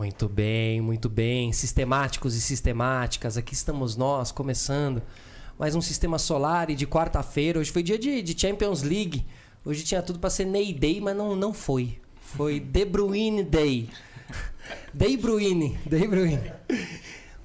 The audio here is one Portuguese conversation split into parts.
Muito bem, muito bem. Sistemáticos e sistemáticas, aqui estamos nós, começando mais um Sistema Solar e de quarta-feira. Hoje foi dia de, de, Champions League. Hoje tinha tudo para ser Ney Day, mas não, não foi. Foi De Bruyne Day. De Bruyne, De Bruyne.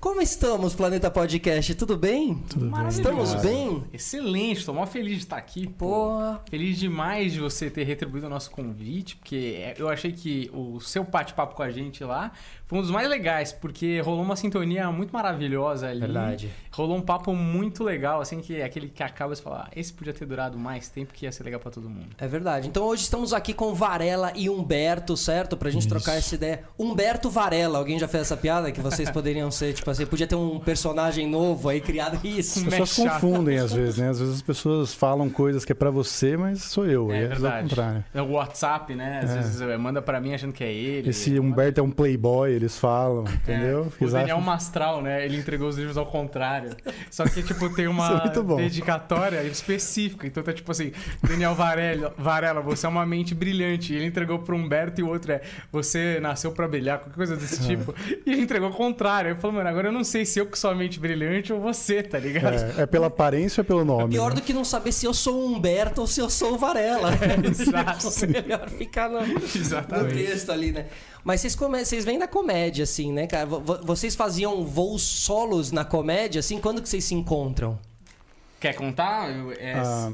Como estamos, Planeta Podcast? Tudo bem? Tudo bem. Estamos bem? Excelente, estou mó feliz de estar aqui. Pô. Feliz demais de você ter retribuído o nosso convite, porque eu achei que o seu bate-papo com a gente lá foi um dos mais legais, porque rolou uma sintonia muito maravilhosa ali. Verdade. Rolou um papo muito legal, assim, que é aquele que acaba de falar, ah, esse podia ter durado mais tempo, que ia ser legal para todo mundo. É verdade. Então hoje estamos aqui com Varela e Humberto, certo? Pra gente Isso. trocar essa ideia. Humberto Varela, alguém já fez essa piada? Que vocês poderiam ser, tipo assim, podia ter um personagem novo aí criado isso. As pessoas confundem às vezes, né? Às vezes as pessoas falam coisas que é para você, mas sou eu. É, é verdade. contrário. É o WhatsApp, né? Às é. vezes eh, manda para mim achando que é ele. Esse Humberto é um playboy, eles falam, é. entendeu? É. O Daniel Mastral, né? Ele entregou os livros ao contrário. Só que, tipo, tem uma é dedicatória específica. Então tá tipo assim, Daniel Varela, Varela, você é uma mente brilhante. E ele entregou pro Humberto e o outro é, você nasceu para brilhar, qualquer coisa desse é. tipo. E ele entregou ao contrário. Eu falei, mano, agora eu não sei se eu que sou a mente brilhante ou você, tá ligado? É, é pela aparência ou pelo nome? É pior né? do que não saber se eu sou o Humberto ou se eu sou o Varela. É, exato. é melhor ficar no, no texto ali, né? Mas vocês, come... vocês vêm da comédia, assim, né, cara? Vocês faziam voos solos na comédia, assim? Quando que vocês se encontram? Quer contar? É... Ah,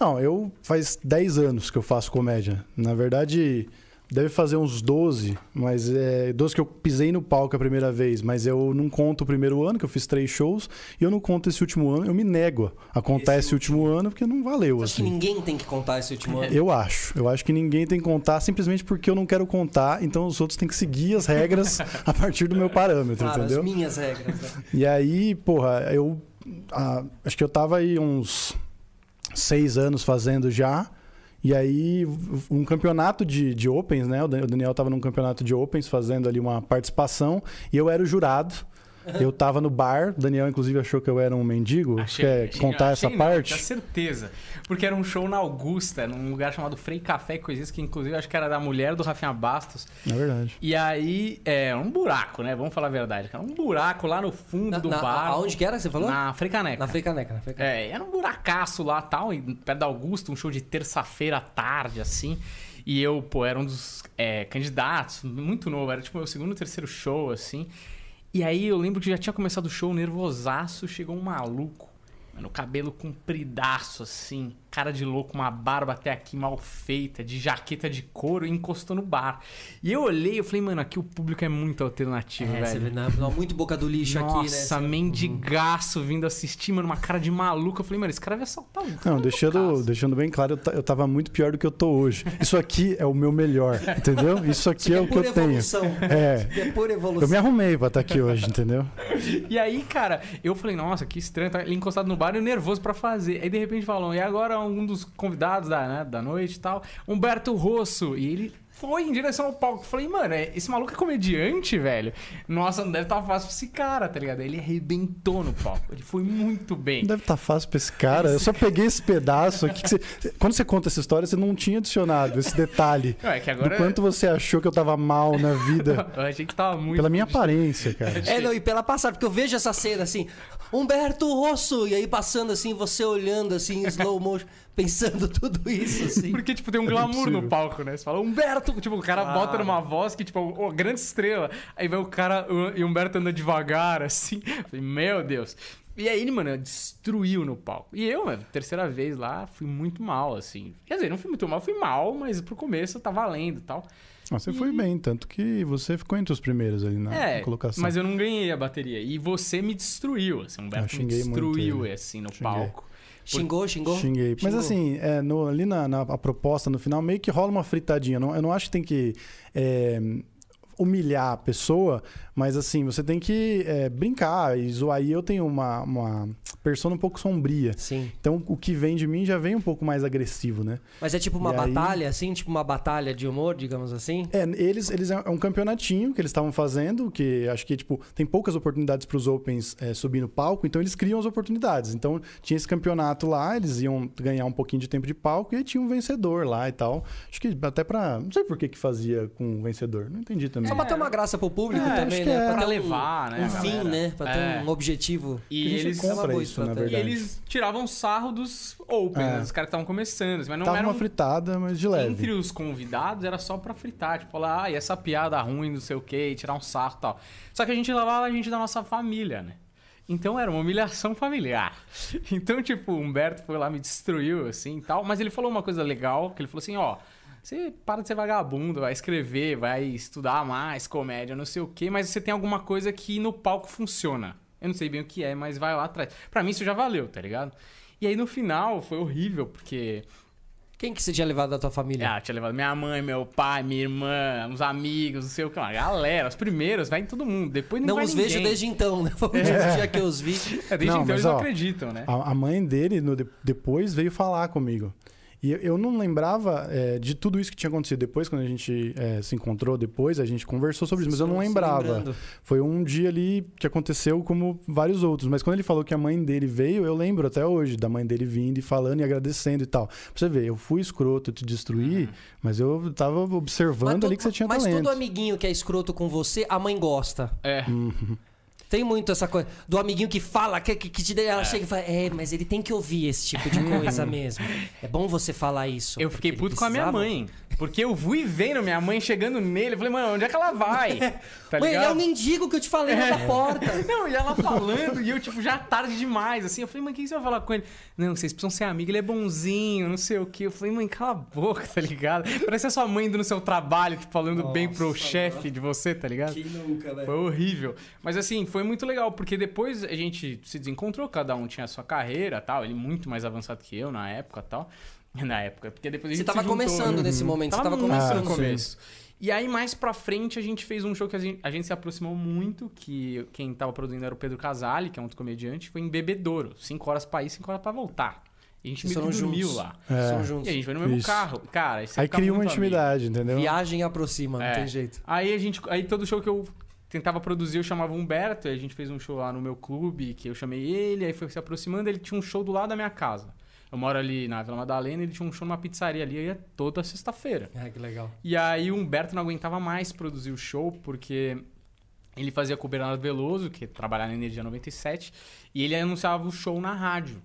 não, eu faz 10 anos que eu faço comédia. Na verdade, Deve fazer uns 12, mas é 12 que eu pisei no palco a primeira vez, mas eu não conto o primeiro ano, que eu fiz três shows, e eu não conto esse último ano, eu me nego a contar esse, esse último, último ano, porque não valeu. Você assim. que ninguém tem que contar esse último ano? Eu acho. Eu acho que ninguém tem que contar simplesmente porque eu não quero contar, então os outros têm que seguir as regras a partir do meu parâmetro, claro, entendeu? As minhas regras. Né? E aí, porra, eu. Ah, acho que eu tava aí uns seis anos fazendo já. E aí, um campeonato de, de Opens, né? O Daniel estava num campeonato de Opens fazendo ali uma participação e eu era o jurado. Eu tava no bar, o Daniel inclusive achou que eu era um mendigo. Achei, Quer achei, contar achei essa não, parte? Tinha certeza. Porque era um show na Augusta, num lugar chamado Frei Café, coisas que inclusive acho que era da mulher do Rafinha Bastos. É verdade. E aí, é um buraco, né? Vamos falar a verdade, cara. Um buraco lá no fundo na, do na, bar. Aonde que era, você falou? Na Freicaneca. Na Freicaneca, na Freicaneca. É, era um buracaço lá tal, perto da Augusta, um show de terça-feira à tarde, assim. E eu, pô, era um dos é, candidatos, muito novo, era tipo meu segundo, terceiro show, assim. E aí eu lembro que já tinha começado o show, nervosaço, chegou um maluco, mano, cabelo compridaço, assim, cara de louco, uma barba até aqui mal feita, de jaqueta de couro e encostou no bar. E eu olhei e falei, mano, aqui o público é muito alternativo, é, velho. Você vê, muito boca do lixo Nossa, aqui, né? Nossa, mendigaço vindo assistir, mano, uma cara de maluco. Eu falei, mano, esse cara vai assaltar um Não, deixando, deixando bem claro, eu, tava muito pior do que eu tô hoje. Isso aqui é o meu melhor, entendeu? Isso aqui Isso é, é o que eu evolução. tenho. É. é pura evolução. Eu me arrumei pra estar aqui hoje, entendeu? E aí, cara, eu falei, nossa, que estranho, tá ele encostado no bar e nervoso para fazer. Aí de repente falam, e agora um dos convidados da, né, da noite e tal, Humberto Rosso. E ele foi em direção ao palco. Falei, mano, é, esse maluco é comediante, velho. Nossa, não deve estar tá fácil pra esse cara, tá ligado? Ele arrebentou no palco. Ele foi muito bem. Não deve estar tá fácil pra esse cara. Eu só peguei esse pedaço aqui. Que você... Quando você conta essa história, você não tinha adicionado esse detalhe. Não, é que agora... Do quanto você achou que eu tava mal na vida. eu achei que tava muito. Pela minha aparência, cara. É, não, e pela passada, porque eu vejo essa cena assim, Humberto Rosso, e aí passando assim, você olhando assim, em slow motion pensando tudo isso, assim. Porque, tipo, tem um é glamour no palco, né? Você fala, Humberto, tipo, o cara ah. bota numa voz que, tipo, oh, grande estrela. Aí vai o cara e o Humberto anda devagar, assim. Falei, meu Deus. E aí ele, mano, destruiu no palco. E eu, mano, terceira vez lá, fui muito mal, assim. Quer dizer, não fui muito mal, fui mal, mas pro começo tá valendo e tal. Ah, você e... foi bem, tanto que você ficou entre os primeiros ali na, é, colocação. Mas eu não ganhei a bateria. E você me destruiu, assim. O Humberto me destruiu, assim, no xinguei. palco. Xingou, xingou? Xinguei. Mas assim, é, no, ali na, na proposta no final, meio que rola uma fritadinha. Não, eu não acho que tem que. É, humilhar a pessoa, mas assim, você tem que é, brincar e zoar. E eu tenho uma, uma persona um pouco sombria. Sim. Então o que vem de mim já vem um pouco mais agressivo, né? Mas é tipo uma E aí- batalha, assim? Tipo uma batalha de humor, digamos assim? É, eles, eles é um campeonatinho que eles estavam fazendo, que acho que, tipo, tem poucas oportunidades para os Opens é, subir no palco, então eles criam as oportunidades. Então, tinha esse campeonato lá, eles iam ganhar um pouquinho de tempo de palco e aí tinha um vencedor lá e tal. Acho que até pra. Não sei por que que fazia com o vencedor, não entendi também. Só pra ter uma graça pro público É, também, né? é. Pra, Pra ter um- levar, né, Um fim, né? Pra ter É. um objetivo. E eles, compra isso, na estratégia. e verdade. eles tiravam sarro dos Open, É. dos caras que estavam começando. Mas não Tava eram uma fritada, mas de leve. Entre os convidados era só pra fritar, tipo, falar, ah, e essa piada ruim, não sei o quê, e tirar um sarro e tal. Só que a gente levava a gente da nossa família, né? Então era uma humilhação familiar. Então, tipo, o Humberto foi lá, me destruiu, assim e tal. Mas ele falou uma coisa legal, que ele falou assim, ó. Você para de ser vagabundo, vai escrever, vai estudar mais comédia, não sei o quê, mas você tem alguma coisa que no palco funciona. Eu não sei bem o que é, mas vai lá atrás. Pra mim isso já valeu, tá ligado? E aí no final foi horrível, porque Quem que você tinha levado da tua família? ah, tinha levado minha mãe, meu pai, minha irmã, uns amigos, não sei o que. Uma galera, os primeiros, vai em todo mundo. Depois não, não vai os ninguém. vejo desde então, né? Foi o último dia que eu os vi. É, desde Não, então mas, eles não ó, acreditam, né? A, mãe dele, no de- depois, veio falar comigo. E eu- não lembrava é, de tudo isso que tinha acontecido. Depois, quando a gente é, se encontrou, depois a gente conversou sobre isso, mas eu não lembrava. Foi um dia ali que aconteceu como vários outros. Mas quando ele falou que a mãe dele veio, eu lembro até hoje da mãe dele vindo e falando e agradecendo e tal. Pra você ver, eu fui escroto, eu te destruí, mas eu tava observando Mas ali que você tinha mas talento. todo amiguinho que é escroto com você, a mãe gosta. É. Tem muito essa coisa. Do amiguinho que fala, que, que, que te ela chega e fala, é, mas ele tem que ouvir esse tipo de coisa mesmo. É bom você falar isso. Eu fiquei puto com a minha mãe. Porque eu fui vendo minha mãe chegando nele. Eu falei, mano, onde é que ela vai? Tá Mãe, ele é ligado? o mendigo que eu te falei lá da porta. Não, e ela falando, e eu, tipo, já tarde demais, assim. Eu falei, mãe, o que você vai falar com ele? Não, vocês precisam ser amigos, ele é bonzinho, não sei o quê. Eu falei, mãe, cala a boca, tá ligado? Parece a sua mãe indo no seu trabalho, tipo, falando bem pro Nossa, chefe de você, tá ligado? Quem nunca, né? Foi horrível. Mas assim, foi muito legal, porque depois a gente se desencontrou, cada um tinha a sua carreira tal. Ele muito mais avançado que eu na época tal. Na época, porque depois a Você gente tava se juntou, começando né? nesse momento, você Tava tava muito começando. no começo. E aí, mais pra frente, a gente fez um show que a gente, a gente se aproximou muito, que quem tava produzindo era o Pedro Casale, que é um outro comediante, foi em Bebedouro. Cinco horas pra ir, cinco horas pra voltar. E a gente meio que dormiu juntos. lá. É. São E a gente foi no mesmo Isso. carro. Cara, aí você cria uma muito amigo. intimidade, entendeu? Viagem aproxima, não É. tem jeito. Aí a gente. Aí todo show que eu tentava produzir, eu chamava o Humberto, aí a gente fez um show lá no meu clube, que eu chamei ele, aí foi se aproximando, ele tinha um show do lado da minha casa. Eu moro ali na Vila Madalena, ele tinha um show numa pizzaria ali, aí é toda sexta-feira. Ah, que legal. E aí o Humberto não aguentava mais produzir o show, porque ele fazia com o Bernardo Veloso, que trabalhava na Energia 97, e ele anunciava o show na rádio.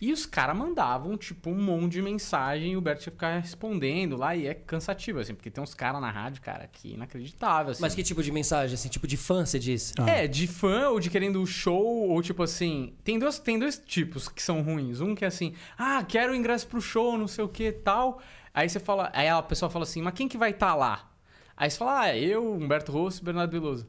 E os caras mandavam, tipo, um monte de mensagem e o Humberto tinha que ficar respondendo lá, e é cansativo, assim, porque tem uns caras na rádio, cara, que inacreditável, assim. Mas que tipo de mensagem? Assim, tipo de fã, você disse? Ah. É, de fã ou de querendo o show, ou tipo assim. Tem dois, tem dois tipos que são ruins. Um que é assim, ah, quero o ingresso pro show, não sei o que tal. Aí você fala. Aí a pessoa fala assim, mas quem que vai estar lá? Aí você fala, ah, eu, Humberto Rosso e Bernardo Veloso.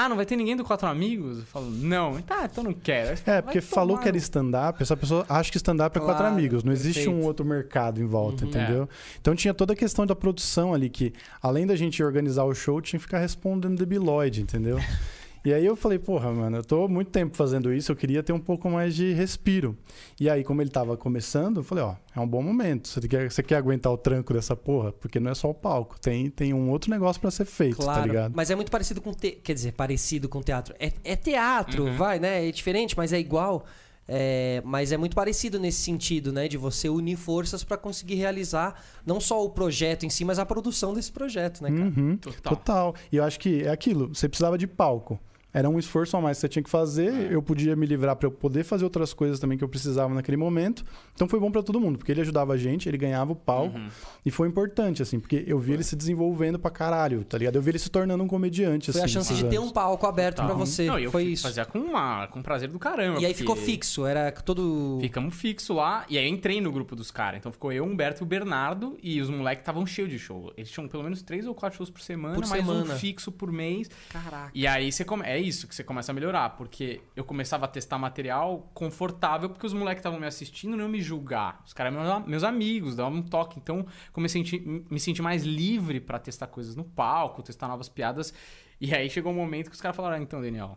Ah, não vai ter ninguém do Quatro Amigos? Eu falo, não. Tá, então não quero. É, porque "Vai falou tomar que era standup, essa pessoa acha que stand-up é quatro Claro, amigos, não existe perfeito. um outro mercado em volta, Uhum. entendeu? Então tinha toda a questão da produção ali, que além da gente organizar o show, tinha que ficar respondendo debilóide, entendeu? E aí eu falei, porra, mano, eu tô muito tempo fazendo isso, eu queria ter um pouco mais de respiro. E aí, como ele tava começando, eu falei, ó, é um bom momento. Você quer, você quer aguentar o tranco dessa porra? Porque não é só o palco, tem, tem um outro negócio pra ser feito, tá Claro, ligado? mas é muito parecido com te... quer dizer, parecido com teatro. É, é teatro, Uhum. vai, né? É diferente, mas é igual. É, mas é muito parecido nesse sentido, né? De você unir forças pra conseguir realizar não só o projeto em si, mas a produção desse projeto, né, cara? Uhum. Total. Total. E eu acho que é aquilo, você precisava de palco. Era um esforço a mais que você tinha que fazer, É. eu podia me livrar para eu poder fazer outras coisas também que eu precisava naquele momento. Então foi bom para todo mundo, porque ele ajudava a gente, ele ganhava o palco Uhum. e foi importante assim, porque eu vi ele se desenvolvendo pra caralho, tá ligado? Eu vi ele se tornando um comediante Foi assim. a chance de ter anos. um palco aberto pra Total. você. Não, eu Foi isso. fazia com, uma, com prazer do caramba. E aí ficou fixo, era todo. Ficamos fixo lá, e aí eu entrei no grupo dos caras. Então ficou eu, Humberto e o Bernardo, e os moleques estavam cheios de show. Eles tinham pelo menos três ou quatro shows por semana, Por mais semana. um fixo por mês. Caraca. E aí você come... é isso que você começa a melhorar, porque eu começava a testar material confortável, porque os moleques estavam me assistindo não me julgar. Os caras eram meus, amigos, davam um toque. Então comecei a me sentir mais livre pra testar coisas no palco, testar novas piadas. E aí chegou um momento que os caras falaram: ah, então, Daniel.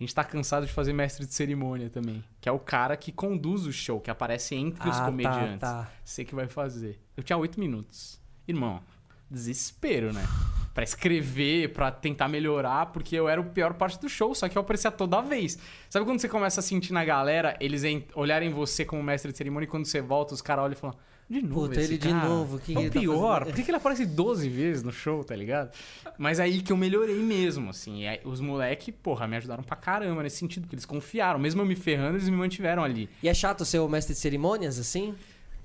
A gente tá cansado de fazer mestre de cerimônia também. Que é o cara que conduz o show, que aparece entre os Ah, tá, comediantes. tá. Você que vai fazer. Eu tinha oito minutos. Irmão, desespero, né? Pra escrever, pra tentar melhorar, porque eu era o pior parte do show, só que eu aparecia toda vez. Sabe quando você começa a sentir na galera, eles olharem você como mestre de cerimônia e quando você volta, os caras olham e falam. De novo, Puta, ele de cara? novo, que é o tá pior. fazendo?" Por que, que ele aparece 12 vezes no show, tá ligado? Mas aí que eu melhorei mesmo, assim. E aí os moleque, porra, me ajudaram pra caramba nesse sentido, porque eles confiaram. Mesmo eu me ferrando, eles me mantiveram ali. E é chato ser o mestre de cerimônias, assim?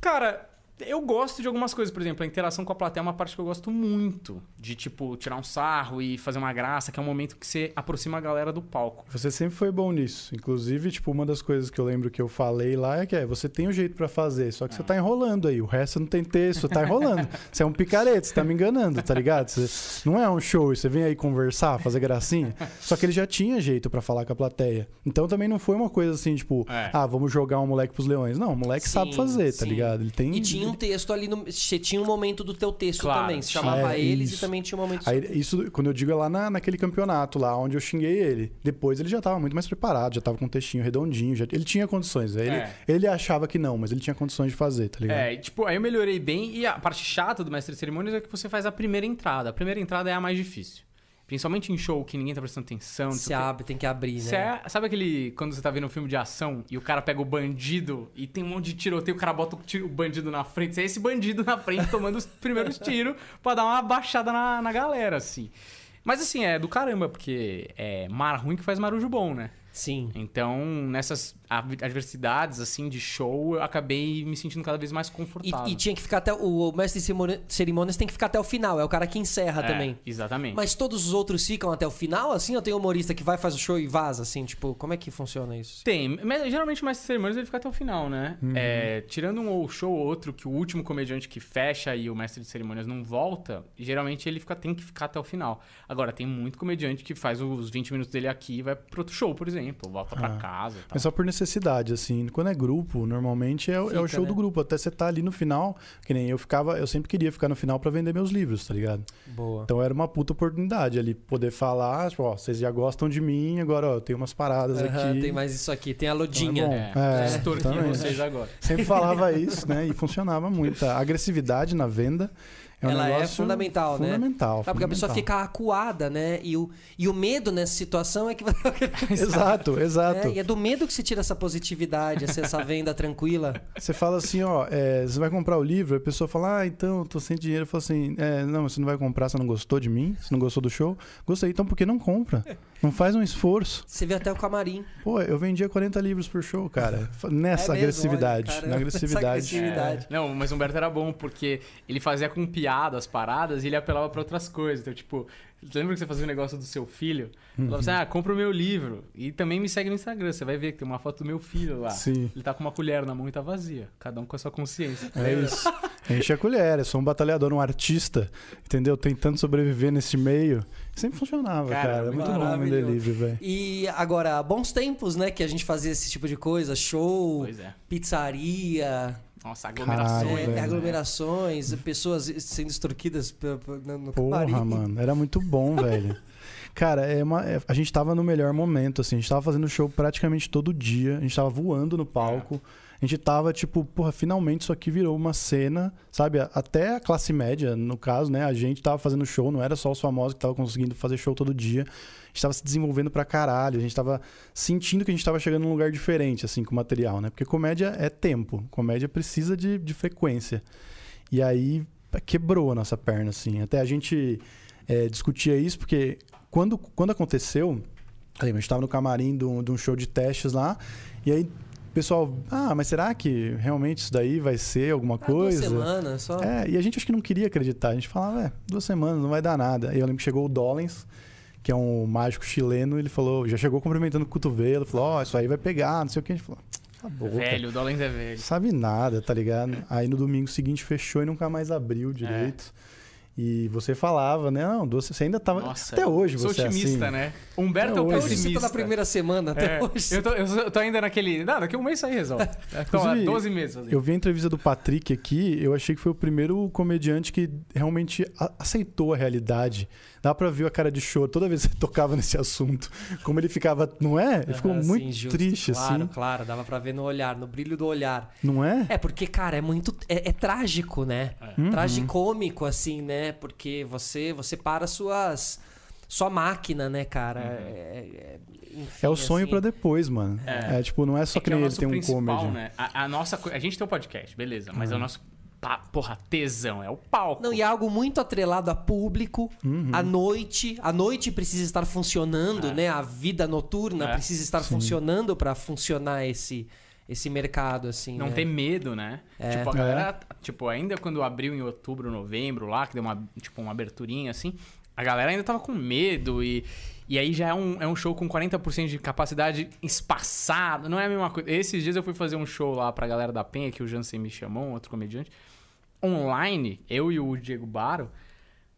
Cara, eu gosto de algumas coisas. Por exemplo, a interação com a plateia é uma parte que eu gosto muito. De, tipo, tirar um sarro e fazer uma graça, que é um momento que você aproxima a galera do palco. Você sempre foi bom nisso. Inclusive, tipo, uma das coisas que eu lembro que eu falei lá é que é, você tem o jeito pra fazer, só que você tá enrolando aí. O resto não tem texto, tá enrolando. você é um picareta, você tá me enganando, tá ligado? Você, não é um show, você vem aí conversar, fazer gracinha. Só que ele já tinha jeito pra falar com a plateia. Então também não foi uma coisa assim, tipo, É. ah, vamos jogar um moleque pros leões. Não, o moleque Sim, sabe fazer, tá sim. ligado? Ele tem. E tinha um texto ali no. Você tinha um momento do teu texto Claro, também. Você chamava É, eles isso. e também tinha um momento. Aí, isso, quando eu digo é lá na, naquele campeonato, lá onde eu xinguei ele. Depois ele já tava muito mais preparado, já tava com um textinho redondinho, já, ele tinha condições. Ele, É. ele achava que não, mas ele tinha condições de fazer, tá ligado? É, e, tipo, aí eu melhorei bem. E a parte chata do mestre de cerimônias é que você faz a primeira entrada. A primeira entrada é a mais difícil. Principalmente em show que ninguém tá prestando atenção. Se abre, tem que abrir, Cê né? é- sabe aquele. Quando você tá vendo um filme de ação e o cara pega o bandido e tem um monte de tiroteio, o cara bota o, tiro- o bandido na frente. Você é esse bandido na frente tomando os primeiros tiros pra dar uma baixada na, na galera, assim. Mas assim, é do caramba, porque é mar ruim que faz marujo bom, né? Sim. Então, nessas ad- adversidades, assim, de show, eu acabei me sentindo cada vez mais E, confortável. e tinha que ficar até. O, o mestre de cerimônia- cerimônias tem que ficar até o final. É o cara que encerra É, também. Exatamente. Mas todos os outros ficam até o final, assim? Ou tem humorista que vai, faz o show e vaza, assim? Tipo, como é que funciona isso? Tem, mas geralmente o mestre de cerimônias ele fica até o final, né? É, tirando um ou show ou outro que o último comediante que fecha e o mestre de cerimônias não volta, geralmente ele fica, tem que ficar até o final. Agora, tem muito comediante que faz os 20 minutos dele aqui e vai pro outro show, por exemplo, volta pra Ah. casa e tal. Mas só por necessidade, assim. Quando é grupo, normalmente é, o- é o Fica, show né? do grupo. Até você tá ali no final, que nem eu ficava, eu sempre queria ficar no final pra vender meus livros, tá ligado? Boa. Então era uma puta oportunidade ali, poder falar, tipo, ó, vocês já gostam de mim, agora ó, eu tenho umas paradas aqui. tem mais isso aqui, tem a Então lodinha. é bom. É, É, exatamente. vocês agora. Sempre falava isso, né? E funcionava muito. A agressividade na venda é um Ela é fundamental, né? fundamental, Ah, porque a pessoa fundamental. fica acuada, né? E o, e o medo nessa situação é que. Exato, exato. É, e é do medo que se tira essa positividade, essa, essa venda tranquila. Você fala assim, ó, é, você vai comprar o livro, a pessoa fala, ah, então, eu tô sem dinheiro. Eu falo assim, é, não, você não vai comprar, você não gostou de mim? Você não gostou do show? Gostei, então por que não compra? Não faz um esforço. Você vê até o camarim. Pô, eu vendia 40 livros por show, cara. Nessa É mesmo, agressividade. olha, caramba, na essa agressividade. agressividade. É, não, mas o Humberto era bom porque ele fazia com piada as paradas e ele apelava pra outras coisas. Então, tipo, lembra que você fazia o negócio do seu filho? Uhum. Falava assim, ah, compra o meu livro. E também me segue no Instagram. Você vai ver que tem uma foto do meu filho lá. Sim. Ele tá com uma colher na mão e tá vazia. Cada um com a sua consciência. É isso. Enche a colher, eu sou um batalhador, um artista, entendeu? Tentando sobreviver nesse meio. Sempre funcionava, Cara, cara. É muito bom vender livro, velho. E agora, bons tempos, né? Que a gente fazia esse tipo de coisa: show, Pois é. pizzaria, Nossa, Caralho, aglomerações. é, velho. aglomerações, pessoas sendo extorquidas no no Porra, camarim. mano, era muito bom, velho. Cara, é uma, é- a gente tava no melhor momento, assim. A gente tava fazendo show praticamente todo dia. A gente tava voando no palco. A gente tava, tipo, porra, finalmente isso aqui virou uma cena, sabe? Até a classe média, no caso, né? A gente tava fazendo show, não era só os famosos que estavam conseguindo fazer show todo dia. A gente tava se desenvolvendo pra caralho. A gente tava sentindo que a gente tava chegando num lugar diferente, assim, com o material, né? Porque comédia é tempo. Comédia precisa de, de frequência. E aí quebrou a nossa perna, assim. Até a gente é, discutia isso, porque quando, quando aconteceu, a gente estava no camarim de um, de um show de testes lá, e aí pessoal, ah, mas será que realmente isso daí vai ser alguma Ah, duas coisa? semanas só. É, e a gente acho que não queria acreditar. A gente falava, é, duas semanas, não vai dar nada. E eu lembro que chegou o Dollens, que é um mágico chileno, ele falou, já chegou cumprimentando o cotovelo, falou, ó, isso aí vai pegar, não sei o que. A gente falou, tá bom. Velho, o Dolens é velho. Sabe nada, tá ligado? Aí no domingo seguinte fechou e nunca mais abriu direito. E você falava, né? Não, você ainda tava. Nossa, até hoje sou você é otimista, assim. né? Humberto Até é o pessimista. tá na primeira semana até É, hoje. eu, tô, eu sou- tô ainda naquele. Não, daqui a um mês isso aí resolve. Então, há Inclusive, 12 meses. fazendo. Eu vi a entrevista do Patrick aqui, eu achei que foi o primeiro comediante que realmente aceitou a realidade. Dá pra ver a cara de choro toda vez que você tocava nesse assunto. Como ele ficava, não é? Ele ficou Aham, muito sim, triste, claro, assim. Claro, dava pra ver no olhar, no brilho do olhar. Não é? É, porque, cara, é muito. É, é trágico, né? Uhum. Tragicômico, assim, né? Porque você, você para suas. Sua máquina, né, cara? É, é- enfim, É o sonho assim, pra depois, mano. É. É. tipo, não é só É que é o nem ele tem um comedy. né? A, a nossa, a gente tem o podcast, beleza, mas Uhum. é o nosso, pa- porra, tesão, é o palco. Não, e é algo muito atrelado a público, Uhum. à noite. A noite precisa estar funcionando, É. né? A vida noturna É. precisa estar funcionando pra funcionar esse, esse mercado, assim. Não né? ter medo, né? É. Tipo, a galera, tipo, ainda quando abriu em outubro, novembro lá, que deu uma, tipo, uma aberturinha assim, a galera ainda tava com medo e, e aí já é um, é um show com 40% de capacidade espaçado, não é a mesma coisa. Esses dias eu fui fazer um show lá pra galera da Penha, que o Jansen me chamou, um outro comediante, online, eu e o Diego Baro,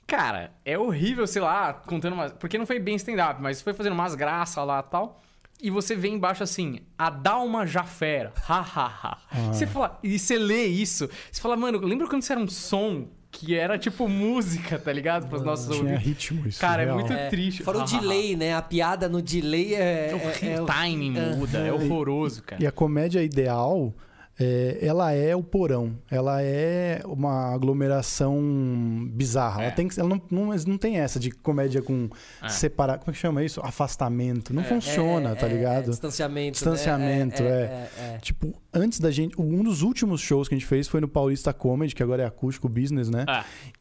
Cara, é horrível, sei lá, contando umas. Porque não foi bem stand-up, mas foi fazendo umas graças lá e tal. E você vê embaixo assim, a Dalma Jafera. Ha, ha, ha. Você fala, e você lê isso. Você fala, mano, lembra quando isso era um som que era tipo música, tá ligado? Para os nossos Tinha ouvidos. ritmo isso. Cara, é real. muito É, triste. Fora o Ha, ha, ha. delay, né? A piada no delay é. O é- é- o timing muda, é horroroso, cara. E a comédia ideal, é, ela é o porão. Ela é uma aglomeração bizarra. É. Ela, tem ela não, não, não tem essa de comédia com É. separar. Como é que chama isso? Afastamento. Não É. funciona, é- tá é- ligado? é distanciamento. Distanciamento, né? é. é, é. Tipo, antes da gente. Um dos últimos shows que a gente fez foi no Paulista Comedy, que agora é acústico business, né?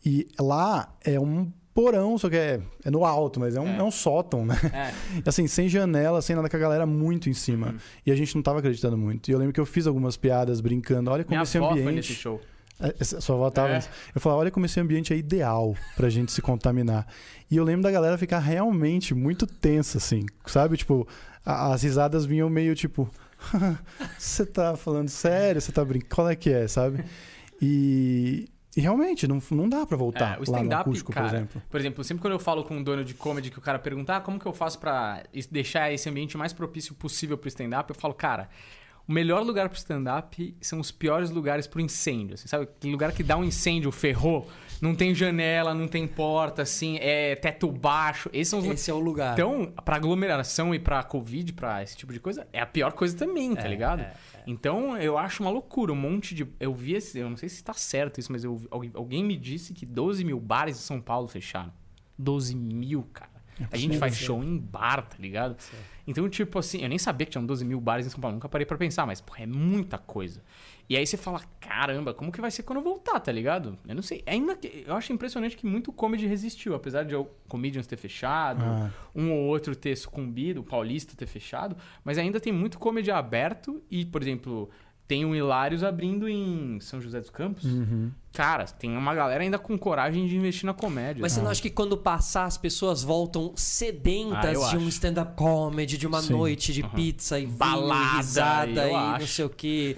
E lá é um porão, só que é, é no alto, mas é um, É. é um sótão, né? é. Assim, sem janela, sem nada com a galera muito em cima. Uhum. E a gente não tava acreditando muito. E eu lembro que eu fiz algumas piadas brincando. Olha como Minha esse avó foi ambiente. nesse show. É, essa- Sua avó tava. É. Eu falava, olha como esse ambiente é ideal pra gente se contaminar. E eu lembro da galera ficar realmente muito tensa, assim. Sabe? Tipo, a- as risadas vinham meio tipo. Você tá falando sério? Você tá brincando? Qual é que é, sabe? E. E realmente, não, não dá pra voltar É, o lá no stand-up, acústico, cara, por exemplo. Por exemplo, sempre quando eu falo com um dono de comedy que o cara pergunta ah, como que eu faço pra es- deixar esse ambiente mais propício possível pro stand-up, eu falo, cara, o melhor lugar pro stand-up são os piores lugares pro incêndio. Assim, sabe? Aquele lugar que dá um incêndio, ferrou, não tem janela, não tem porta, assim, é teto baixo. Esses são os Esse é o lugar. então, pra aglomeração e pra Covid, pra esse tipo de coisa, é a pior coisa também, tá É, ligado? é, Então, eu acho uma loucura. Um monte de. Eu vi esse. Eu não sei se tá certo isso, mas eu, alguém, me disse que 12 mil bares em São Paulo fecharam. 12 mil, cara. A gente faz show em bar, tá ligado? Então, tipo assim, eu nem sabia que tinham 12 mil bares em São Paulo. Nunca parei pra pensar, mas, porra, é muita coisa. E aí você fala, caramba, como que vai ser quando eu voltar, tá ligado? Eu não sei. Ainda que, eu acho impressionante que muito comedy resistiu, apesar de o Comedians ter fechado, Ah. um ou outro ter sucumbido, o Paulista ter fechado, mas ainda tem muito comedy aberto e, por exemplo, tem o Hilários abrindo em São José dos Campos. Uhum. Cara, tem uma galera ainda com coragem de investir na comédia. Mas você não acha que quando passar as pessoas voltam sedentas Ah, de um stand-up comedy, de uma Sim. noite de Aham. pizza e vinho, Balada, e risada eu e não sei o quê.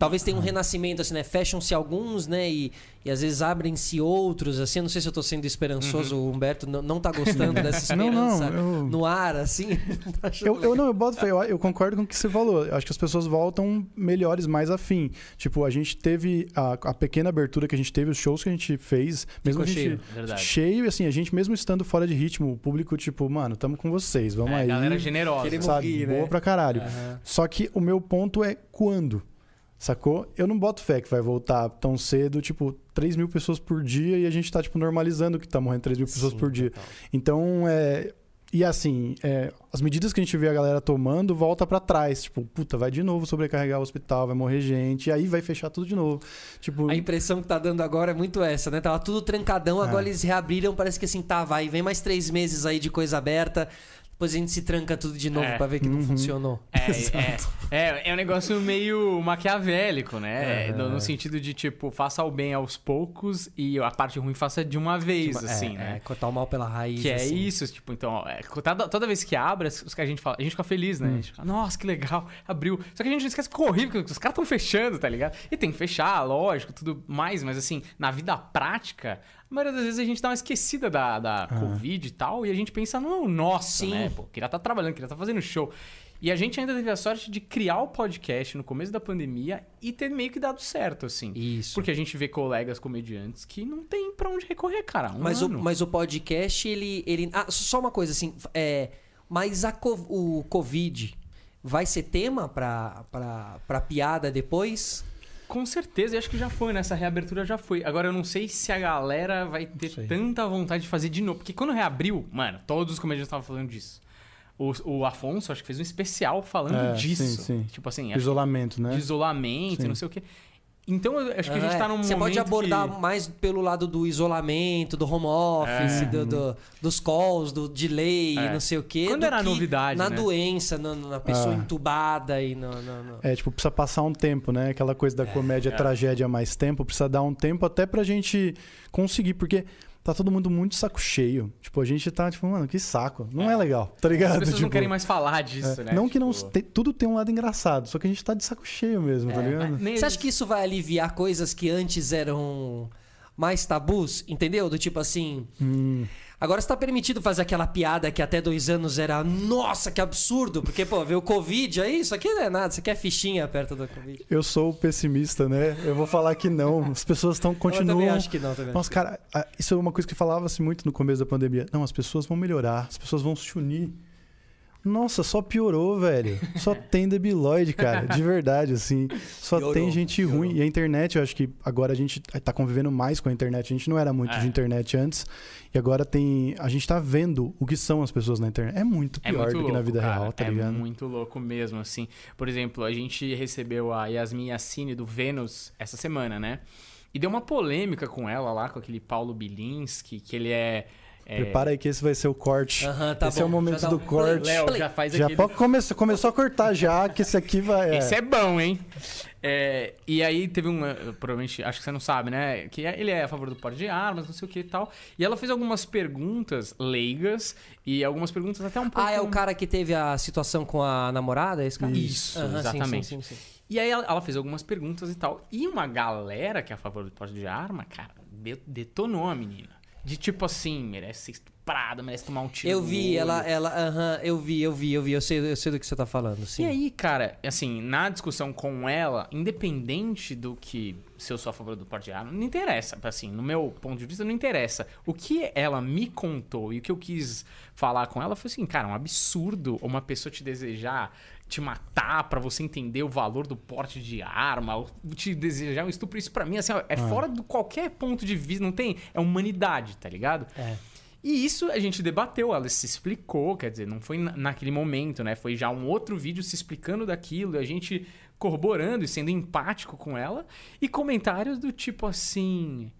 Talvez tenha um renascimento, assim, né? Fecham-se alguns, né? E, e às vezes abrem-se outros, assim. Eu não sei se eu tô sendo esperançoso, o Humberto não, não tá gostando dessa Não, esperança não, eu- no ar, assim. Tá Eu, eu não, eu boto eu, eu concordo com o que você falou. Eu acho que as pessoas voltam melhores, mais afim. Tipo, a gente teve a, a pequena abertura que a gente teve, os shows que a gente fez, mesmo Ficou a gente cheio, verdade. cheio, e assim, a gente mesmo estando fora de ritmo, o público, tipo, mano, tamo com vocês, vamos É, aí. galera generosa. Sabe? rir, Boa né? pra caralho. Aham. Só que o meu ponto é quando? Sacou? Eu não boto fé que vai voltar tão cedo, tipo, 3 mil pessoas por dia e a gente tá, tipo, normalizando que tá morrendo 3 mil pessoas Sim, por dia. total. Então, é. E assim, é, as medidas que a gente vê a galera tomando volta pra trás. Tipo, puta, vai de novo sobrecarregar o hospital, vai morrer gente, e aí vai fechar tudo de novo. Tipo, A impressão que tá dando agora é muito essa, né? Tava tudo trancadão, agora É. eles reabriram, parece que assim, tá, vai, vem mais três meses aí de coisa aberta, depois a gente se tranca tudo de novo É. pra ver que não Uhum. funcionou. É, é, é, é um negócio meio maquiavélico, né? Aham. No, no sentido de, tipo, faça o bem aos poucos e a parte ruim faça de uma vez, assim, é, né? é, cortar o mal pela raiz. Que é assim. isso, tipo, então, é, toda, toda vez que abre, os que a gente fala, a gente fica feliz, né? A gente fala, nossa, que legal, abriu. Só que a gente esquece que ficou horrível, porque os caras estão fechando, tá ligado? E tem que fechar, lógico, tudo mais, mas assim, na vida prática, a maioria das vezes a gente dá uma esquecida da, da Covid e tal, e a gente pensa no nosso, Sim. né? Pô, queria estar trabalhando, queria estar fazendo show. E a gente ainda teve a sorte de criar o podcast no começo da pandemia e ter meio que dado certo, assim. Isso. Porque a gente vê colegas comediantes que não tem pra onde recorrer, cara. Um Mas o, ano. mas o podcast, ele. ele ah, só uma coisa assim. É, mas a, co- o Covid vai ser tema pra, pra, pra piada depois? Com certeza, e acho que já foi, nessa reabertura já foi. Agora eu não sei se a galera vai ter tanta vontade de fazer de novo. Porque quando reabriu, mano, todos os comediantes estavam falando disso. O, o Afonso, acho que fez um especial falando É, disso. sim, sim. Tipo assim, Isolamento, né? de isolamento, Sim. não sei o quê. Então eu acho que a gente Ah, tá é. num Você momento pode abordar que... mais pelo lado do isolamento, do home office, É. do- do- dos calls, do delay, É. não sei o quê. Quando do era que novidade, Na né? doença, na, na pessoa Ah. entubada e no. no- no- É, tipo, precisa passar um tempo, né? Aquela coisa da comédia é. tragédia mais tempo, precisa dar um tempo até pra gente conseguir, porque tá todo mundo muito saco cheio. Tipo, a gente tá, tipo, mano, que saco. Não é, legal, tá ligado? As pessoas tipo, não querem mais falar disso, é, né? Não que não. Tipo, tem- tudo tem um lado engraçado, só que a gente tá de saco cheio mesmo, tá É, ligado? nem Você acha eles- que isso vai aliviar coisas que antes eram mais tabus? Entendeu? Do tipo assim. Hum, Agora está permitido fazer aquela piada que até dois anos era. Nossa, que absurdo! Porque, pô, veio o Covid aí, isso aqui não é nada, isso aqui é fichinha perto do Covid. eu sou pessimista, né? Eu vou falar que não. As pessoas estão Eu também acho que não, também. Nossa, cara, isso é uma coisa que falava-se muito no começo da pandemia. Não, as pessoas vão melhorar, as pessoas vão se unir. Nossa, só piorou, velho. Só tem debilóide, cara. De verdade, assim. Só Piorou, tem gente piorou. ruim. E a internet, eu acho que agora a gente tá convivendo mais com a internet. A gente não era muito É. de internet antes. E agora tem. A gente tá vendo o que são as pessoas na internet. É muito É pior muito do louco, que na vida cara. real, tá é ligado? muito louco mesmo, assim. Por exemplo, a gente recebeu a Yasmin Yassine do Vênus essa semana, né? E deu uma polêmica com ela lá, com aquele Paulo Bilinski, que ele é... é... Prepara aí que esse vai ser o corte. Aham, tá esse é bom. o momento do um corte. Léo, já faz Já aquele... pode começar, começou a cortar já, que esse aqui vai. Esse é bom, hein? É, e aí teve uma. Provavelmente, acho que você não sabe, né? Que ele é a favor do porte de armas, não sei o que e tal. E ela fez algumas perguntas leigas e algumas perguntas até um pouco. Ah, é o cara que teve a situação com a namorada? É esse cara? Isso, exatamente. sim, sim, sim. E aí ela, ela fez algumas perguntas e tal. E uma galera que é a favor do porte de arma, cara, de- detonou a menina. De tipo assim, merece ser estuprada, merece tomar um tiro. Eu vi, ela, ela, aham, eu vi, eu vi, eu vi, eu sei, eu sei do que você tá falando, sim. E aí, cara, assim, na discussão com ela, independente do que se eu sou a favor do porte de arma, não interessa. Assim, no meu ponto de vista, não interessa. O que ela me contou e o que eu quis falar com ela foi assim, cara, um absurdo uma pessoa te desejar te matar pra você entender o valor do porte de arma, ou te desejar um estupro. Isso pra mim, assim, é fora de qualquer ponto de vista, não tem. É humanidade, tá ligado? É. E isso a gente debateu, ela se explicou, quer dizer, não foi na- naquele momento, né? Foi já um outro vídeo se explicando daquilo, e a gente corroborando e sendo empático com ela, e comentários do tipo assim.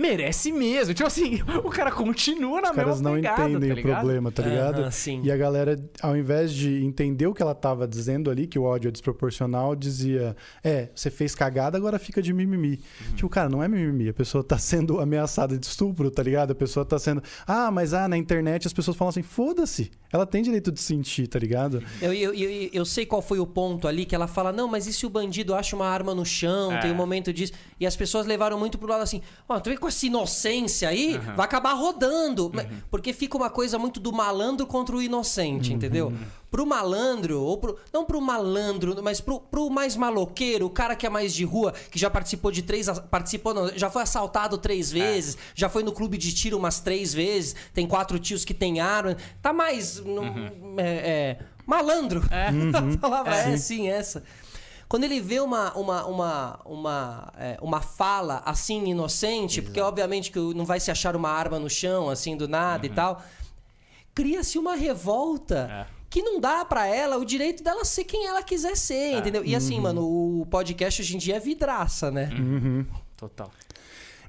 Merece mesmo. Tipo assim, o cara continua na Os caras mesma não pegada, entendem tá o problema, tá ligado? Sim. E a galera, ao invés de entender o que ela tava dizendo ali, que o ódio é desproporcional, dizia: É, você fez cagada, agora fica de mimimi. Uhum. Tipo, cara, não é mimimi. A pessoa tá sendo ameaçada de estupro, tá ligado? A pessoa tá sendo. Ah, mas ah, na internet as pessoas falam assim: foda-se. Ela tem direito de sentir, tá ligado? Eu, eu, eu, eu sei qual foi o ponto ali que ela fala: não, mas e se o bandido acha uma arma no chão? É. Tem um momento disso. E as pessoas levaram muito pro lado assim: ó, tu vem com essa inocência aí, vai acabar rodando. Mas- Porque fica uma coisa muito do malandro contra o inocente, entendeu? Pro malandro, ou pro. Não pro malandro, mas pro, pro mais maloqueiro, o cara que é mais de rua, que já participou de três. Participou, não, já foi assaltado três vezes, já foi no clube de tiro umas três vezes, tem quatro tios que tem arma. Tá mais. no- é, é, malandro. A palavra é, sim essa. Quando ele vê uma, uma, uma, uma, é, uma fala assim inocente, porque obviamente que não vai se achar uma arma no chão, assim, do nada e tal, cria-se uma revolta. É. Que não dá pra ela o direito dela ser quem ela quiser ser, entendeu? E assim, mano, o podcast hoje em dia é vidraça, né? Total.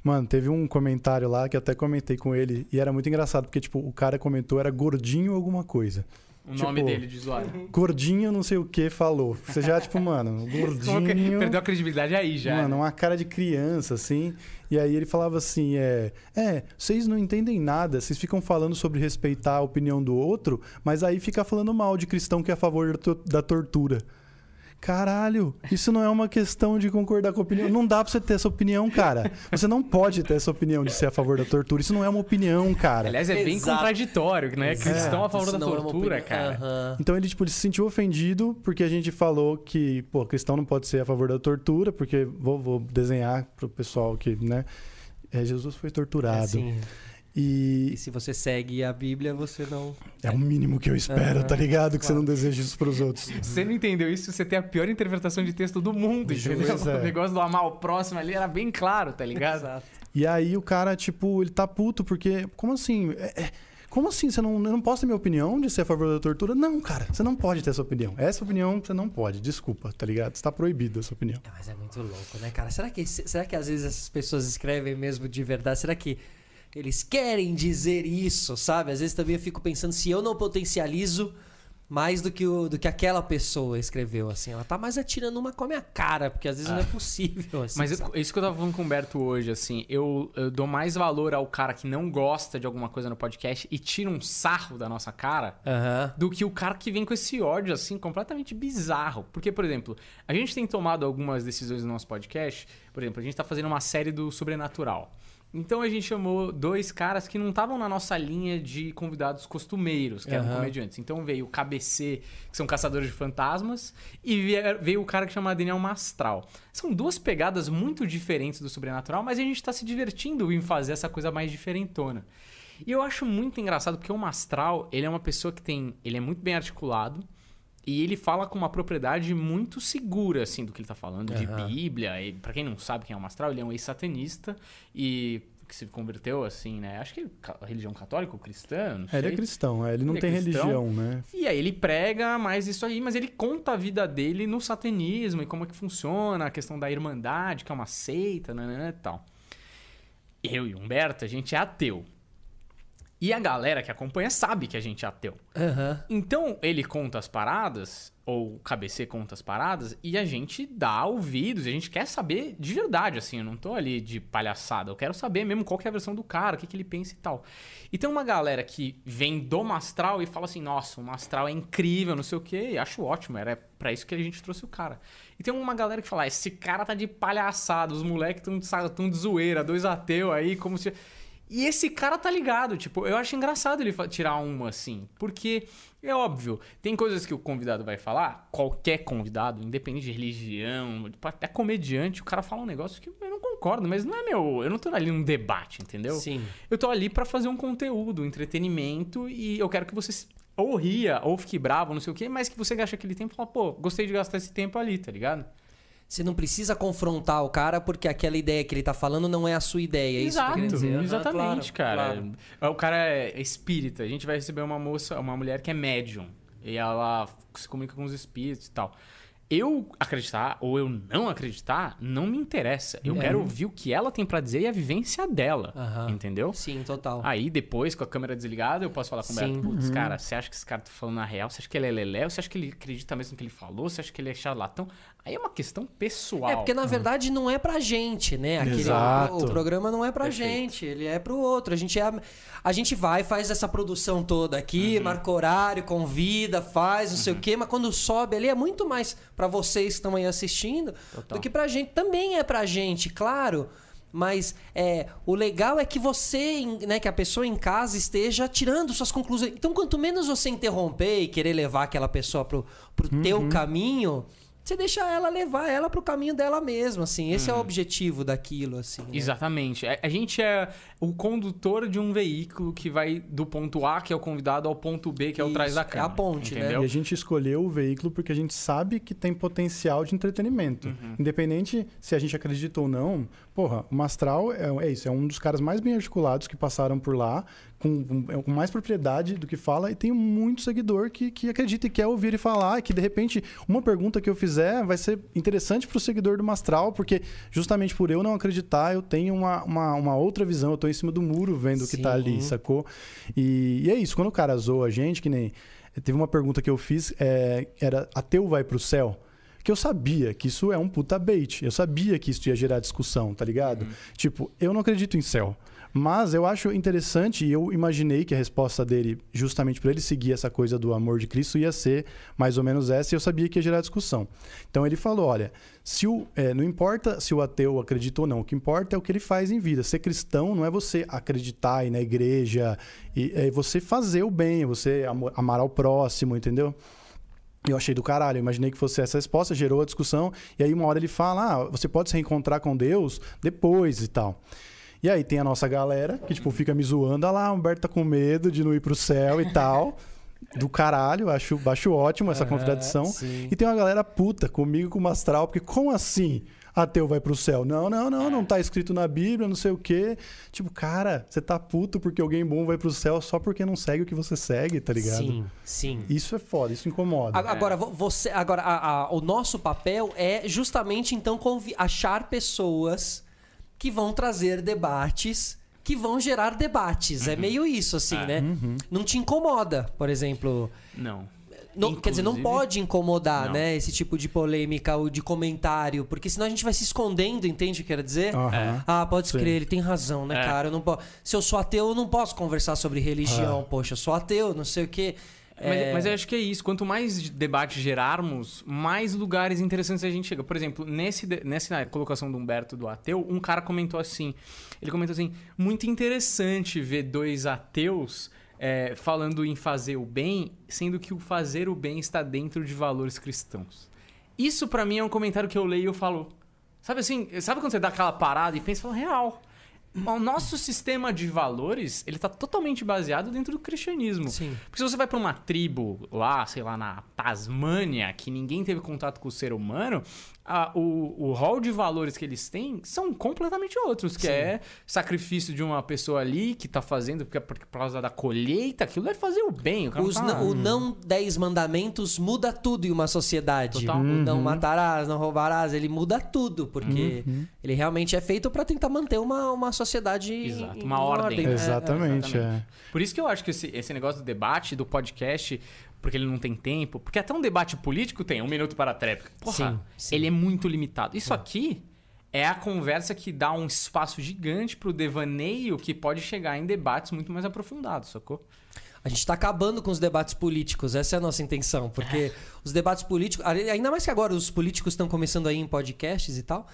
Mano, teve um comentário lá que eu até comentei com ele e era muito engraçado, porque, tipo, o cara comentou era gordinho alguma coisa. O Tipo, nome dele de usuário. Gordinho não sei o que falou. Você já, tipo, mano, gordinho. Perdeu a credibilidade aí já. Mano, né? uma cara de criança, assim. E aí ele falava assim: é, é, vocês não entendem nada, vocês ficam falando sobre respeitar a opinião do outro, mas aí fica falando mal de cristão que é a favor da tortura. Caralho, isso não é uma questão de concordar com a opinião. Não dá pra você ter essa opinião, cara. Você não pode ter essa opinião de ser a favor da tortura. Isso não é uma opinião, cara. Aliás, é bem Exato. contraditório, né? Cristão a favor Isso da é tortura, opinião. cara. Aham. Então ele, tipo, ele se sentiu ofendido porque a gente falou que, pô, cristão não pode ser a favor da tortura, porque vou, vou desenhar pro pessoal que, né? é, Jesus foi torturado. Assim, E e se você segue a Bíblia, você não. é o mínimo que eu espero, tá ligado? Que você claro. não deseja isso pros outros. Se você não entendeu isso, você tem a pior interpretação de texto do mundo, entendeu? É. O negócio do amar o próximo ali era bem claro, tá ligado? Exato. E aí o cara, tipo, ele tá puto, porque. Como assim? É- é- como assim? Você não, eu não posso ter minha opinião de ser a favor da tortura? Não, cara, você não pode ter essa opinião. Essa opinião você não pode, desculpa, tá ligado? Está proibido essa opinião. É, Mas é muito louco, né, cara? Será que, será que às vezes essas pessoas escrevem mesmo de verdade? Será que eles querem dizer isso, sabe? Às vezes também eu fico pensando se eu não potencializo mais do que, o, do que aquela pessoa escreveu, assim. Ela tá mais atirando uma com a minha cara, porque às vezes não é possível, assim. Mas eu- isso que eu tava falando com o Humberto hoje, assim, eu, eu dou mais valor ao cara que não gosta de alguma coisa no podcast e tira um sarro da nossa cara Aham. do que o cara que vem com esse ódio, assim, completamente bizarro. Porque, por exemplo, a gente tem tomado algumas decisões no nosso podcast. Por exemplo, a gente tá fazendo uma série do Sobrenatural. Então a gente chamou dois caras que não estavam na nossa linha de convidados costumeiros, que eram comediantes. Então veio o KBC, que são caçadores de fantasmas, e veio o cara que chama Daniel Mastral. São duas pegadas muito diferentes do sobrenatural, mas a gente tá se divertindo em fazer essa coisa mais diferentona. E eu acho muito engraçado porque o Mastral, ele é uma pessoa que tem, ele é muito bem articulado e ele fala com uma propriedade muito segura assim do que ele tá falando de Aham. Bíblia. E para quem não sabe quem é o Mastral, ele é um ex-satanista e que se converteu assim, né? Acho que religião católica ou cristã, não sei. ele é cristão, é, ele não Ele é tem religião, né? E aí ele prega mais isso aí, mas ele conta a vida dele no satanismo e como é que funciona, a questão da irmandade, que é uma seita, né, e tal. Eu e Humberto, a gente é ateu. E a galera que acompanha sabe que a gente é ateu. Aham. Então ele conta as paradas, ou o KBC conta as paradas, e a gente dá ouvidos, e a gente quer saber de verdade, assim, eu não tô ali de palhaçada, eu quero saber mesmo qual que é a versão do cara, o que, que ele pensa e tal. E tem uma galera que vem do Mastral e fala assim, nossa, o Mastral é incrível, não sei o quê, e acho ótimo, era pra isso que a gente trouxe o cara. E tem uma galera que fala, "Ah, esse cara tá de palhaçada, os moleques tão, tão de zoeira, dois ateus aí, como se... E esse cara tá ligado, tipo, eu acho engraçado ele tirar uma assim, porque é óbvio, tem coisas que o convidado vai falar, qualquer convidado, independente de religião, até comediante, o cara fala um negócio que eu não concordo, mas não é meu, eu não tô ali num debate, entendeu? Sim. Eu tô ali pra fazer um conteúdo, um entretenimento e eu quero que você ou ria, ou fique bravo, não sei o quê, mas que você gaste aquele tempo e fala, pô, gostei de gastar esse tempo ali, tá ligado? Você não precisa confrontar o cara porque aquela ideia que ele tá falando não é a sua ideia. É isso que Exato, dizer. Exatamente, claro, cara. claro. O cara é espírita. A gente vai receber uma moça, uma mulher que é médium. E ela se comunica com os espíritos e tal. Eu acreditar ou eu não acreditar, não me interessa. Eu É. quero ouvir o que ela tem pra dizer e a vivência dela. Aham. Entendeu? Sim, total. Aí, depois, com a câmera desligada, eu posso falar com o Sim. Beto, putz, cara, você acha que esse cara tá falando na real? Você acha que ele é leléu? Você acha que ele acredita mesmo no que ele falou? Você acha que ele é charlatão? Aí é uma questão pessoal. É, porque na verdade não é pra gente, né? Aquele, Exato. O, o programa não é pra Perfeito. gente, ele é pro outro. A gente, é, a gente vai, faz essa produção toda aqui, Uhum. marca horário, convida, faz, não sei o quê, mas quando sobe ali é muito mais pra vocês que estão aí assistindo Total. do que pra gente. Também é pra gente, claro. Mas é, o legal é que você, né, que a pessoa em casa esteja tirando suas conclusões. Então, quanto menos você interromper e querer levar aquela pessoa pro, pro teu caminho, você deixa ela levar ela pro caminho dela mesma, assim. Esse é o objetivo daquilo, assim. né? Exatamente. A, a gente é o condutor de um veículo que vai do ponto A, que é o convidado, ao ponto B, que é o Isso, trás da é a ponte, né? entendeu? E a gente escolheu o veículo porque a gente sabe que tem potencial de entretenimento. Uhum. Independente se a gente acredita ou não, porra, o Mastral é, é isso, é um dos caras mais bem articulados que passaram por lá, com, com- com mais propriedade do que fala, e tem muito seguidor que, que acredita e quer ouvir ele falar, e que de repente uma pergunta que eu fizer vai ser interessante para o seguidor do Mastral, porque justamente por eu não acreditar, eu tenho uma, uma, uma outra visão, eu tô em cima do muro vendo o que tá ali, sacou? E, e é isso, quando o cara zoa a gente, que nem. Teve uma pergunta que eu fiz, é, era ateu vai pro céu? Que eu sabia que isso é um puta bait. Eu sabia que isso ia gerar discussão, tá ligado? Tipo, eu não acredito em céu. Mas eu acho interessante e eu imaginei que a resposta dele, justamente para ele seguir essa coisa do amor de Cristo, ia ser mais ou menos essa e eu sabia que ia gerar discussão. Então ele falou: olha, se o, é, não importa se o ateu acredita ou não, o que importa é o que ele faz em vida. Ser cristão não é você acreditar na igreja, é você fazer o bem, é você amar ao próximo, entendeu? Eu achei do caralho, imaginei que fosse essa resposta, gerou a discussão, e aí uma hora ele fala: ah, você pode se reencontrar com Deus depois e tal. E aí tem a nossa galera que, tipo, fica me zoando. Ah lá, o Humberto tá com medo de não ir pro céu e tal. Do caralho, acho, acho ótimo essa contradição. Sim. E tem uma galera puta comigo com o Mastral, porque como assim ateu vai pro céu? Não, não, não, não tá escrito na Bíblia, não sei o quê. Tipo, cara, você tá puto porque alguém bom vai pro céu só porque não segue o que você segue, tá ligado? Sim, sim. Isso é foda, isso incomoda. Agora, você, agora a, a, o nosso papel é justamente então achar pessoas que vão trazer debates que vão gerar debates. É uhum. É meio isso, assim, é. né? Uhum. Não te incomoda, por exemplo. Não. não quer dizer, não pode incomodar, não. né? Esse tipo de polêmica ou de comentário. Porque senão a gente vai se escondendo, entende o que quer dizer? Uhum. Ah, pode Sim. crer, ele tem razão, né, é. cara? Eu não po... Se eu sou ateu, eu não posso conversar sobre religião. Poxa, eu sou ateu, não sei o quê. Mas, é... mas eu acho que é isso. Quanto mais debate gerarmos, mais lugares interessantes a gente chega. Por exemplo, nesse, nessa colocação do Humberto do ateu, um cara comentou assim: ele comentou assim, muito interessante ver dois ateus é, falando em fazer o bem, sendo que o fazer o bem está dentro de valores cristãos. Isso para mim é um comentário que eu leio e eu falo. Sabe assim, sabe quando você dá aquela parada e pensa, fala, real o nosso sistema de valores, ele tá totalmente baseado dentro do cristianismo. Sim. Porque se você vai para uma tribo lá, sei lá, na Tasmânia, que ninguém teve contato com o ser humano, a, o, o rol de valores que eles têm são completamente outros, que Sim. é sacrifício de uma pessoa ali que tá fazendo porque, por causa da colheita, aquilo é fazer o bem. O, Os, tá... o não dez mandamentos muda tudo em uma sociedade. Total. Uhum. O não matarás, não roubarás, ele muda tudo, porque uhum. ele realmente é feito para tentar manter uma, uma sociedade Exato, uma ordem. ordem né? exatamente, é, exatamente. É. Por isso que eu acho que esse, esse negócio do debate, do podcast, porque ele não tem tempo. Porque até um debate político tem um minuto para a tréplica. Porra, sim, sim. ele é muito limitado. Isso aqui é a conversa que dá um espaço gigante pro devaneio que pode chegar em debates muito mais aprofundados, sacou? A gente está acabando com os debates políticos, essa é a nossa intenção, porque é. os debates políticos, ainda mais que agora os políticos estão começando aí em podcasts e tal,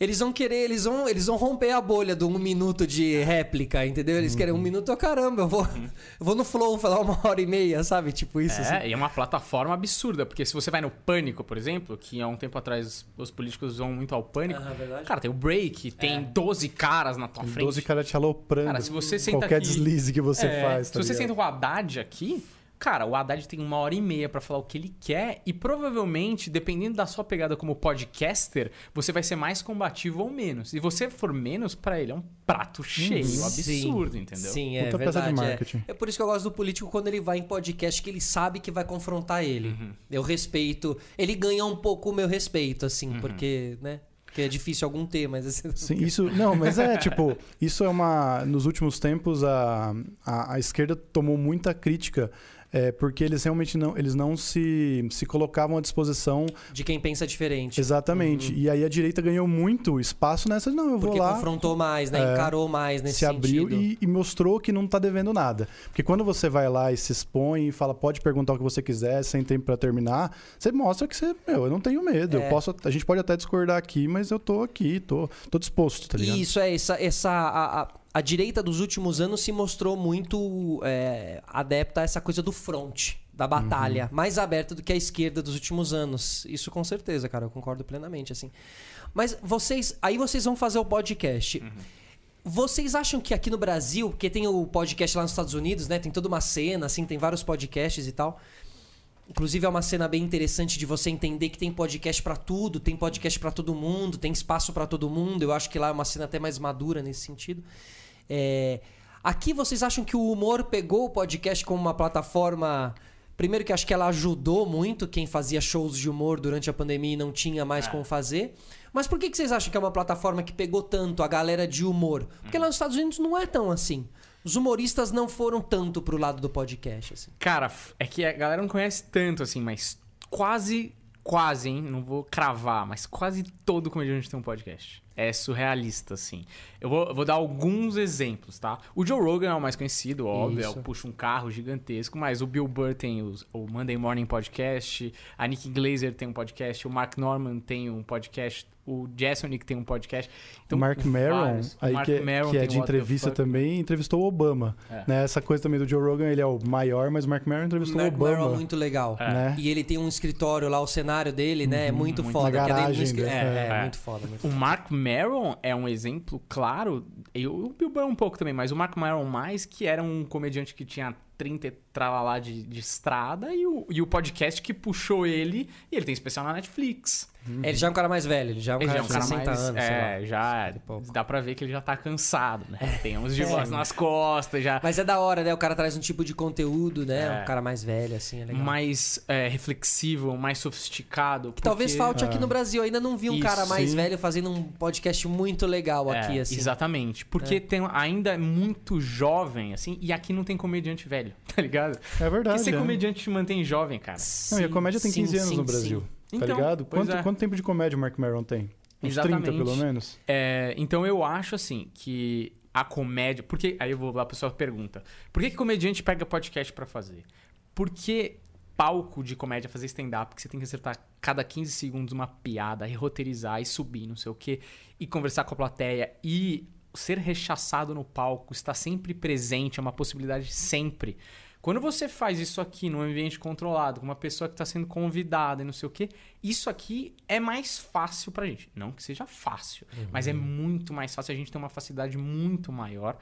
eles vão querer, eles vão, eles vão romper a bolha do um minuto de réplica, entendeu? Eles uhum. querem um uhum. minuto, oh, caramba, eu vou, uhum. eu vou no Flow falar uma hora e meia, sabe? Tipo isso. É, assim. e é uma plataforma absurda, porque se você vai no Pânico, por exemplo, que há um tempo atrás os políticos vão muito ao Pânico, uhum, cara, tem o break, tem é. 12 caras na tua frente. 12 caras te aloprando. Cara, se você senta Qualquer aqui, deslize que você é, faz. Tá se você ligado? senta com o Haddad aqui, Cara, o Haddad tem uma hora e meia para falar o que ele quer e provavelmente, dependendo da sua pegada como podcaster, você vai ser mais combativo ou menos. Se você for menos, para ele é um prato cheio, hum, absurdo, sim, entendeu? Sim, é Puta verdade. De marketing. É. é por isso que eu gosto do político quando ele vai em podcast que ele sabe que vai confrontar ele. Uhum. Eu respeito. Ele ganha um pouco o meu respeito, assim, uhum. porque, né? Que é difícil algum ter, mas assim... Sim, isso. Não, mas é tipo, isso é uma. Nos últimos tempos, a, a, a esquerda tomou muita crítica é, porque eles realmente não, eles não se, se colocavam à disposição de quem pensa diferente. Exatamente. Uhum. E aí a direita ganhou muito espaço nessa, não, eu vou porque lá. confrontou mais, né? É, Encarou mais nesse se abriu e, e, mostrou que não está devendo nada. Porque quando você vai lá e se expõe e fala, pode perguntar o que você quiser, sem tempo para terminar, você mostra que você, meu, eu não tenho medo. É. Eu posso, a gente pode até discordar aqui, mas eu tô aqui, tô, tô disposto, tá ligado? Isso é essa essa a, a a direita dos últimos anos se mostrou muito é, adepta a essa coisa do front, da batalha, uhum. mais aberta do que a esquerda dos últimos anos. Isso com certeza, cara, eu concordo plenamente, assim. Mas vocês, aí vocês vão fazer o podcast. Uhum. Vocês acham que aqui no Brasil, porque tem o podcast lá nos Estados Unidos, né? Tem toda uma cena, assim, tem vários podcasts e tal. Inclusive é uma cena bem interessante de você entender que tem podcast para tudo, tem podcast para todo mundo, tem espaço para todo mundo. Eu acho que lá é uma cena até mais madura nesse sentido. É... Aqui vocês acham que o humor pegou o podcast como uma plataforma. Primeiro, que acho que ela ajudou muito quem fazia shows de humor durante a pandemia e não tinha mais é. como fazer. Mas por que, que vocês acham que é uma plataforma que pegou tanto a galera de humor? Porque lá nos Estados Unidos não é tão assim. Os humoristas não foram tanto pro lado do podcast, assim. Cara, é que a galera não conhece tanto, assim, mas quase, quase, hein? Não vou cravar, mas quase todo comediante tem um podcast. É surrealista, assim. Eu vou, eu vou dar alguns exemplos, tá? O Joe Rogan é o mais conhecido, óbvio, é o Isso. Puxa um Carro gigantesco, mas o Bill Burr tem os- o Monday Morning Podcast, a Nick Glazer tem um podcast, o Mark Norman tem um podcast, o Jessonic tem um podcast. Então, o Mark Maron, aí Mark que, é- Maron que é tem de entrevista Fuck. também, entrevistou o Obama. É. Né? Essa coisa também do Joe Rogan, ele é o maior, mas o Mark Maron entrevistou Mark o Obama. Maron é muito legal. É. Né? E ele tem um escritório lá, o cenário dele, né? É muito, muito foda. que é garagem. É, é, É. muito foda. Muito O. Mark Maron é um exemplo claro, e o Bill Burr um pouco também, mas o Mark Maron mais, que era um comediante que tinha 30 e tralalá de, de estrada, e o, e o podcast que puxou ele, e ele tem especial na Netflix. Ele já é um cara mais velho, ele já é um Ele cara já é um de cara 60 mais. anos, sei lá. é, já. pouco. Dá pra ver que ele já tá cansado, né? Tem uns de É. voz nas costas, já. Mas é da hora, né? O cara traz um tipo de conteúdo, né? É. Um cara mais velho, assim, é legal. mais é, reflexivo, mais sofisticado. Que talvez porque- falte aqui no Brasil. Eu ainda não vi um Isso, cara mais sim. velho fazendo um podcast muito legal aqui, É, assim. Exatamente. Porque tem, ainda é muito jovem, assim, e aqui não tem comediante velho, tá ligado? É verdade. Porque ser é. comediante te mantém jovem, cara. Não, e a comédia tem Sim, 15 anos sim, no Brasil. Tá Então, ligado? pois Quanto, é. quanto tempo de comédia o Mark Maron tem? Uns Exatamente. 30, pelo menos? É, então eu acho, assim, que a comédia... Porque, aí eu vou lá, a pessoa pergunta. Por que, que comediante pega podcast pra fazer? Porque palco de comédia, fazer stand-up, que você tem que acertar cada 15 segundos uma piada, e roteirizar e subir, não sei o quê, e conversar com a plateia e ser rechaçado no palco, estar sempre presente, é uma possibilidade sempre. Quando você faz isso aqui num ambiente controlado, com uma pessoa que está sendo convidada e não sei o quê, isso aqui é mais fácil pra gente. Não que seja fácil, mas é muito mais fácil. A gente tem uma facilidade muito maior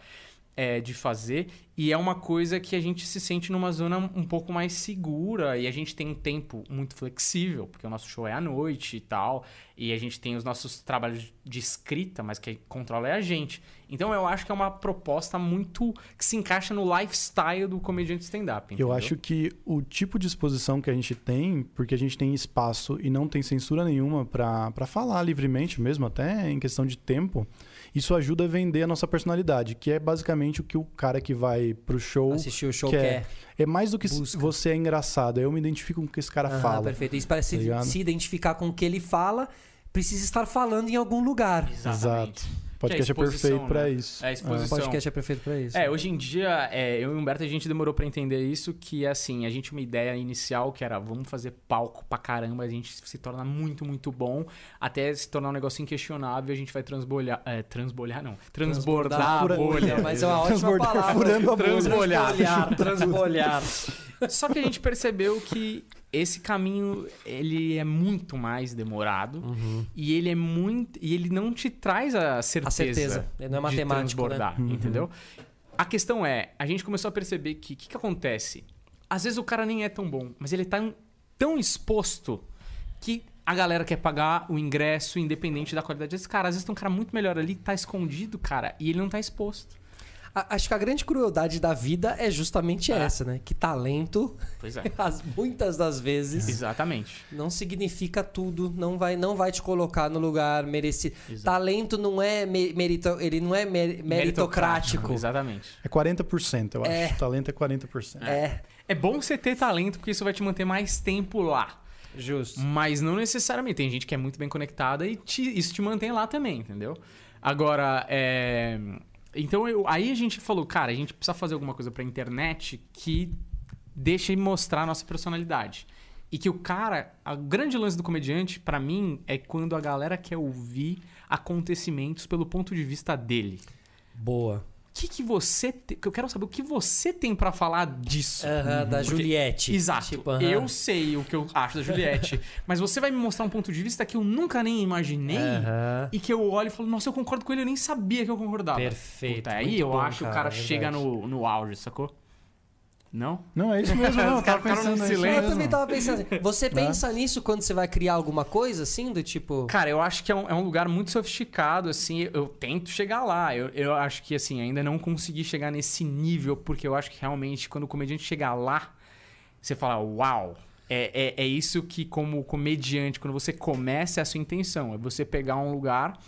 é, de fazer. E é uma coisa que a gente se sente numa zona um pouco mais segura. E a gente tem um tempo muito flexível, porque o nosso show é à noite e tal. E a gente tem os nossos trabalhos de escrita, mas quem controla é a gente. Então eu acho que é uma proposta muito que se encaixa no lifestyle do comediante stand-up. Eu acho que o tipo de exposição que a gente tem, porque a gente tem espaço e não tem censura nenhuma pra falar livremente mesmo, até em questão de tempo, isso ajuda a vender a nossa personalidade, que é basicamente o que o cara que vai pro show Assistir o show quer. quer. É mais do que Busca. você é engraçado, eu me identifico com o que esse cara Aham, fala. perfeito. Isso parece tá ligado? se identificar com o que ele fala, precisa estar falando em algum lugar. Exatamente. Podcast é, exposição, perfeito pra né? isso. É a O exposição. podcast é perfeito pra isso. É, hoje em dia, é, eu e o Humberto, a gente demorou pra entender isso, que assim, a gente tinha uma ideia inicial que era, vamos fazer palco pra caramba, a gente se torna muito, muito bom, até se tornar um negócio inquestionável, a gente vai transbolhar, é, transbolhar não, transbordar a Fura- bolha. Mas é uma ótima Transbordar, palavra. furando a bolha. Transbolhar. Transbolhar. Só que a gente percebeu que esse caminho, ele é muito mais demorado, e ele é muito, e ele não te traz a certeza, A certeza. Ele não é de matemático, né? transbordar, entendeu? A questão é, a gente começou a perceber que o que, que acontece? Às vezes o cara nem é tão bom, mas ele tá tão exposto que a galera quer pagar o ingresso independente da qualidade desse cara. Às vezes tem um cara muito melhor ali, tá escondido, cara, e ele não tá exposto. A- Acho que a grande crueldade da vida é justamente É. essa, né? Que talento, Pois é. as- muitas das vezes, Exatamente. não significa tudo, não vai, não vai te colocar no lugar merecido. Exato. Talento não é me- merito, ele não é mer- meritocrático. Exatamente. É 40%, eu acho. É. Talento é 40%. É, É bom você ter talento, porque isso vai te manter mais tempo lá. justo. Mas não necessariamente. Tem gente que é muito bem conectada e te- isso te mantém lá também, entendeu? Agora, é... Então, eu- aí a gente falou, cara, a gente precisa fazer alguma coisa pra internet que deixe mostrar a nossa personalidade. E que o cara... A grande lance do comediante, pra mim, é quando a galera quer ouvir acontecimentos pelo ponto de vista dele. Boa. O que, que você... te- Eu quero saber o que você tem pra falar disso. Aham, da Porque- Juliette. Exato. Tipo. Eu sei o que eu acho da Juliette, mas você vai me mostrar um ponto de vista que eu nunca nem imaginei e que eu olho e falo, nossa, eu concordo com ele, eu nem sabia que eu concordava. Perfeito, Puta, aí eu bom, acho que o cara, cara chega no, no auge, sacou? Não? Não, é isso mesmo, não. Eu tava pensando num isso silêncio. Eu também tava pensando assim. Você pensa nisso quando você vai criar alguma coisa assim? Do tipo. Cara, eu acho que é um, é um lugar muito sofisticado, assim, eu tento chegar lá. Eu, eu acho que, assim, ainda não consegui chegar nesse nível, porque eu acho que realmente, quando o comediante chegar lá, você fala, uau! É, é, é isso que, como comediante, quando você começa, é a sua intenção. É você pegar um lugar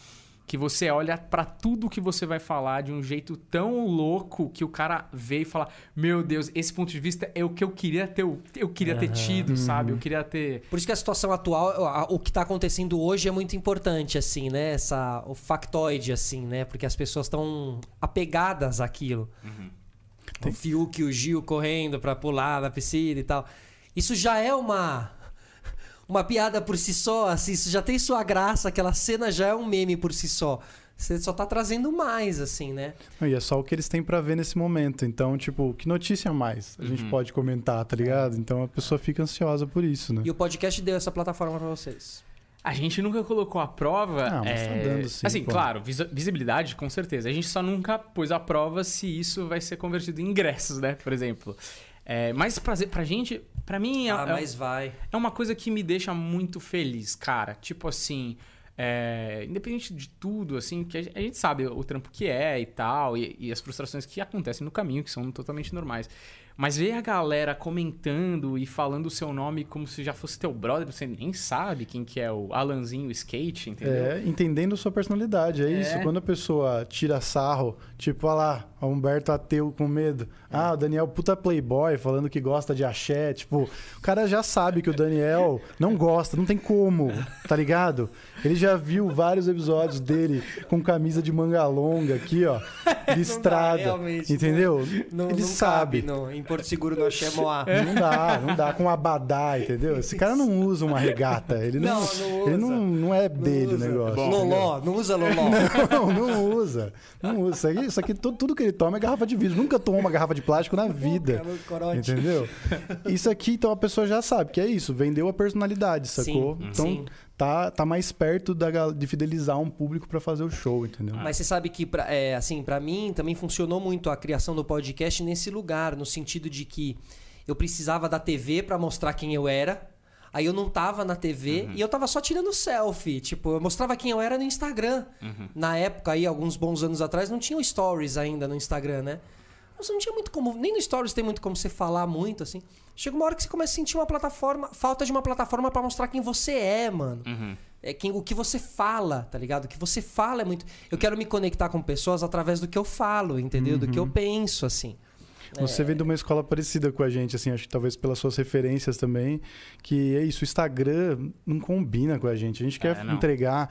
que você olha pra tudo que você vai falar de um jeito tão louco que o cara vê e fala: Meu Deus, esse ponto de vista é o que eu queria ter, eu queria ter tido, sabe? Eu queria ter. Por isso que a situação atual, o que tá acontecendo hoje é muito importante, assim, né? Essa, o factoide, assim, né? Porque as pessoas estão apegadas àquilo. O Fiuk e o Gil correndo pra pular na piscina e tal. Isso já é uma uma piada por si só, assim, isso já tem sua graça, aquela cena já é um meme por si só. Você só tá trazendo mais, assim, né? Não, E é só o que eles têm pra ver nesse momento. Então, tipo, que notícia a mais a gente pode comentar, tá ligado? Então a pessoa fica ansiosa por isso, né? E o podcast deu essa plataforma pra vocês. A gente nunca colocou à prova. Ah, mas tá é, dando sim, Assim, pô. claro, visi- visibilidade, com certeza. A gente só nunca pôs à prova se isso vai ser convertido em ingressos, né? Por exemplo. É, mas pra, pra gente, pra mim, é, ah, é- mas vai. é uma coisa que me deixa muito feliz, cara. Tipo assim, é, independente de tudo, assim, que a gente- a gente sabe o trampo que é e tal, e, e as frustrações que acontecem no caminho, que são totalmente normais. Mas ver a galera comentando e falando o seu nome como se já fosse teu brother, você nem sabe quem que é o Alanzinho Skate, entendeu? É, entendendo sua personalidade, é, É. isso. Quando a pessoa tira sarro, tipo, olha lá, o Humberto ateu com medo. Ah, o Daniel puta playboy, falando que gosta de axé. Tipo, o cara já sabe que o Daniel não gosta, não tem como, tá ligado? Ele já viu vários episódios dele com camisa de manga longa aqui, ó, listrada. realmente, entendeu? Não, Ele não sabe. cabe no, em Porto Seguro no Axé Moá. Não dá, não dá com abadá, entendeu? Esse cara não usa uma regata. Ele não, Não, não ele usa. não, não é Não dele o negócio. Bom? Loló, não usa Loló. Não, não usa. Não usa. Isso aqui, isso aqui tudo, tudo que ele toma é garrafa de vidro. Nunca tomou uma garrafa de plástico na vida. Entendeu? Isso aqui, então, a pessoa já sabe que é isso. Vendeu a personalidade, sacou? Sim, então, sim. Tá, tá mais perto da, de fidelizar um público pra fazer o show, entendeu? Mas você sabe que, pra, é, assim, para mim também funcionou muito a criação do podcast nesse lugar, no sentido de que eu precisava da TV pra mostrar quem eu era. Aí eu não tava na TV e eu tava só tirando selfie. Tipo, eu mostrava quem eu era no Instagram. Na época, aí, alguns bons anos atrás, não tinha stories ainda no Instagram, né? Você não tinha muito como. Nem no Stories tem muito como você falar muito, assim. Chega uma hora que você começa a sentir uma plataforma. Falta de uma plataforma pra mostrar quem você é, mano. É quem, o que você fala, tá ligado? O que você fala é muito. Eu quero me conectar com pessoas através do que eu falo, entendeu? Do que eu penso, assim. Você vem de uma escola parecida com a gente, assim, acho que talvez pelas suas referências também, que é isso, o Instagram não combina com a gente. A gente quer É, entregar,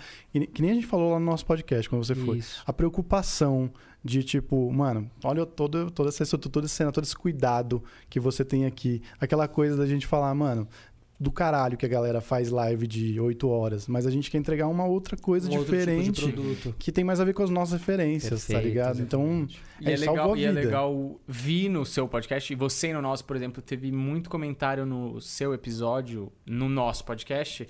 que nem a gente falou lá no nosso podcast, quando você foi, Isso. a preocupação de tipo, mano, olha todo, toda essa estrutura, toda essa cena, todo esse cuidado que você tem aqui. Aquela coisa da gente falar, mano, do caralho que a galera faz live de 8 horas, mas a gente quer entregar uma outra coisa Um outro tipo de diferente produto. que tem mais a ver com as nossas referências, tá Perfeito, ligado? Então, exatamente. E é, salvou legal, a e é legal vir no seu podcast, e você no nosso, por exemplo, teve muito comentário no seu episódio, no nosso podcast,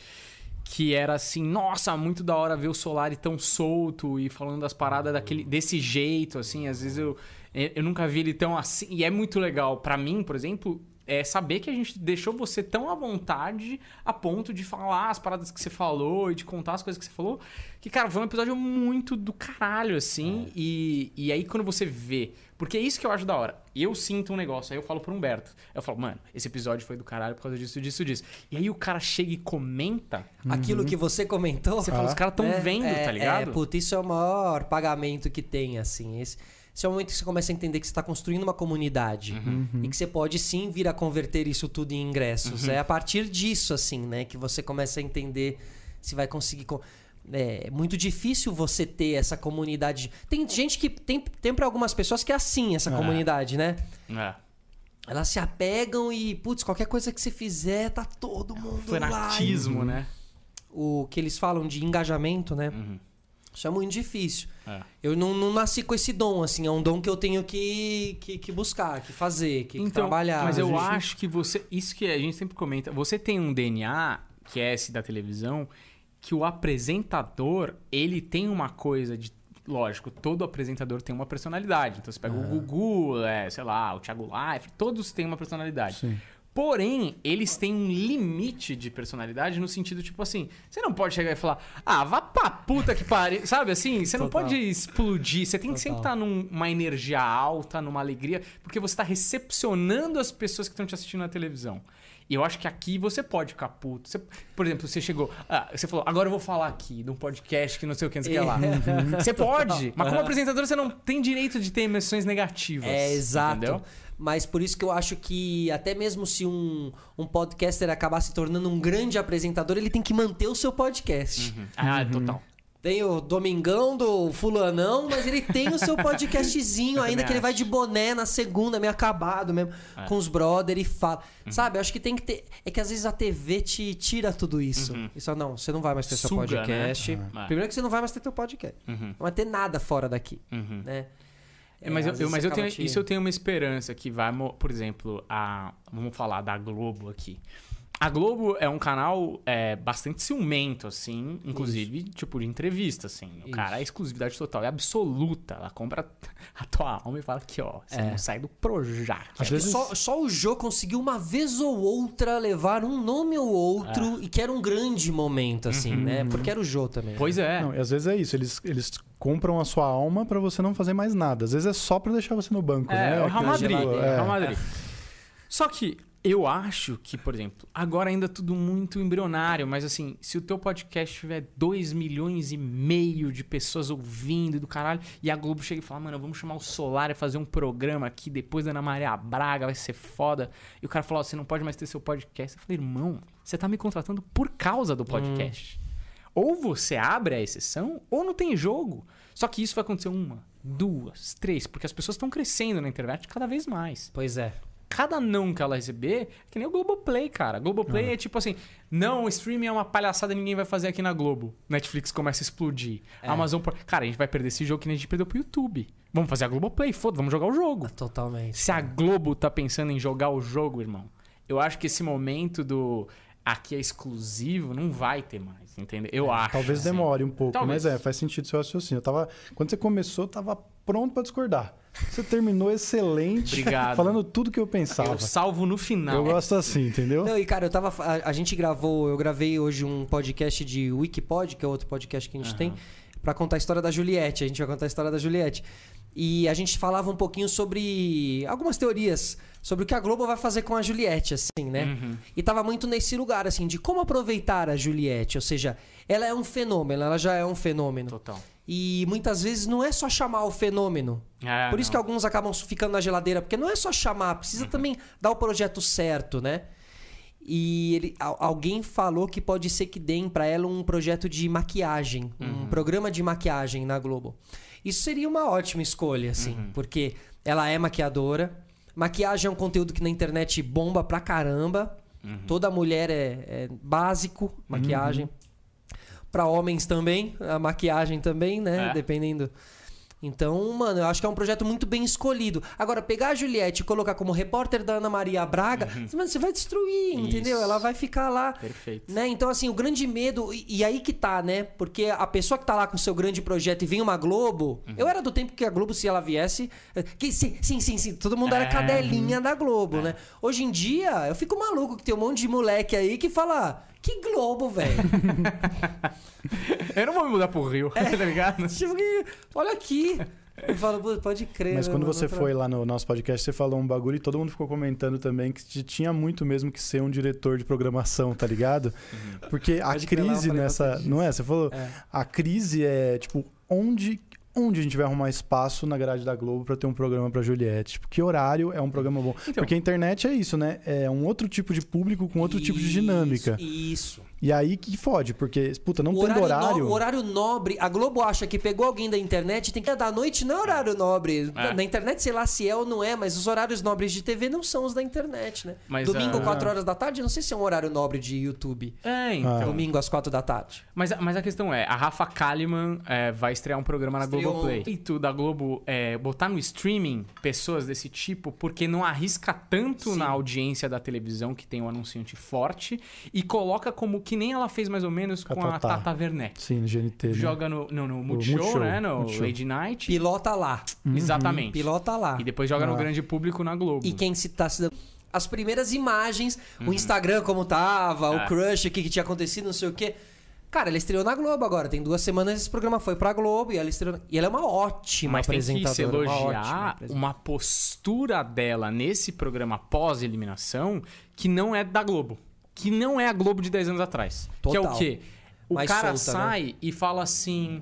que era assim, nossa, muito da hora ver o Solari tão solto e falando das paradas daquele, desse jeito, assim, às vezes eu, eu nunca vi ele tão assim, e é muito legal pra mim, por exemplo, é saber que a gente deixou você tão à vontade a ponto de falar as paradas que você falou e de contar as coisas que você falou. Que, cara, foi um episódio muito do caralho, assim. É. E, e aí, quando você vê. Porque é isso que eu acho da hora. Eu sinto um negócio, aí eu falo pro Humberto. Eu falo, mano, esse episódio foi do caralho por causa disso, disso, disso. E aí o cara chega e comenta. Aquilo que você comentou. Você fala, os caras tão é, vendo, é, tá ligado? É, puta, isso é o maior pagamento que tem, assim. Esse, esse é o momento que você começa a entender que você está construindo uma comunidade. Uhum. E que você pode sim vir a converter isso tudo em ingressos. Uhum. É a partir disso, assim, né? Que você começa a entender se vai conseguir. co- É muito difícil você ter essa comunidade. Tem gente que. Tem, tem para algumas pessoas que é assim, essa É. comunidade, né? É. Elas se apegam e, putz, qualquer coisa que você fizer, tá todo mundo lá. Fanatismo, né? O que eles falam de engajamento, né? Uhum. Isso é muito difícil. É. Eu não, não nasci com esse dom, assim. É um dom que eu tenho que, que, que buscar, que fazer, que, que Então, trabalhar. Mas eu gente- acho que você. Isso que a gente sempre comenta. Você tem um DNA, que é esse da televisão, que o apresentador, ele tem uma coisa de. Lógico, todo apresentador tem uma personalidade. Então você pega o Gugu, é, sei lá, o Thiago Life, todos têm uma personalidade. Sim. Porém, eles têm um limite de personalidade no sentido, tipo assim, você não pode chegar e falar, ah, vá pra puta que pariu, sabe assim? Você não Total. pode explodir, você tem que sempre Total. estar numa energia alta, numa alegria, porque você está recepcionando as pessoas que estão te assistindo na televisão. E eu acho que aqui você pode ficar puto. Você- por exemplo, você chegou. ah, você falou, agora eu vou falar aqui de um podcast que não sei o que, não sei o que lá. Você pode, mas como apresentador você não tem direito de ter emoções negativas. É, exato. Entendeu? Mas por isso que eu acho que até mesmo se um, um podcaster acabar se tornando um grande apresentador, ele tem que manter o seu podcast. Ah, total. Tem o Domingão do Fulanão, mas ele tem o seu podcastzinho ainda, que ele vai de boné na segunda, meio acabado mesmo, É. com os brother e fala. Uhum. Sabe, eu acho que tem que ter. É que às vezes a TV te tira tudo isso. Isso, não, você não vai mais ter seu Uhum. Suga, podcast. né? Uhum. Primeiro que você não vai mais ter teu podcast. Uhum. Não vai ter nada fora daqui, Uhum. né? É, mas É, eu, eu- mas eu tenho, te- isso eu tenho uma esperança que vai, por exemplo, a vamos falar da Globo aqui. A Globo é um canal é, bastante ciumento, assim, inclusive, tipo, de entrevista, assim. O Isso. cara é exclusividade total, é absoluta. Ela compra a tua alma e fala que, ó, você É. não sai do Projac. Às Acho que vezes- só, só o Jô conseguiu uma vez ou outra levar um nome ou outro e que era um grande momento, assim, né? Porque era o Jô também. Pois é. Não, e às vezes é isso, eles, eles compram a sua alma pra você não fazer mais nada. Às vezes é só pra deixar você no banco, É, né? o Real Madrid. é. É. Real Madrid. Só que eu acho que, por exemplo, agora ainda é tudo muito embrionário, mas assim, se o teu podcast tiver 2 milhões e meio de pessoas ouvindo e do caralho, e a Globo chega e fala, mano, vamos chamar o Solar e fazer um programa aqui depois da Ana Maria Braga, vai ser foda. E o cara falou, ó, você não pode mais ter seu podcast. Eu falei, irmão, você tá me contratando por causa do podcast. Ou você abre a exceção, ou não tem jogo. Só que isso vai acontecer uma, duas, três, porque as pessoas estão crescendo na internet cada vez mais. Pois é. Cada não que ela receber, é que nem o Globoplay, cara. Globoplay é tipo assim: não, o streaming é uma palhaçada ninguém vai fazer aqui na Globo. Netflix começa a explodir. É. Amazon. Cara, a gente vai perder esse jogo que a gente perdeu pro YouTube. Vamos fazer a Globoplay, foda, vamos jogar o jogo. Totalmente. Se a Globo tá pensando em jogar o jogo, irmão, eu acho que esse momento do aqui é exclusivo não vai ter mais, entendeu? Eu acho. Talvez assim. demore um pouco, Talvez. mas é, faz sentido seu raciocínio. Eu tava, quando você começou, eu tava pronto pra discordar. Você terminou excelente, Obrigado. falando tudo que eu pensava. Eu salvo no final. Eu gosto assim, entendeu? Não, e cara, eu tava. A, a gente gravou, eu gravei hoje um podcast de Wikipod, que é outro podcast que a gente tem, pra contar a história da Juliette. A gente vai contar a história da Juliette. E a gente falava um pouquinho sobre algumas teorias sobre o que a Globo vai fazer com a Juliette, assim, né? Uhum. E tava muito nesse lugar, assim, de como aproveitar a Juliette. Ou seja, ela é um fenômeno, ela já é um fenômeno. Total. E muitas vezes não é só chamar o fenômeno. É, Por isso que alguns acabam ficando na geladeira, porque não é só chamar, precisa Uhum. também dar o projeto certo, né? E ele- al- alguém falou que pode ser que deem pra ela um projeto de maquiagem, Uhum. um programa de maquiagem na Globo. Isso seria uma ótima escolha, assim, Uhum. porque ela é maquiadora. Maquiagem é um conteúdo que na internet bomba pra caramba. Uhum. Toda mulher é, é básico, maquiagem. Pra homens também, a maquiagem também, né? É. Dependendo. Então, mano, eu acho que é um projeto muito bem escolhido. Agora, pegar a Juliette e colocar como repórter da Ana Maria Braga, mano, você vai destruir, entendeu? Uhum. Isso. Ela vai ficar lá. Perfeito. Né? Então, assim, o grande medo. E, e aí que tá, né? Porque a pessoa que tá lá com o seu grande projeto e vem uma Globo. Uhum. Eu era do tempo que a Globo, se ela viesse. eh, Que, sim, sim, sim, sim. Todo mundo era É. cadelinha da Globo, né? Hoje em dia, eu fico maluco que tem um monte de moleque aí que fala. Que Globo, velho. Eu não vou me mudar pro Rio, É. tá ligado? Tipo que, Olha aqui. Eu falo, "Pô, pode crer. Mas né, quando você foi lá no nosso podcast, você falou um bagulho e todo mundo ficou comentando também que tinha muito mesmo que ser um diretor de programação, tá ligado? Porque a Pode lá crise nessa. Não é? Você falou. É. A crise é, tipo, onde. Onde a gente vai arrumar espaço na grade da Globo pra ter um programa pra Juliette? Tipo, que horário é um programa bom? Então. Porque a internet é isso, né? É um outro tipo de público com outro tipo de Isso, dinâmica. Isso. E aí que fode, porque, puta, não o tendo horário. no- o horário nobre, a Globo acha que pegou alguém da internet, tem que dar noite, não é horário nobre. É. Na internet, sei lá se é ou não é, mas os horários nobres de TV não são os da internet, né? Mas, Domingo, ah, 4 horas da tarde, não sei se é um horário nobre de YouTube. É, então. Domingo às 4 da tarde. Mas, mas a questão é, a Rafa Kalimann é, vai estrear um programa na Estreou Globoplay. E tu da Globo é, botar no streaming pessoas desse tipo, porque não arrisca tanto Sim. na audiência da televisão, que tem um anunciante forte, e coloca como que nem ela fez mais ou menos Com a com a Tatá. Tata Werneck. Sim, no GNT. né? Joga no, no, no Multishow, Multishow, né? No Multishow. Lady Night. Pilota lá. Exatamente. Pilota lá. E depois joga no Ah. grande público na Globo. E quem se tá se dando. As primeiras imagens, o Instagram como tava, É. o crush, o que, que tinha acontecido, não sei o quê. Cara, ela estreou na Globo agora. Tem duas semanas esse programa foi pra Globo e ela estreou. E ela é uma ótima Mas tem que se apresentadora. uma ótima elogiar apresentadora. uma postura dela nesse programa pós-eliminação que não é da Globo. Que não é a Globo de 10 anos atrás. Que é o Total. quê? O Mais cara solta, né? sai e fala assim.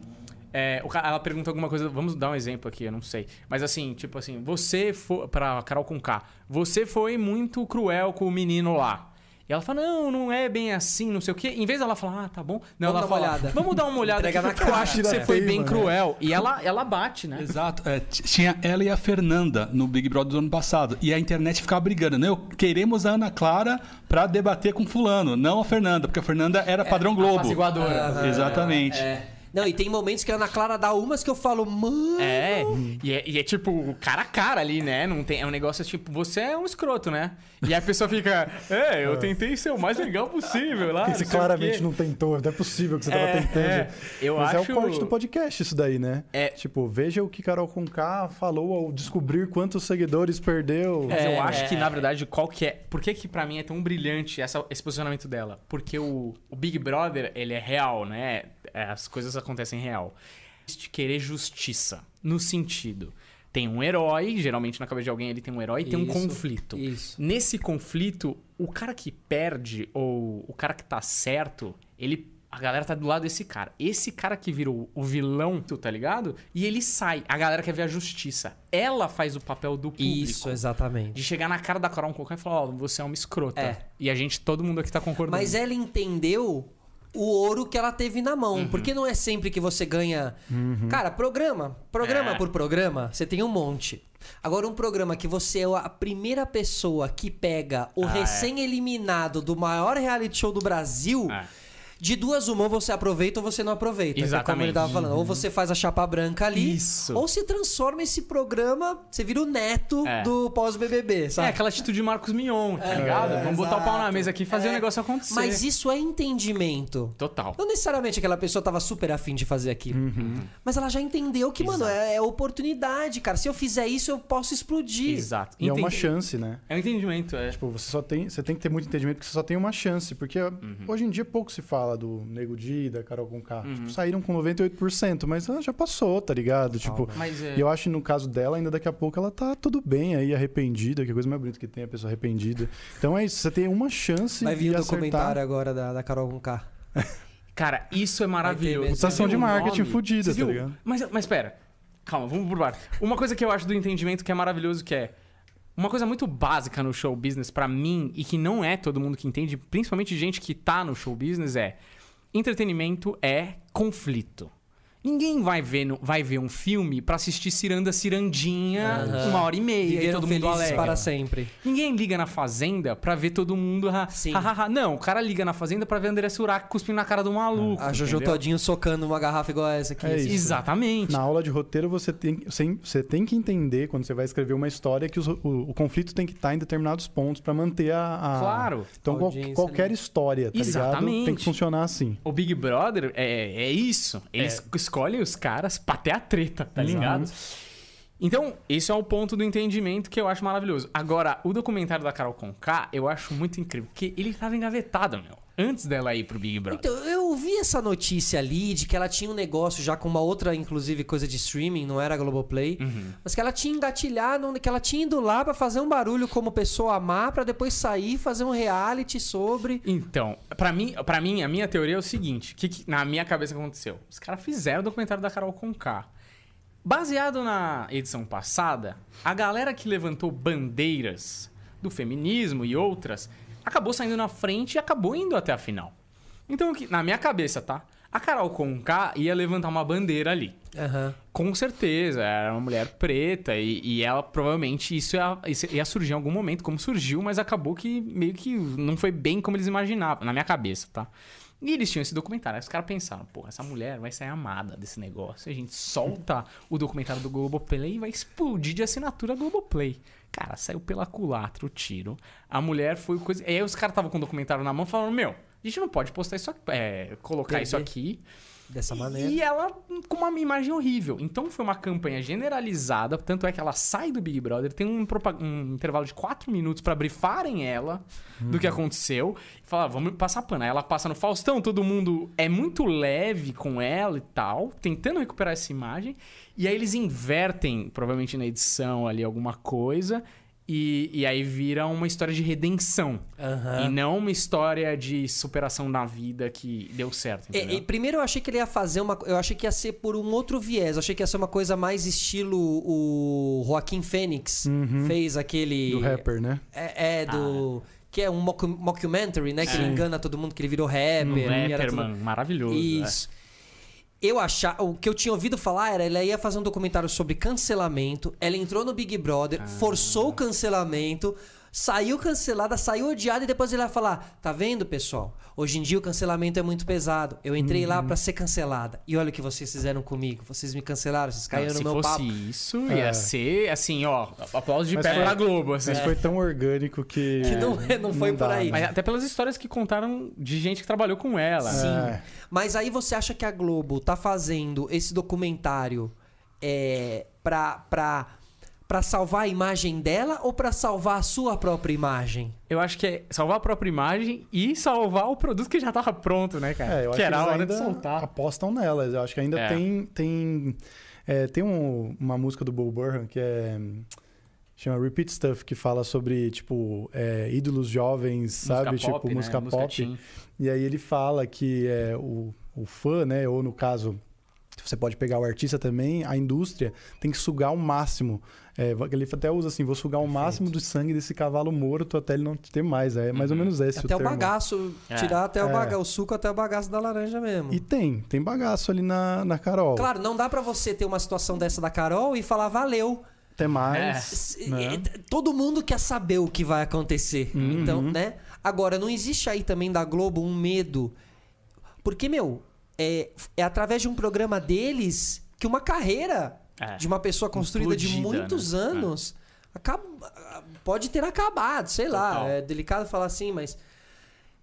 é, cara- ela pergunta alguma coisa. Vamos dar um exemplo aqui, eu não sei. Mas assim, tipo assim, você foi. Pra Carol com K, você foi muito cruel com o menino lá. E ela fala, não, não é bem assim, não sei o quê. Em vez dela falar, ah, tá bom. Não, Vamos ela dar uma fala, olhada. vamos dar uma olhada aqui, na porque eu cara. acho que você foi bem né? cruel. E ela, ela bate, né? Exato. É, tinha ela e a Fernanda no Big Brother do ano passado. E a internet ficava brigando. Não, queremos a Ana Clara pra debater com fulano, não a Fernanda, porque a Fernanda era padrão Globo. Apaziguadora. Exatamente. É. Não, e tem momentos que a Ana Clara dá umas que eu falo, mano. É, e é, e é tipo cara a cara ali, né? Não tem, é um negócio tipo, você é um escroto, né? E a pessoa fica, é, eu tentei ser o mais legal possível lá. Porque você claramente quê." não tentou, não é possível que você tava É, tentando. é. Eu Mas acho- é o corte do podcast isso daí, né? É. Tipo, veja o que Carol Conká falou ao descobrir quantos seguidores perdeu. Mas eu É, acho que, é. na verdade, qual que é. Por que, que pra mim é tão brilhante essa- esse posicionamento dela? Porque o, o Big Brother, ele é real, né? É, As coisas acontecem real. De querer justiça. No sentido. Tem um herói, geralmente na cabeça de alguém ele tem um herói e tem um conflito. isso. Nesse conflito, o cara que perde ou o cara que tá certo, ele. A galera tá do lado desse cara. Esse cara que virou o vilão, tu tá ligado? E ele sai. A galera quer ver a justiça. Ela faz o papel do público. Isso, exatamente. De chegar na cara da Carol Conká e falar, ó, você é uma escrota. É. E a gente, todo mundo aqui tá concordando. Mas ela entendeu o ouro que ela teve na mão. Uhum. Porque não é sempre que você ganha. Cara, programa. Programa É. por programa, você tem um monte. Agora, um programa que você é a primeira pessoa que pega o Ah, é. recém-eliminado do maior reality show do Brasil. É. De duas, uma, ou você aproveita ou você não aproveita. que é como Exatamente. ele tava falando. Ou você faz a chapa branca ali. Isso. Ou se transforma esse programa, você vira o neto É. do pós-BBB, É sabe? aquela atitude de Marcos Mion, tá ligado? Vamos botar o pau na exato. mesa aqui e fazer É. o negócio acontecer. Mas isso é entendimento. Total. Não necessariamente aquela pessoa tava super afim de fazer aquilo. Mas ela já entendeu que, mano, é, é oportunidade, cara. Se eu fizer isso, eu posso explodir. Exato. E é uma chance, né? É um entendimento, é. Tipo, você só tem, você tem que ter muito entendimento porque você só tem uma chance, porque hoje em dia pouco se fala do Nego Di, da Carol Conká. Tipo, saíram com 98%, mas ela já passou, tá ligado? Tipo, Mas é. e eu acho que no caso dela, ainda daqui a pouco ela tá tudo bem aí, arrependida, que é a coisa mais bonita que tem a pessoa arrependida. Então é isso, você tem uma chance Vai vir de o acertar. documentário agora da, da Carol com K. Cara, isso é maravilhoso. viu de marketing Você tá ligado? Mas, mas pera. Calma, vamos por parte. Uma coisa que eu acho do entendimento que é maravilhoso que é uma coisa muito básica no show business pra mim e que não é todo mundo que entende, principalmente gente que tá no show business é entretenimento é conflito. Ninguém vai ver, no- vai ver um filme pra assistir Ciranda Cirandinha Aham. uma hora e meia e Viveram todo mundo alegre. para sempre. Ninguém liga na Fazenda pra ver todo mundo. ha- Sim. ha, ha, ha. Não, o cara liga na Fazenda pra ver André Surak cuspindo na cara do maluco. A Jojo entendeu? Todinho socando uma garrafa igual essa aqui. É assim. isso. Exatamente. Na aula de roteiro, você tem, você, tem que entender, quando você vai escrever uma história, que os- o, o conflito tem que estar em determinados pontos pra manter a. a- Claro. Então, qual- Audiência qualquer ali. história, tá ligado? Exatamente. Tem que funcionar assim. O Big Brother é, é isso. Eles escolhem os caras pra ter a treta, tá ligado? Então, esse é o ponto do entendimento que eu acho maravilhoso. Agora, o documentário da Carol Conká, eu acho muito incrível, porque ele tava engavetado, meu. Antes dela ir pro Big Brother. Então, eu ouvi essa notícia ali de que ela tinha um negócio já com uma outra, inclusive, coisa de streaming, não era a Globoplay, Uhum. mas que ela tinha engatilhado, que ela tinha ido lá pra fazer um barulho como pessoa amar, pra depois sair e fazer um reality sobre. Então, pra mim, pra mim, a minha teoria é o seguinte: que, que na minha cabeça aconteceu? Os caras fizeram o documentário da Carol Conká. Baseado na edição passada, a galera que levantou bandeiras do feminismo e outras acabou saindo na frente e acabou indo até a final. Então, na minha cabeça, tá? A Carol Conká ia levantar uma bandeira ali. Aham. Com certeza, era uma mulher preta e, e ela provavelmente isso ia, isso ia surgir em algum momento, como surgiu, mas acabou que meio que não foi bem como eles imaginavam, na minha cabeça, tá? E eles tinham esse documentário. Aí os caras pensaram, porra, essa mulher vai sair amada desse negócio. A gente solta o documentário do Globoplay e vai explodir de assinatura Globoplay. Cara, saiu pela culatra o tiro. A mulher foi coisa. E aí os caras estavam com o documentário na mão falando, meu, a gente não pode postar isso aqui, é, colocar isso Perder. aqui. Dessa maneira. E ela com uma imagem horrível. Então foi uma campanha generalizada, tanto é que ela sai do Big Brother, tem um, um intervalo de 4 minutos pra brifarem ela do que aconteceu. E falar, vamos passar pano. Aí ela passa no Faustão, todo mundo é muito leve com ela e tal, tentando recuperar essa imagem. E aí eles invertem, provavelmente na edição ali, alguma coisa. E, e aí vira uma história de redenção. Aham. E não uma história de superação na vida que deu certo. É, Entendeu? e primeiro eu achei que ele ia fazer uma. Eu achei que ia ser por um outro viés. Eu achei que ia ser uma coisa mais estilo o Joaquim Fênix fez aquele. Do rapper, né? É, é, do. Que é um mockumentary, né? Que ele É. engana todo mundo que ele virou rapper. Um e rapper, tudo- mano, maravilhoso. é. Eu achava. O que eu tinha ouvido falar era ela ia fazer um documentário sobre cancelamento. Ela entrou no Big Brother, Ah. forçou o cancelamento, saiu cancelada, saiu odiada e depois ele ia falar: Tá vendo, pessoal? Hoje em dia o cancelamento é muito pesado. Eu entrei lá Uhum. pra ser cancelada. E olha o que vocês fizeram comigo. Vocês me cancelaram, vocês caíram Se no meu fosse papo. isso, É. ia ser assim, ó, aplauso de Mas pé foi- pra Globo, assim. Mas foi tão orgânico que. Que não, é- não foi Não por dá, aí. né? Mas até pelas histórias que contaram de gente que trabalhou com ela. Sim. É. Mas aí você acha que a Globo tá fazendo esse documentário é, pra, pra, pra salvar a imagem dela ou pra salvar a sua própria imagem? Eu acho que é salvar a própria imagem e salvar o produto que já tava pronto, né, cara? É, eu acho que era a eles hora ainda de soltar. apostam nelas. Eu acho que ainda É. tem. Tem, é, tem um- uma música do Bo Burnham que é. Chama Repeat Stuff, que fala sobre, tipo, é, ídolos jovens, sabe? Música tipo, né? música pop. teen. E aí ele fala que é, o, o fã, né? Ou no caso, você pode pegar o artista também, a indústria tem que sugar o máximo. É, ele até usa assim, vou sugar o máximo do sangue desse cavalo morto até ele não ter mais. É mais ou menos esse até o, termo. bagaço, É. tirar até o, É. baga, o suco até o bagaço da laranja mesmo. E tem, tem bagaço ali na, na Carol. Claro, não dá pra você ter uma situação dessa da Carol e falar valeu. Até mais. É. Né? Todo mundo quer saber o que vai acontecer. Uhum. Então, né? Agora, não existe aí também da Globo um medo. Porque, meu, é, é através de um programa deles que uma carreira É. de uma pessoa construída de muitos né? anos acaba- pode ter acabado. Sei lá, Total. é delicado falar assim, mas.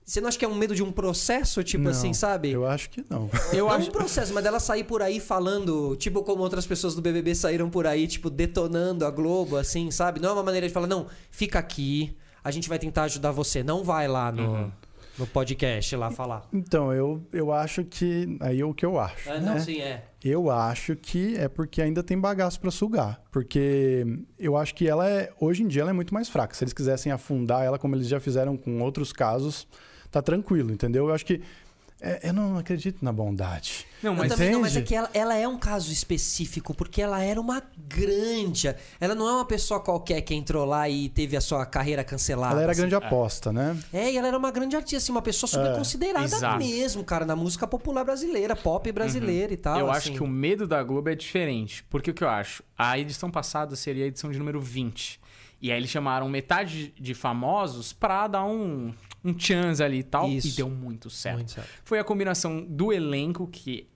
Você não acha que é um medo de um processo, tipo Não, assim, sabe? Eu acho que não. Eu não acho um processo, mas dela sair por aí falando, tipo como outras pessoas do BBB saíram por aí, tipo, detonando a Globo, assim, sabe? Não é uma maneira de falar, não, fica aqui, a gente vai tentar ajudar você. Não vai lá no, Uhum. No podcast lá falar. Então, eu, eu acho que. Aí é o que eu acho. Ah, né? não, sim, é. Eu acho que é porque ainda tem bagaço pra sugar. Porque eu acho que ela é. Hoje em dia ela é muito mais fraca. Se eles quisessem afundar ela, como eles já fizeram com outros casos, tá tranquilo, entendeu? Eu acho que. É, eu não acredito na bondade. Não, mas também não, mas é que ela, ela é um caso específico, porque ela era uma grande. Ela não é uma pessoa qualquer que entrou lá e teve a sua carreira cancelada. ela era assim. grande aposta, né? É, e ela era uma grande artista, assim, uma pessoa super É, considerada exato. mesmo, cara, na música popular brasileira, pop brasileira e tal. eu assim. acho que o medo da Globo é diferente. Porque o que eu acho? A edição passada seria a edição de número 20. E aí eles chamaram metade de famosos pra dar um, um chance ali e tal. Isso. E deu muito certo. Muito certo. Foi a combinação do elenco que.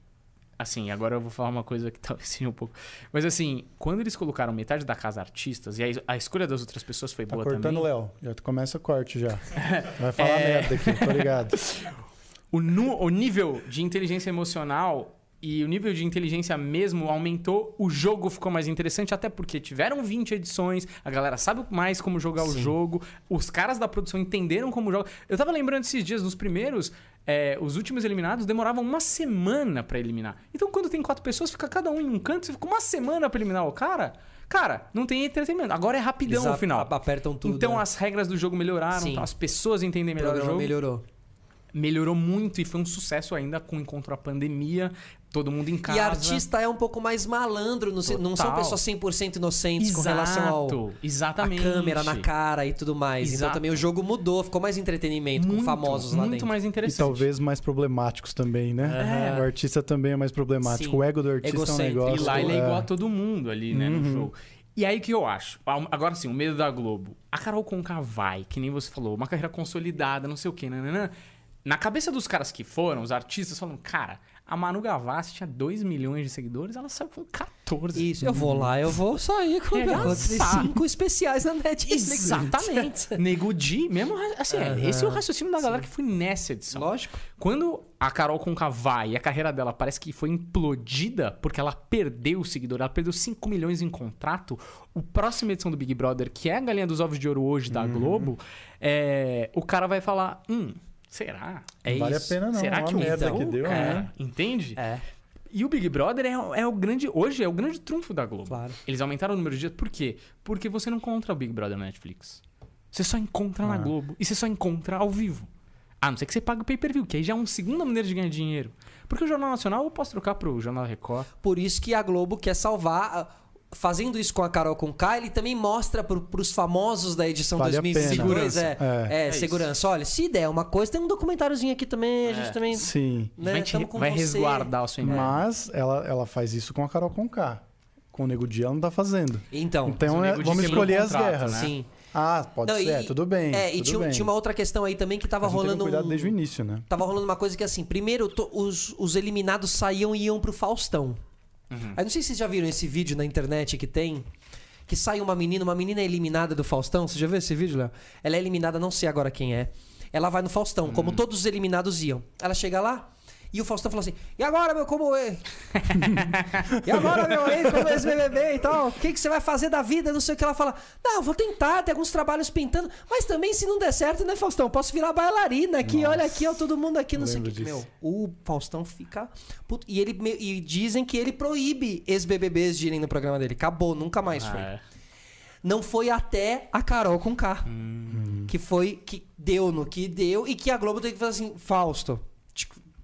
Assim, agora eu vou falar uma coisa que talvez seja um pouco. Mas assim, quando eles colocaram metade da casa artistas, e a, a escolha das outras pessoas foi Tá boa cortando o também. Léo. Já começa o corte já. Vai falar É. merda aqui, tô ligado. O, nu- o nível de inteligência emocional e o nível de inteligência mesmo aumentou, o jogo ficou mais interessante, até porque tiveram 20 edições, a galera sabe mais como jogar o Sim. jogo, os caras da produção entenderam como joga. Eu tava lembrando esses dias, nos primeiros, é, os últimos eliminados demoravam uma semana pra eliminar. Então quando tem quatro pessoas, fica cada um em um canto, você fica uma semana pra eliminar o cara. Cara, não tem entretenimento. Agora é rapidão Eles no final. apertam tudo, Então né? as regras do jogo melhoraram, então as pessoas entendem O melhor o programa jogo melhorou. Melhorou muito e foi um sucesso ainda com o encontro à pandemia, todo mundo em casa. E artista é um pouco mais malandro, não, se- não são pessoas 100% inocentes com relação ao Exato, a exatamente. câmera na cara e tudo mais. Então Exato. também o jogo mudou, ficou mais entretenimento muito, com famosos lá muito dentro. mais E interessante. talvez mais problemáticos também, né? É. O artista também é mais problemático. Sim. O ego do artista é um negócio. E lá ele é é. igual a todo mundo ali, né, no Uhum. jogo. E aí o que eu acho? Agora sim, o medo da Globo. A Carol Conká vai, que nem você falou, uma carreira consolidada, não sei o quê, nananã. Na cabeça dos caras que foram, os artistas falam, cara, a Manu Gavassi tinha 2 milhões de seguidores, ela saiu com 14. Isso, eu vou lá, eu vou sair com É, cinco especiais na Netflix. Exatamente. Nego Di, mesmo, assim, é, Aham, esse é o raciocínio da galera que foi nessa edição. Lógico. Quando a Carol Conká vai e a carreira dela parece que foi implodida porque ela perdeu o seguidor, ela perdeu 5 milhões em contrato, o próxima edição do Big Brother, que é a Galinha dos Ovos de Ouro hoje da Globo, é, o cara vai falar, hum, será? É Não vale isso. a pena não. será Uma que o merda então, que deu, é, né? Entende? É, E o Big Brother é, é o grande. Hoje é o grande trunfo da Globo. claro. Eles aumentaram o número de dias. Por quê? Porque você não encontra o Big Brother na Netflix. Você só encontra na Ah. Globo. E você só encontra ao vivo. A não ser que você pague o pay-per-view, que aí já é uma segunda maneira de ganhar dinheiro. Porque o Jornal Nacional eu posso trocar pro Jornal Record. Por isso que a Globo quer salvar. Fazendo isso com a Carol Conká, ele também mostra pro, pros famosos da edição Vale a 2022 pena. é, Segurança. é, É isso. segurança. Olha, se der uma coisa, tem um documentáriozinho aqui também, a gente É. também. Sim. Né, vai te- com vai você. resguardar a sua imagem. Mas ela, ela faz isso com a Carol Conká. Com o Nego Di ela não tá fazendo. Então, o Então é- vamos escolher o as guerras. né? sim. Ah, pode Não, ser, e- tudo bem. É, e tudo tinha, bem. tinha uma outra questão aí também que tava Mas rolando. cuidado um- desde o início, né? Tava rolando uma coisa que assim, primeiro to- os, os eliminados saíam e iam pro Faustão. Uhum. Aí não sei se vocês já viram esse vídeo na internet que tem. Que sai uma menina, uma menina é eliminada do Faustão. Você já viu esse vídeo, Léo? Ela é eliminada, não sei agora quem é. Ela vai no Faustão, Uhum. como todos os eliminados iam. Ela chega lá e o Faustão fala assim: E agora, meu, como é? e agora, meu, aí, como é esse BBB e tal? O que, que você vai fazer da vida? Não sei o que. Ela fala: Não, vou tentar, tem alguns trabalhos pintando. Mas também, se não der certo, né, Faustão? Posso virar bailarina aqui, olha aqui, ó, todo mundo aqui, não sei o que. Meu, o Faustão fica. puto. E, ele, e dizem que ele proíbe ex-BBBs de irem no programa dele. Acabou, nunca mais foi. Ah, é. Não foi até a Carol com K. Que foi que deu no que deu e que a Globo teve que fazer assim: Fausto,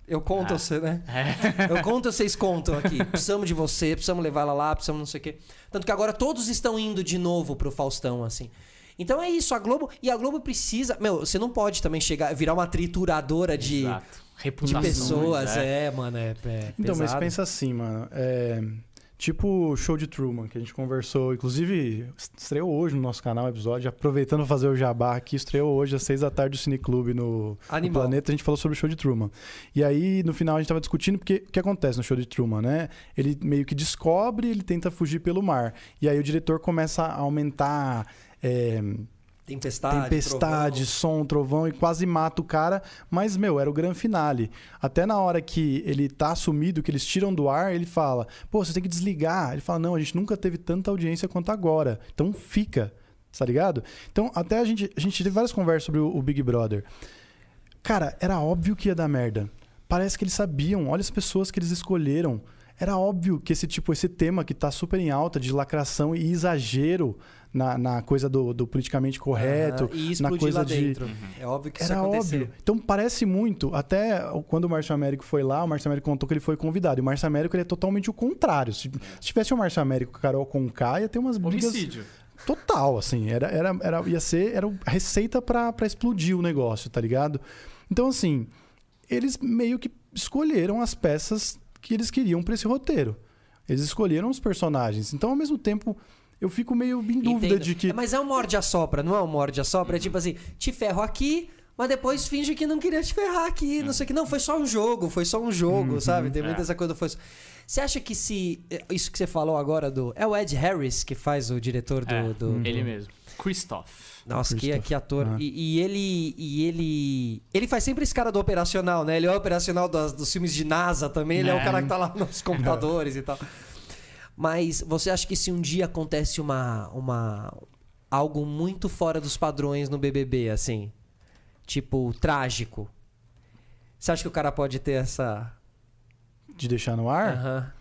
eu conto Ah. você, né? É. Eu conto, vocês contam aqui. Precisamos de você, precisamos levar ela lá, precisamos não sei o quê. Tanto que agora todos estão indo de novo pro Faustão, assim. Então é isso, a Globo. E a Globo precisa. Meu, você não pode também chegar, virar uma trituradora de, Exato. de pessoas. é. É, mano, é. é Então, mas pesado. pensa assim, mano. É, tipo o show de Truman, que a gente conversou. Inclusive, estreou hoje no nosso canal o episódio. Aproveitando fazer o jabá aqui, estreou hoje às seis da tarde o Cineclube no, no. Planeta. A gente falou sobre o show de Truman. E aí, no final, a gente tava discutindo porque o que acontece no show de Truman, né? Ele meio que descobre, ele tenta fugir pelo mar. E aí o diretor começa a aumentar. é, Tempestade. tempestade, som, trovão e quase mata o cara. Mas, meu, era o grande finale. Até na hora que ele tá sumido, que eles tiram do ar, ele fala: pô, você tem que desligar. Ele fala: não, a gente nunca teve tanta audiência quanto agora. Então fica. Tá ligado? Então, até a gente, a gente teve várias conversas sobre o, o Big Brother. Cara, era óbvio que ia dar merda. Parece que eles sabiam. Olha as pessoas que eles escolheram. Era óbvio que esse tipo, esse tema que tá super em alta de lacração e exagero na, na coisa do, do politicamente correto, e na coisa lá de dentro. É óbvio que isso era acontecer. óbvio. Então parece muito. Até quando o Márcio Américo foi lá, o Márcio Américo contou que ele foi convidado. E o Márcio Américo ele é totalmente o contrário. Se, se tivesse o Márcio Américo com Carol Conká, ia ter umas brigas Homicídio. total, assim. Era, era, era, ia ser era a receita pra explodir o negócio, tá ligado? Então, assim, eles meio que escolheram as peças que eles queriam pra esse roteiro. Eles escolheram os personagens. Então, ao mesmo tempo, eu fico meio em dúvida Entendo. de que. É, Mas é um morde-a-sopra, não é um morde-a-sopra? É tipo assim, te ferro aqui, mas depois finge que não queria te ferrar aqui, não sei o que. Não, foi só um jogo, foi só um jogo, sabe? Tem muita É. essa coisa. Foi... só- Você acha que se... Isso que você falou agora do... É o Ed Harris que faz o diretor do... É, do- do- Ele mesmo. Christoph. Nossa, que, Christoph. que ator. Ah. E, e ele. E ele. Ele faz sempre esse cara do operacional, né? Ele é o operacional das- dos filmes de NASA também. Ele é, o É. cara que tá lá nos computadores e tal. Mas você acha que se um dia acontece uma. uma algo muito fora dos padrões no BBB, assim? Tipo, trágico. Você acha que o cara pode ter essa. De deixar no ar? Aham.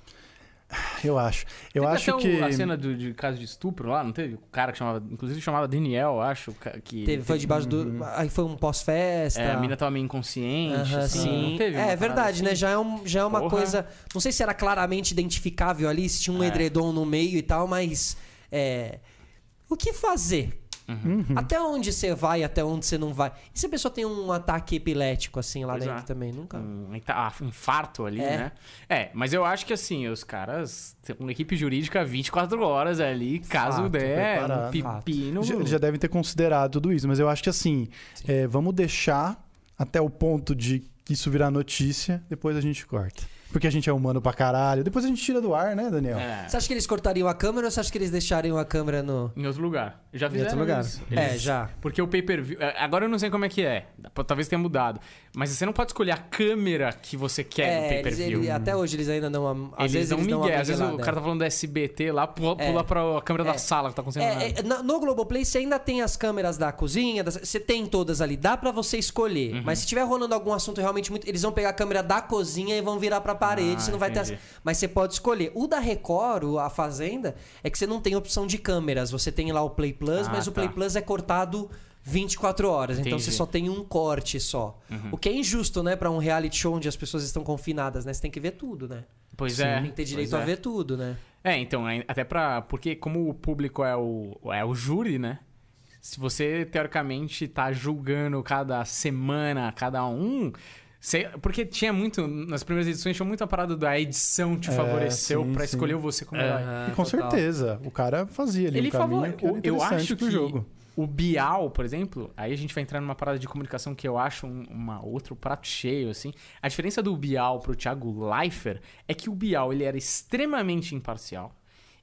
Eu acho. Eu Teve acho até que. a cena do, de caso de estupro lá, não teve? O cara que chamava, inclusive chamava Daniel, acho, que Teve, foi debaixo Uhum. do. Aí foi um pós-festa. é, a mina tava meio inconsciente, assim, sim. não teve é parada verdade, assim? né? Já é, um, já é uma Porra. coisa. Não sei se era claramente identificável ali, se tinha um É. edredom no meio e tal, mas. é, o que fazer? Uhum. Até onde você vai, até onde você não vai? E se a pessoa tem um ataque epilético assim lá Pois dentro é. também? Nunca. Um ah, infarto ali, É. né? É, mas eu acho que assim, os caras têm uma equipe jurídica 24 horas ali, caso Fato, der um pepino. Já- Eles já devem ter considerado tudo isso, mas eu acho que assim, é, vamos deixar até o ponto de isso virar notícia, depois a gente corta. Porque a gente é humano pra caralho. Depois a gente tira do ar, né, Daniel? É, Você acha que eles cortariam a câmera ou você acha que eles deixariam a câmera no. em outro lugar. Já Em fizeram outro lugar? É, Eles- já. Porque o pay-per-view... é, Agora eu não sei como é que é. Talvez tenha mudado. Mas você não pode escolher a câmera que você quer no É, eles, pay-per-view. ele- até hoje eles ainda não. Às Eles vezes dão eles dão. Às vezes o cara tá falando do SBT lá, pula, É. pula pra câmera É. da sala que tá acontecendo. É, é, no Globoplay você ainda tem as câmeras da cozinha, das- você tem todas ali, dá pra você escolher. Uhum. Mas se tiver rolando algum assunto realmente muito, eles vão pegar a câmera da cozinha e vão virar pra parede, Ah, você não vai ter entendi. as- mas você pode escolher. O da Record, o- a Fazenda, é que você não tem opção de câmeras, você tem lá o Play Plus, Ah, mas o tá. Play Plus é cortado 24 horas, então Entendi. você só tem um corte só. Uhum. O que é injusto, né, Pra um reality show onde as pessoas estão confinadas, né? Você tem que ver tudo, né? Pois é. Tem que ter direito a é. ver tudo, né? É, então, aí- até pra. Porque como o público é o, é o júri, né? Se você, teoricamente, tá julgando cada semana, cada um. você- porque tinha muito. Nas primeiras edições tinha muito a parada da edição te É, favoreceu sim, pra sim. escolher você como herói. Aham, E com total. certeza, o cara fazia ali Ele um eu acho que jogo. O Bial, por exemplo, aí a gente vai entrar numa parada de comunicação que eu acho um, uma outro prato cheio, assim. A diferença do Bial pro Thiago Leifert é que o Bial, ele era extremamente imparcial.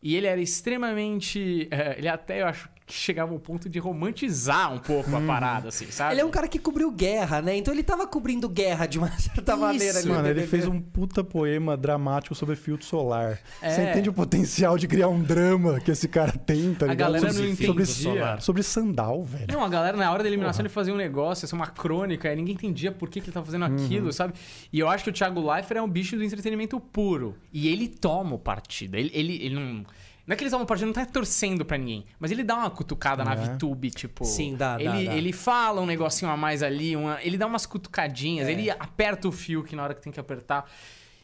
E ele era extremamente... eh, ele até, eu acho, que chegava ao ponto de romantizar um pouco a parada, assim, sabe? Ele é um cara que cobriu guerra, né? Então ele tava cobrindo guerra de uma certa Isso, maneira ali. no Mano, ele fez um puta poema dramático sobre filtro solar. É. Você entende o potencial de criar um drama que esse cara tem, tá A ligado? galera sobre, não sobre, entendia. sobre sandal, velho. Não, a galera na hora da eliminação ele fazia um negócio, essa é uma crônica, e ninguém entendia por que, que ele tava fazendo aquilo, sabe? E eu acho que o Thiago Leifert é um bicho do entretenimento puro. E ele toma o partido. Ele, ele, ele não. Não é que ele toma o partido, não tá torcendo pra ninguém. Mas ele dá uma cutucada na É. VTube, tipo. Sim, dá, dá, ele, dá. ele fala um negocinho a mais ali, uma, ele dá umas cutucadinhas, É. ele aperta o fio que na hora que tem que apertar.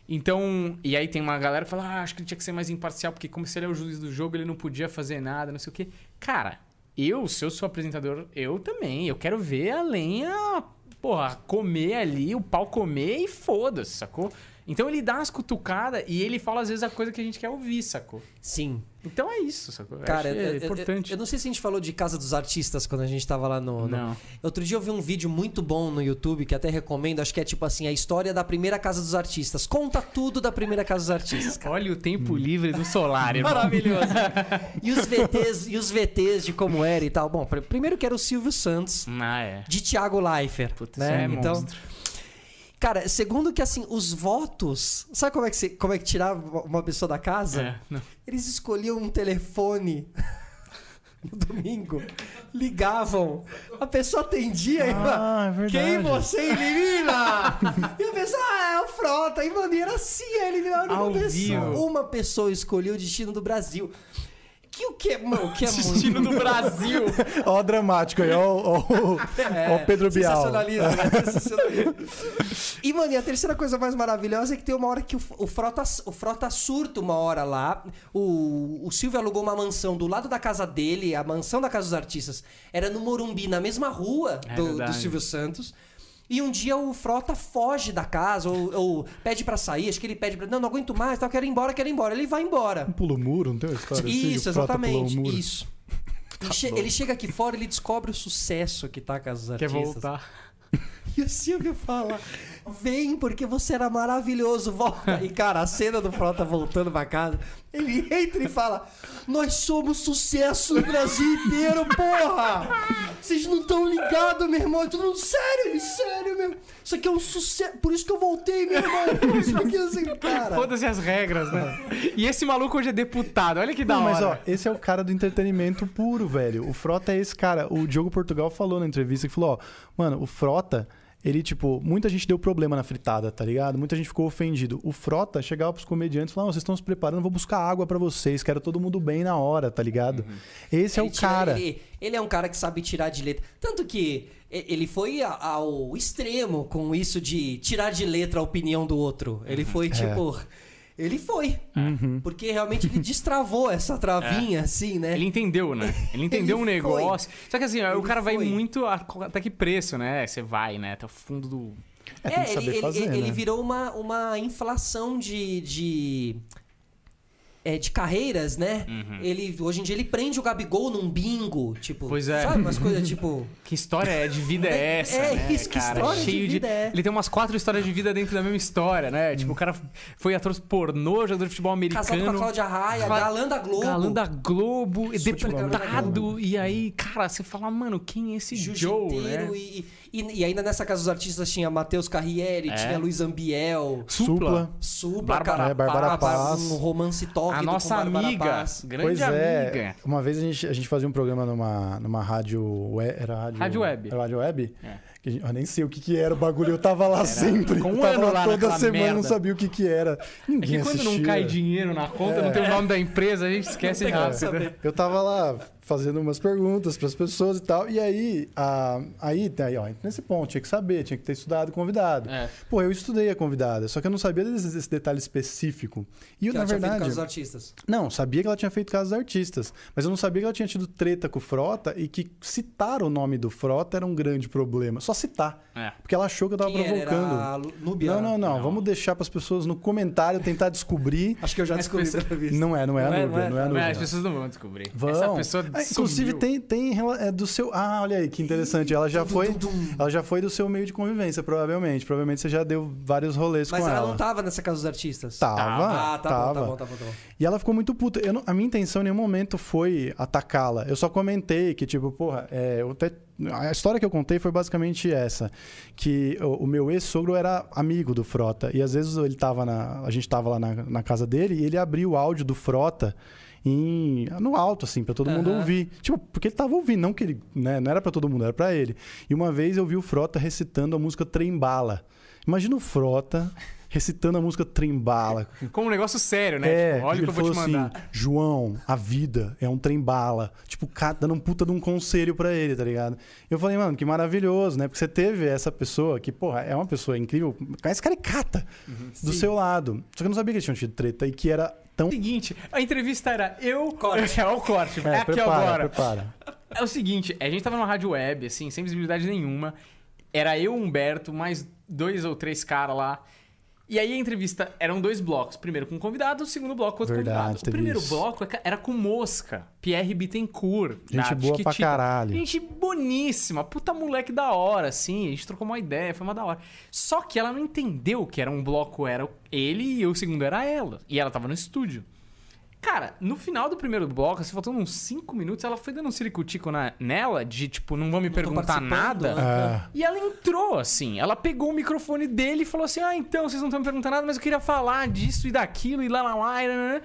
Então, e aí tem uma galera que fala, ah, acho que ele tinha que ser mais imparcial, porque como se ele é o juiz do jogo, ele não podia fazer nada, não sei o quê. Cara, eu, se eu sou apresentador, eu também. Eu quero ver a lenha, porra, comer ali, o pau comer e foda-se, sacou? Então ele dá umas cutucadas e ele fala às vezes a coisa que a gente quer ouvir, sacou? Sim. Então é isso, sacou? Eu Cara, eu, é eu- importante. Eu, eu não sei se a gente falou de Casa dos Artistas quando a gente tava lá no, no- Não. Outro dia eu vi um vídeo muito bom no YouTube que até recomendo. Acho que é tipo assim: a história da primeira Casa dos Artistas. Conta tudo da primeira Casa dos Artistas. cara. Olha o tempo livre do solar, irmão. Maravilhoso. e os VTs, e os VTs de como era e tal. Bom, pr- primeiro que era o Silvio Santos, Ah, é. de Thiago Leifert. Putz, né? é então, monstro. Cara, segundo que assim, os votos. Sabe como é que, você, como é que tirava uma pessoa da casa? É, não. Eles escolhiam um telefone no domingo, ligavam, a pessoa atendia e Ah, é verdade. quem você elimina? e a pessoa, ah, é o Frota. E, mano, e era assim, ele uma vivo. pessoa. Uma pessoa escolheu o destino do Brasil. Que o que, mano, o que é Destino muito... do Brasil. Ó o dramático aí, ó, ó, É, ó o Pedro Bial. sensacionalismo, né? Sensacionalismo. E, mano, e a terceira coisa mais maravilhosa é que tem uma hora que o, o, Frota, o Frota surta uma hora lá. O, o Silvio alugou uma mansão do lado da casa dele, a mansão da Casa dos Artistas. Era no Morumbi, na mesma rua É do, do verdade. Silvio Santos. E um dia o Frota foge da casa, ou, ou pede pra sair, acho que ele pede pra. Não, não aguento mais, tal, quero ir embora, quero ir embora. Ele vai embora. Pula o muro, não tem uma história assim? Isso, exatamente. Isso. Ele, che- ele chega aqui fora, ele descobre o sucesso que tá a Casa dos Quer Artistas. voltar. E o Silvio fala: Vem, porque você era maravilhoso, volta. E, cara, a cena do Frota voltando pra casa, ele entra e fala: Nós somos sucesso no Brasil inteiro, porra! Vocês não estão ligados, meu irmão. E todo mundo, sério, sério, meu. Isso aqui é um sucesso. Por isso que eu voltei, meu irmão. Isso aqui é assim, cara. Foda-se as regras, né? E esse maluco hoje é deputado. Olha que da Não, mas ó, hora. esse é o cara do entretenimento puro, velho. O Frota é esse cara. O Diogo Portugal falou na entrevista que falou, ó, mano, o Frota, ele, tipo, muita gente deu problema na fritada, tá ligado? Muita gente ficou ofendido. O Frota chegava pros comediantes e falava, "Não, vocês estão se preparando, vou buscar água pra vocês, quero todo mundo bem na hora, tá ligado? Esse é Ele o tira- cara. Ele, ele é um cara que sabe tirar de letra. Tanto que ele foi ao extremo com isso de tirar de letra a opinião do outro. Ele Uhum. foi tipo. Ele foi. Porque realmente ele destravou essa travinha, assim, né? Ele entendeu, né? Ele entendeu Ele um foi. negócio. Só que assim, ó, o Ele cara vai foi. muito. a- até que preço, né? Você vai, né? Até o fundo do. É, que ele, ele- fazer, ele né? virou uma, uma inflação de. de... é, de carreiras, né? Ele, hoje em dia ele prende o Gabigol num bingo, tipo. Pois é. Sabe umas coisas tipo. Que história é de vida é essa, É né, isso, que cara? história de Cheio vida é? Ele tem umas quatro histórias de vida dentro da mesma história, né? Tipo, o cara foi ator pornô, jogador de futebol americano. Casado com a Cláudia Raia, Cla- galã da Globo. Galã da Globo, deputado. E aí, cara, você fala, mano, quem é esse Joe, né? e, e, e ainda nessa casa dos artistas tinha Matheus Carriere, É. tinha Luiz Ambiel, Supla. Supla, Bárbara cara, É, Bárbara Paz. um romance top A nossa amiga, grande Pois é, amiga. uma vez a gente, a gente fazia um programa numa, numa rádio, era rádio... Rádio web. Era rádio web? É. Que eu nem sei o que que era o bagulho, eu tava lá sempre. com um tava ano lá lá toda semana, não merda. sabia o que que era. É Ninguém que quando não assistia. cai dinheiro na conta, não tem o nome da empresa, a gente esquece Não rápido. Eu tava lá fazendo umas perguntas pras pessoas e tal. E aí, a, aí, aí ó, nesse ponto, tinha que saber, tinha que ter estudado o convidado. É. Pô, eu estudei a convidada, só que eu não sabia desse, desse detalhe específico. E, Que na feito verdade. casa dos artistas. Não, sabia que ela tinha feito casos artistas, mas eu não sabia que ela tinha tido treta com o Frota e que citar o nome do Frota era um grande problema. Só citar. É. Porque ela achou que eu tava Quem provocando. Era a Núbia? Não, não, não, Não. Vamos deixar pras pessoas no comentário tentar descobrir. Acho que eu já As descobri vista. Não é, não é a Não é, Núbia, não é? não é a Não, Núbia. as pessoas não vão descobrir. Vão. Essa pessoa Ah, inclusive tem, tem é do seu. Ah, olha aí que interessante. Ela já foi, ela já foi do seu meio de convivência, provavelmente. Provavelmente você já deu vários rolês Mas com ela ela. não tava nessa casa dos artistas. Tava, Ah, tá tava. bom, tá bom, tá bom, tá bom. E ela ficou muito puta. Eu não- a minha intenção em nenhum momento foi atacá-la. Eu só comentei que, tipo, porra, é, eu até- a história que eu contei foi basicamente essa. Que o, o meu ex-sogro era amigo do Frota. E às vezes ele tava na. A gente tava lá na, na casa dele e ele abriu o áudio do Frota. Em, no alto, assim, pra todo mundo Aham. ouvir. Tipo, porque ele tava ouvindo, não que ele. Né, não era pra todo mundo, era pra ele. E uma vez eu vi o Frota recitando a música Trembala. Imagina o Frota recitando a música Trembala. Como um negócio sério, né? É, Tipo, olha o que eu vou te falou mandar. assim, João, a vida é um trem-bala. Tipo, dando um puta de um conselho pra ele, tá ligado? Eu falei, mano, que maravilhoso, né? Porque você teve essa pessoa que, porra, é uma pessoa incrível, mais caricata Uhum. do seu lado. Só que eu não sabia que eles tinham tido treta e que era tão... Seguinte, a entrevista era eu. Corte. É o corte. É, É, aqui prepara, agora. prepara. É o seguinte, a gente tava numa rádio web, assim, sem visibilidade nenhuma. Era eu, Humberto, mais dois ou três caras lá. E aí a entrevista eram dois blocos. Primeiro com um convidado, o segundo bloco com outro Verdade, convidado. O primeiro isso. bloco era com Mosca, Pierre Bittencourt. Gente boa pra Chiquitita. caralho. Gente boníssima, puta moleque da hora, assim. A gente trocou uma ideia, foi uma da hora. Só que ela não entendeu que era um bloco, era ele e o segundo era ela. E ela tava no estúdio. Cara, no final do primeiro bloco, assim, faltando uns 5 minutos, ela foi dando um ciricutico na, nela, de tipo, não vão me tô perguntar nada. né? É, E ela entrou, assim. Ela pegou o microfone dele e falou assim: Ah, então, vocês não estão me perguntando nada, mas eu queria falar disso e daquilo e lá, lá, lá. E, lá, lá.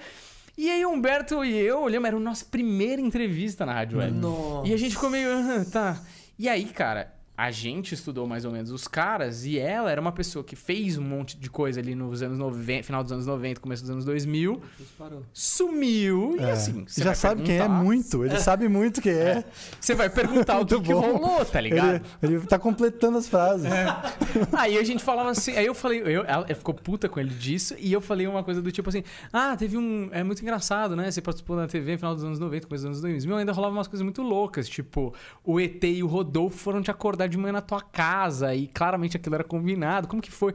e aí Humberto e eu olhamos, era a nossa primeira entrevista na Rádio Web. Nossa. E a gente ficou meio, "Ah, tá. E aí, cara, a gente estudou mais ou menos os caras e ela era uma pessoa que fez um monte de coisa ali nos anos 90, final dos anos 90, começo dos anos 2000, Parou. sumiu e é. assim. você Já vai sabe quem é muito, ele sabe muito quem é. Você vai perguntar o que, que rolou, tá ligado? Ele, ele tá completando as frases. Aí a gente falava assim, aí eu falei, eu, ela ficou puta com ele disso, e eu falei uma coisa do tipo assim: ah, teve um. É muito engraçado, né? Você participou da TV no final dos anos 90, começo dos anos 2000, ainda rolava umas coisas muito loucas, tipo, o ET e o Rodolfo foram te acordar de manhã na tua casa, e claramente aquilo era combinado. Como que foi?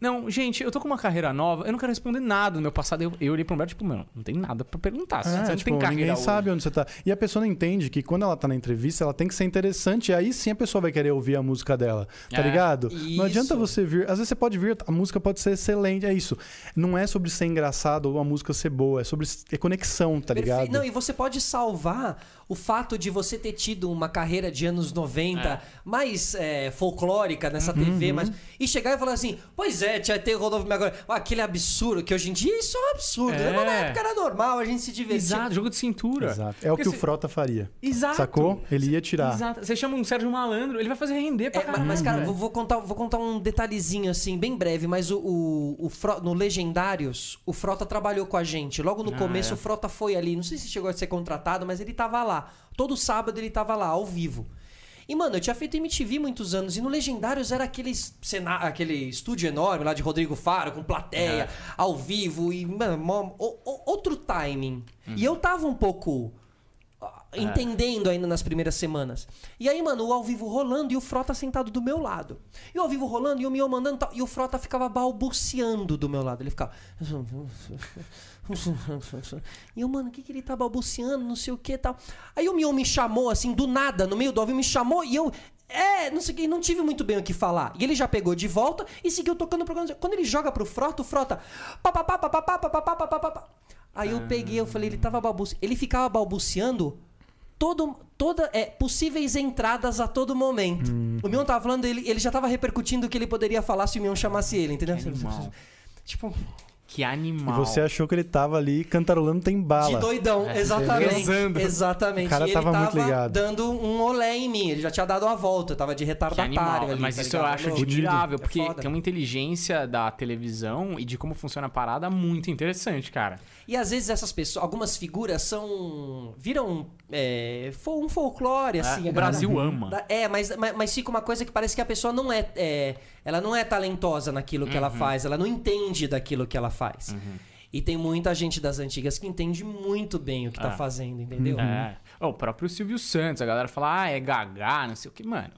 Não, gente, eu tô com uma carreira nova, eu não quero responder nada do meu passado. Eu, eu olhei pro Humberto, tipo, mano, não tem nada pra perguntar. Você É, não tipo, tem carreira ninguém hoje. sabe onde você tá. E a pessoa não entende que quando ela tá na entrevista, ela tem que ser interessante. E aí sim a pessoa vai querer ouvir a música dela. Tá É, ligado? isso. Não adianta você vir. Às vezes você pode vir, a música pode ser excelente. É isso. Não é sobre ser engraçado ou a música ser boa. É sobre é conexão, tá Perfeito. ligado? Não, e você pode salvar o fato de você ter tido uma carreira de anos 90 É. mais é, folclórica nessa TV, mas, e chegar e falar assim: Pois é, tinha ter Rodolfo agora. Ah, aquele absurdo, que hoje em dia isso é um absurdo. É. Mas na época era normal, a gente se divertia. Exato, jogo de cintura. Exato. É o Porque que o Frota faria. Exato. Sacou? Ele ia tirar. Exato. Você chama um Sérgio Malandro, ele vai fazer render pra É, caralho. mas, cara, né? vou, contar, vou contar um detalhezinho assim, bem breve, mas o, o, o Fro- no Legendários, o Frota trabalhou com a gente. Logo no Ah, começo, é. o Frota foi ali. Não sei se chegou a ser contratado, mas ele tava lá. Todo sábado ele tava lá, ao vivo. E, mano, eu tinha feito MTV muitos anos. E no Legendários era aquele, cena, aquele estúdio enorme lá de Rodrigo Faro, com plateia, É. ao vivo. E, mano, outro timing. Uhum. E eu tava um pouco entendendo ainda nas primeiras semanas. E aí, mano, o ao vivo rolando e o Frota sentado do meu lado. E o ao vivo rolando e o Mion mandando tal. E o Frota ficava balbuciando do meu lado. Ele ficava. E eu, mano, o que, que ele tá balbuciando? Não sei o que tal. Aí o Mion me chamou, assim, do nada, no meio do ao vivo, me chamou e eu. É, não sei o que, não tive muito bem o que falar. E ele já pegou de volta e seguiu tocando o programa. Quando ele joga pro Frota, o Frota. Aí eu peguei, eu falei, ele tava balbuciando. Ele ficava balbuciando todo, toda, é, possíveis entradas a todo momento. O Mion tava falando, ele, ele já tava repercutindo o que ele poderia falar se o Mion chamasse ele, entendeu? Que animal. E você achou que ele tava ali cantarolando tem bala. de doidão, É, exatamente. rezando. Exatamente. O cara e ele tava tava muito ligado. dando um olé em mim. Ele já tinha dado a volta, eu tava de retardatário animal. ali. Mas tá isso eu acho admirável, É porque foda. tem uma inteligência da televisão e de como funciona a parada muito interessante, cara. E às vezes essas pessoas, algumas figuras são. viram é, um folclore, assim. É, o Brasil ama. Da- É, mas, mas, mas fica uma coisa que parece que a pessoa não é. é, ela não é talentosa naquilo que ela Uhum. faz, ela não entende daquilo que ela faz. E tem muita gente das antigas que entende muito bem o que tá É. fazendo, entendeu? É. Ó, o próprio Silvio Santos, a galera fala, ah, é gagá, não sei o que. Mano,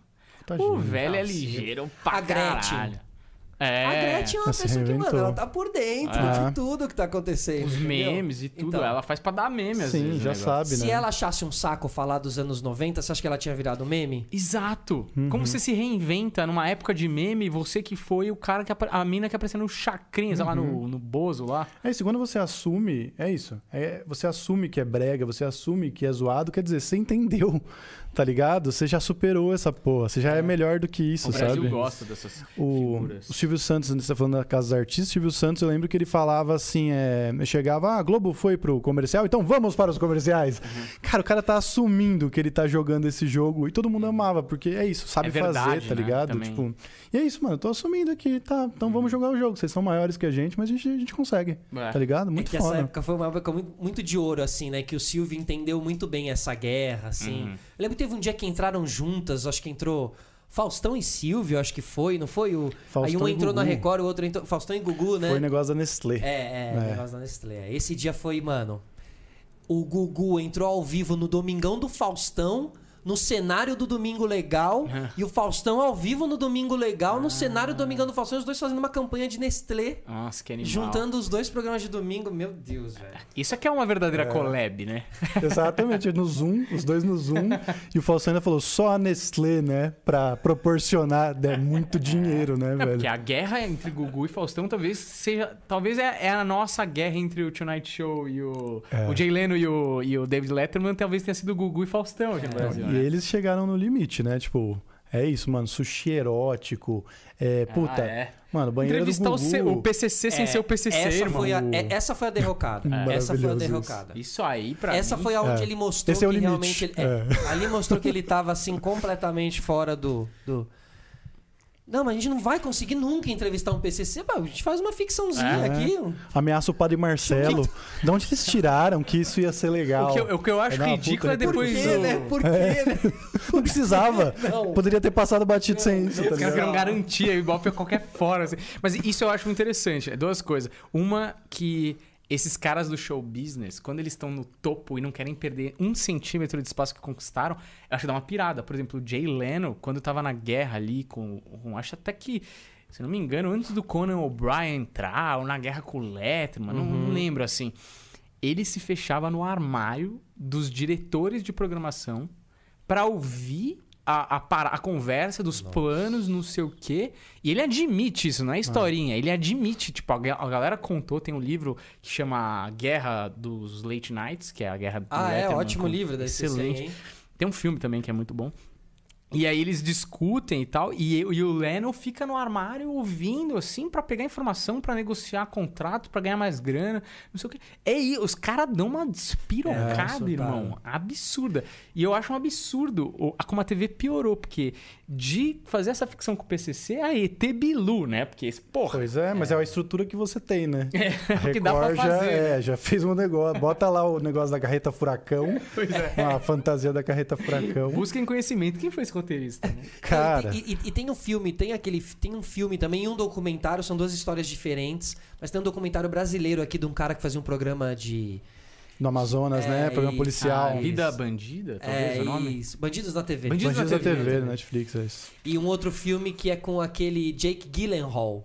Tá o gênio. velho é Nossa, ligeiro pra A Gretchen. caralho. É. A Gretchen é uma Se pessoa que, mano, ela tá por dentro É. de tudo que tá acontecendo. Os entendeu? memes e tudo, Então, ela faz pra dar meme às Sim, vezes. o já sabe, Se né? ela achasse um saco falar dos anos 90, você acha que ela tinha virado meme? Exato. Uhum. Como você se reinventa numa época de meme, você que foi o cara que a mina que apareceu no chacrinha, sei lá, Uhum. no, no Bozo lá. É isso, quando você assume, é isso. É, você assume que é brega, você assume que é zoado, quer dizer, você entendeu, tá ligado? Você já superou essa porra, você já é, melhor do que isso, o Brasil sabe? gosta dessas O, figuras. o Silvio Santos, você tá falando da Casa dos Artistas, o Silvio Santos, eu lembro que ele falava assim, é, eu chegava, ah, a Globo foi pro comercial, então vamos para os comerciais. Uhum. Cara, o cara tá assumindo que ele tá jogando esse jogo e todo mundo amava, porque é isso, sabe É verdade, fazer, tá né? ligado? Também. Tipo, e é isso, mano, eu tô assumindo aqui, tá, então vamos jogar o jogo, vocês são maiores que a gente, mas a gente, a gente consegue, É. tá ligado? É Muito que essa foda. época foi uma época muito, muito de ouro, assim, né? Que o Silvio entendeu muito bem essa guerra, assim. Uhum. Eu lembro que teve um dia que entraram juntas, acho que entrou Faustão e Silvio, acho que foi, não foi? O... Aí um entrou na Gugu. Record, o outro entrou. Faustão e Gugu, né? Foi negócio da Nestlé. É, é, É. negócio da Nestlé. Esse dia foi, mano. O Gugu entrou ao vivo no Domingão do Faustão, no cenário do Domingo Legal, e o Faustão ao vivo no Domingo Legal, no cenário do Domingão do Faustão, os dois fazendo uma campanha de Nestlé, Nossa, que animal. juntando os dois programas de domingo. Meu Deus, velho. Isso aqui é uma verdadeira collab, né? Exatamente, no Zoom, os dois no Zoom. e o Faustão ainda falou só a Nestlé, né? Pra proporcionar né, muito dinheiro, né, É, velho? porque a guerra entre Gugu e Faustão talvez seja. Talvez é, é a nossa guerra entre o Tonight Show e o. É. O Jay Leno e o, e o David Letterman talvez tenha sido Gugu e Faustão aqui no Brasil. E né? Eles chegaram no limite, né? Tipo, é isso, mano. Sushi erótico. É, puta. Ah, é. Mano, banheiro do Entrevistar o, Gugu. C- o PCC sem É, ser o PCC, essa irmão. foi a, é- essa foi a derrocada. Essa foi a derrocada. Isso aí, pra Essa mim... foi aonde É. ele mostrou Esse é o que limite. realmente. Ele, é, Ali mostrou que ele tava assim completamente fora do, do. Não, mas a gente não vai conseguir nunca entrevistar um PCC. pô, A gente faz uma ficçãozinha É. aqui. Ameaça o padre Marcelo. De onde eles tiraram que isso ia ser legal? O que, eu, o que eu acho É ridículo é Por depois quê, do... né? Por quê, né? Não precisava. Não. Poderia ter passado batido sem isso, tá Os caras ligado? queriam garantia, Ibope a qualquer fora. assim. Mas isso eu acho interessante. É duas coisas. Uma, que esses caras do show business, quando eles estão no topo e não querem perder um centímetro de espaço que conquistaram, eu acho que dá uma pirada. Por exemplo, o Jay Leno, quando tava na guerra ali com. com acho até que. Se não me engano, antes do Conan O'Brien entrar, ou na guerra com o Letterman, não, não lembro assim. Ele se fechava no armário dos diretores de programação pra ouvir a, a, para- a conversa dos planos, não sei o quê. E ele admite isso, não é historinha. Ele admite, tipo, a, a galera contou, tem um livro que chama Guerra dos Late Nights, que é a guerra do Ah, é, Letterman, ótimo com- livro desse Excelente. hein? Tem um filme também que é muito bom. E aí eles discutem e tal, e, e o Leno fica no armário ouvindo, assim, pra pegar informação, pra negociar contrato, pra ganhar mais grana, não sei o quê. É aí, os caras dão uma despirocada, É, irmão. Absurda. E eu acho um absurdo como a TV piorou, porque de fazer essa ficção com o PCC, é a ET Bilu, né? Porque, porra, Pois é, mas é. a estrutura que você tem, né? é o que dá pra Record já, fazer. né? é, já fez um negócio. Bota lá o negócio da carreta furacão. Pois é. A fantasia da carreta furacão. Busquem conhecimento. Quem foi esse roteirista? né? Cara, E, e- e tem um filme, tem aquele. Tem um filme também e um documentário, são duas histórias diferentes. Mas tem um documentário brasileiro aqui de um cara que fazia um programa de. no Amazonas, É, né? Programa policial. Ah. Vida Bandida, talvez É o nome? isso. Bandidos da TV. Bandidos Bandidos da da TV, TV, Netflix, é isso. E um outro filme que é com aquele Jake Gyllenhaal.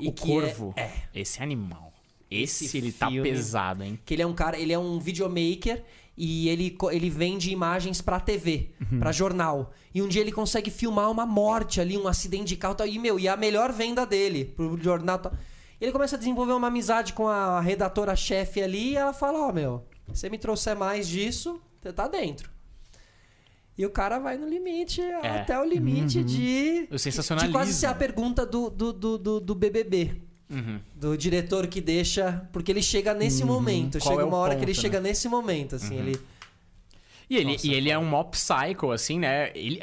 E o que Corvo. É, Esse animal. Esse, Esse ele tá filme- pesado, hein? que ele é um cara, ele é um videomaker e ele, ele vende imagens pra TV, pra jornal. E um dia ele consegue filmar uma morte ali, um acidente de carro e tal. E, meu, e é a melhor venda dele pro jornal. e Tal. Ele começa a desenvolver uma amizade com a redatora-chefe ali e ela fala: Ó, meu, se você me trouxer mais disso, você tá dentro. E o cara vai no limite, até o limite de. O De sensacionalismo. quase ser a pergunta do, do, do, do, do BBB. Uhum. Do diretor que deixa. Porque ele chega nesse momento. Qual chega é uma hora que ele ponto, chega né? nesse momento, assim. Ele. E ele, Nossa, e ele é um mop psycho, assim, né? Ele,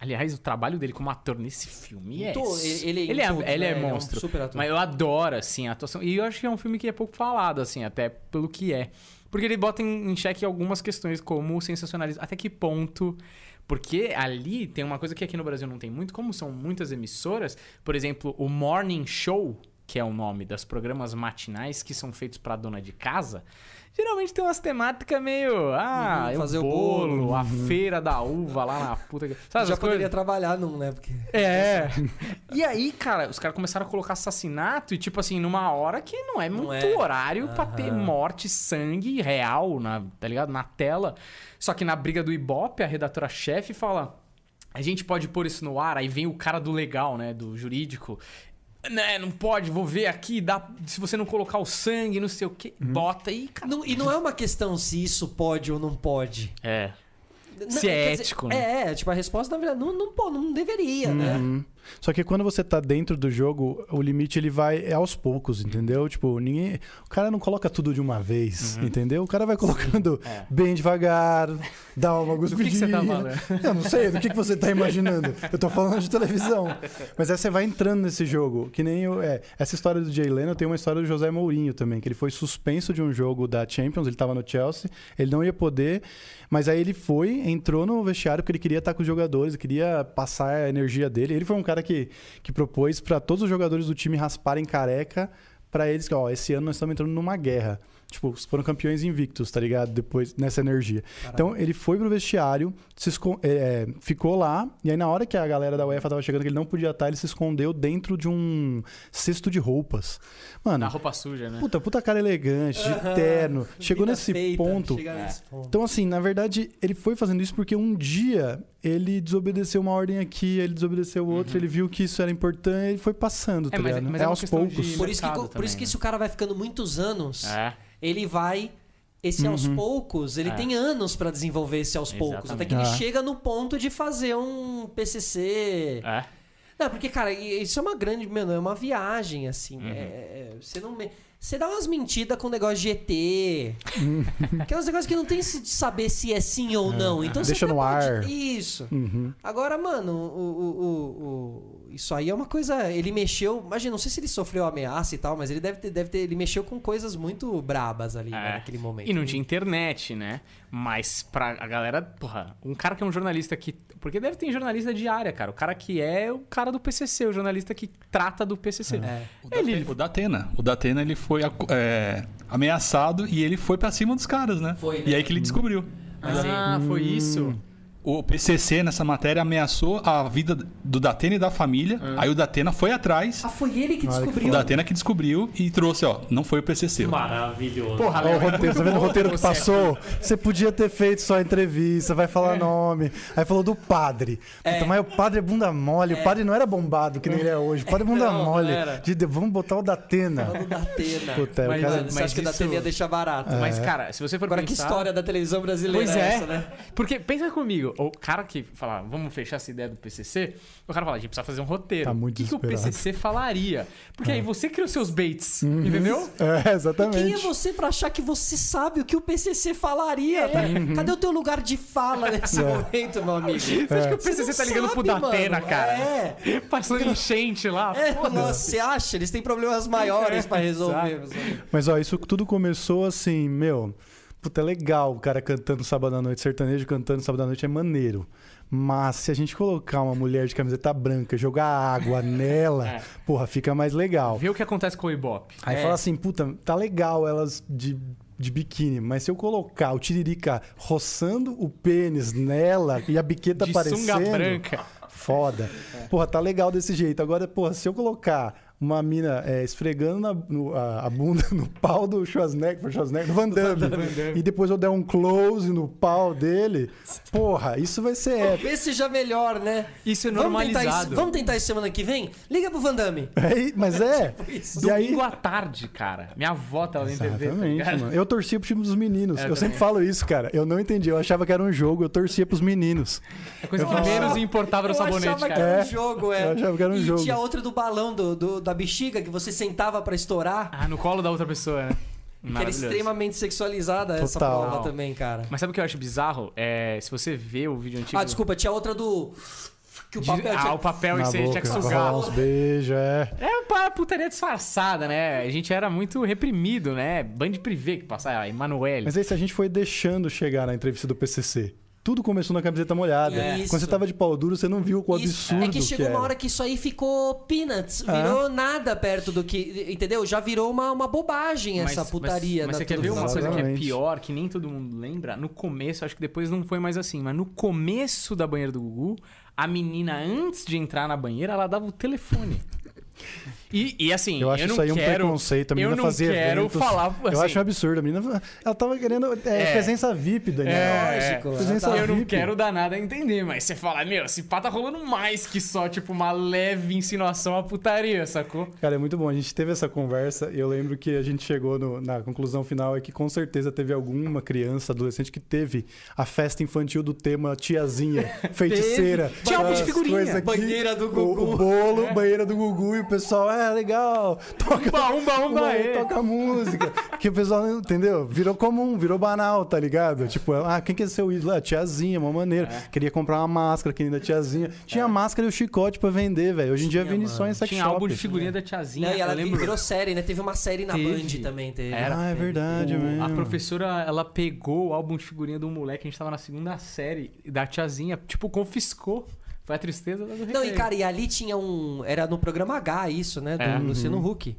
aliás, o trabalho dele como ator nesse filme é. Muito- ele- ele- ele, é, tudo, ele né? é Ele é um monstro. super ator. Mas eu adoro, assim, a atuação. E eu acho que é um filme que é pouco falado, assim, até pelo que é. Porque ele bota em, em xeque algumas questões, como o sensacionalismo. Até que ponto. Porque ali tem uma coisa que aqui no Brasil não tem muito, como são muitas emissoras, por exemplo, o Morning Show, que é o nome dos programas matinais que são feitos pra dona de casa, geralmente tem umas temáticas meio. Ah, Uhum, é fazer o o bolo, bolo. a feira da uva lá na puta. que- Sabe já poderia coisas? trabalhar num, né? Porque. É. E aí, cara, os caras começaram a colocar assassinato e, tipo assim, numa hora que não é muito é. horário pra ter morte, sangue real, na, tá ligado? Na tela. Só que na briga do Ibope, a redatora-chefe fala. A gente pode pôr isso no ar, aí vem o cara do legal, né? Do jurídico. Né, não pode, vou ver aqui, dá, se você não colocar o sangue, não sei o quê, bota aí, cara. Não- e não é uma questão se isso pode ou não pode. É. Não, Se é dizer, ético, né? É, tipo, a resposta, na verdade, não, não, não deveria, né? Uhum. Só que quando você tá dentro do jogo, o limite ele vai é aos poucos, entendeu? Tipo, ninguém. O cara não coloca tudo de uma vez, entendeu? O cara vai colocando É. bem devagar, dá uma Do que, cuspidinha. que você tá falando? Eu não sei, do que, que você tá imaginando? Eu tô falando de televisão. Mas aí você vai entrando nesse jogo. Que nem eu. É, essa história do Jay Leno tem uma história do José Mourinho também, que ele foi suspenso de um jogo da Champions, ele tava no Chelsea, ele não ia poder. Mas aí ele foi, entrou no vestiário porque ele queria estar com os jogadores, queria passar a energia dele. Ele foi um cara que, que propôs para todos os jogadores do time rasparem careca para eles que, ó, esse ano nós estamos entrando numa guerra. Tipo, foram campeões invictos, tá ligado? Depois, nessa energia. Então, ele foi pro vestiário, se escon- é, ficou lá, e aí na hora que a galera da UEFA tava chegando, que ele não podia estar, ele se escondeu dentro de um cesto de roupas. Mano, Na roupa suja, né? puta, puta cara elegante, de terno. Chegou nesse feita, ponto. chegar nesse ponto. Então, assim, na verdade, ele foi fazendo isso porque um dia ele desobedeceu uma ordem aqui, ele desobedeceu outra, ele viu que isso era importante, ele foi passando, tá Uhum. É, mas- ligado? mas é é aos poucos. Por isso, que, mercado por isso também, que né? se o cara vai ficando muitos anos, É. ele vai. Esse aos poucos, ele É. tem anos pra desenvolver esse aos poucos. Até que ele chega no ponto de fazer um PCC. É. Não, porque, cara, isso é uma grande. Mano, é uma viagem, assim. Uhum. É- é- você não. me- Você dá umas mentidas com o negócio de ET. Aquelas negócios que não tem se de saber se é sim ou não. Então Deixa você no ar. Isso. Uhum. Agora, mano, o, o- o- o- isso aí é uma coisa. Ele mexeu. Imagina, não sei se ele sofreu ameaça e tal, mas ele deve ter. Deve ter ele mexeu com coisas muito brabas ali né, É. naquele momento. E não tinha internet, né? Mas pra a galera, porra, um cara que é um jornalista que. Porque deve ter jornalista diária, cara. O cara que é o cara do PCC, o jornalista que trata do PCC. É. O Datena, o Datena. O Datena, ele foi é, ameaçado e ele foi pra cima dos caras, né? Foi, E né? aí que ele descobriu. ah, foi isso. O PCC nessa matéria ameaçou a vida do Datena e da família. Aí o Datena foi atrás. Ah, foi ele que que descobriu. O Datena que descobriu e trouxe, ó, não foi o PCC. Maravilhoso. Porra, o Léo, é roteiro, tá vendo o roteiro que passou? Você podia ter feito só a entrevista, vai É. falar nome. Aí falou do padre. Puta, mas o padre é bunda mole. O padre não era bombado que nem ele é hoje. O padre é bunda Não, mole. De- vamos botar o Datena. Falando da Atena. Puta, Mas, o cara... Você mas acha que o da isso- Atena ia deixar barato? Mas, cara, se você for Agora, que pensar... história da televisão brasileira Pois é é. essa, né? Porque pensa comigo, o cara que fala, vamos fechar essa ideia do PCC, o cara fala, a gente precisa fazer um roteiro. Tá o muito que, que o. PCC falaria? Porque aí você cria os seus baits, entendeu? É, Quem é exatamente. você pra achar que você sabe o que o PCC falaria? tá? Cadê o teu lugar de fala nesse momento, meu amigo? Você acha que o PCC não tá ligando pro Datena, mano. cara? É. Passando enchente lá. É, você acha? Eles têm problemas maiores pra resolver. Mas ó, isso tudo começou assim, meu. Puta, é legal o cara cantando sábado à noite, sertanejo cantando sábado à noite é maneiro. Mas se a gente colocar uma mulher de camiseta branca, jogar água nela, É. porra, fica mais legal. Vê o que acontece com o Ibope. Aí É. fala assim, puta, tá legal elas de de biquíni, mas se eu colocar o tiririca roçando o pênis nela e a biqueta De aparecendo. sunga branca. Foda. Porra, tá legal desse jeito. Agora, porra, se eu colocar uma mina é, esfregando na- no- a, a bunda no pau do Schwarzenegger, Schwarzenegger do Van Damme, e depois eu der um close no pau dele, porra, isso vai ser épico. Vê se já melhor, né? Isso é Vamos tentar isso, normalizado. vamos tentar isso semana que vem? Liga pro Van Damme. É, mas é. isso. E aí, Domingo à tarde, cara. Minha avó tava vendo TV, tá mano. Eu torcia pro time dos meninos. É, eu eu sempre falo isso, cara. Eu não entendi. Eu achava que era um jogo, eu torcia pros meninos. A coisa que Eu menos falava- importava era o Eu sabonete, achava que cara. era um É. jogo, é. Eu achava que era um e jogo. tinha outra do balão do, do- da bexiga que você sentava pra estourar. Ah, no colo da outra pessoa, né? que era extremamente sexualizada essa Total. prova também, cara. Mas sabe o que eu acho bizarro? É, se você vê o vídeo antigo... Ah, desculpa, tinha outra do. Que o de- papel ah, tinha... o papel e Na você tinha que sugar. uns beijos, é. É uma putaria disfarçada, né? A gente era muito reprimido, né? Band privê que passava, Emanuele. Mas aí, se a gente foi deixando chegar na entrevista do PCC, tudo começou na camiseta molhada. Isso. Quando você tava de pau duro, você não viu o Isso. absurdo É que chegou era. uma hora que isso aí ficou peanuts. Virou nada perto do que. Entendeu? Já virou uma, uma bobagem essa putaria. Mas, na você quer ver uma coisa que é pior, que nem todo mundo lembra? No começo, acho que depois não foi mais assim, mas no começo da banheira do Gugu, a menina, antes de entrar na banheira, ela dava o telefone. E, e assim, Eu acho não isso aí um quero, preconceito. A menina eu não fazia quero eventos. falar. eu assim, acho um absurdo. A menina, ela tava querendo é, É. presença VIP, Daniel. É, Lógico, Presença tá- Eu não VIP. quero dar nada a entender, mas você fala, meu, esse pá tá rolando mais que só, tipo, uma leve insinuação à putaria, sacou? Cara, é muito bom. A gente teve essa conversa e eu lembro que a gente chegou no- na conclusão final é que com certeza teve alguma criança, adolescente que teve a festa infantil do tema tiazinha, feiticeira. Tinha álbum de as figurinha. Banheira do o- Gugu. O, bolo, banheira do Gugu e o pessoal, é legal, toca, Umba, umba, umba, Umba, é. toca música. que o pessoal, entendeu? Virou comum, virou banal, tá ligado? Tipo, ah, quem quer ser o ídolo? Ah, tiazinha, uma maneira. É. Queria comprar uma máscara, que nem da tiazinha. Tinha máscara e o chicote pra vender, velho. Hoje em dia vende só em sex Tinha shop. álbum de figurinha da tiazinha. Não, e ela lembro. virou série, né? Teve uma série na Teve. Band também, teve. Era. Ah, é verdade, O- mesmo. a professora, ela pegou o álbum de figurinha do moleque, a gente tava na segunda série, da tiazinha, tipo, confiscou. Foi a tristeza do Não, e cara, e ali tinha um. Era no programa H isso, né? Do É. Luciano Huck.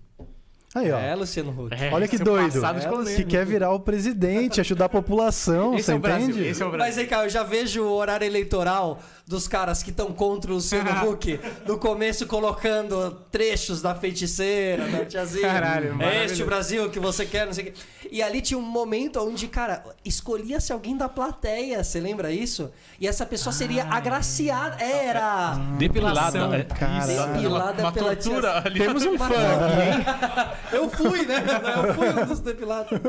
Aí, ó. É, Luciano Huck. É, Olha que seu doido. passado de colégio. Que quer virar o presidente, ajudar a população, Esse você é o Brasil, entende? esse é o Brasil. Mas aí, cara, eu já vejo o horário eleitoral dos caras que estão contra o Luciano Huck no começo colocando trechos da feiticeira, da tiazinha. Caralho, é este o Brasil que você quer, não sei o quê. E ali tinha um momento onde, cara, escolhia-se alguém da plateia, você lembra isso? E essa pessoa seria agraciada. Era Depilação. É, Cara, depilada uma pela tortura tia. ali. Temos um fã aqui, hein? Eu fui, né? Eu fui um dos depilados.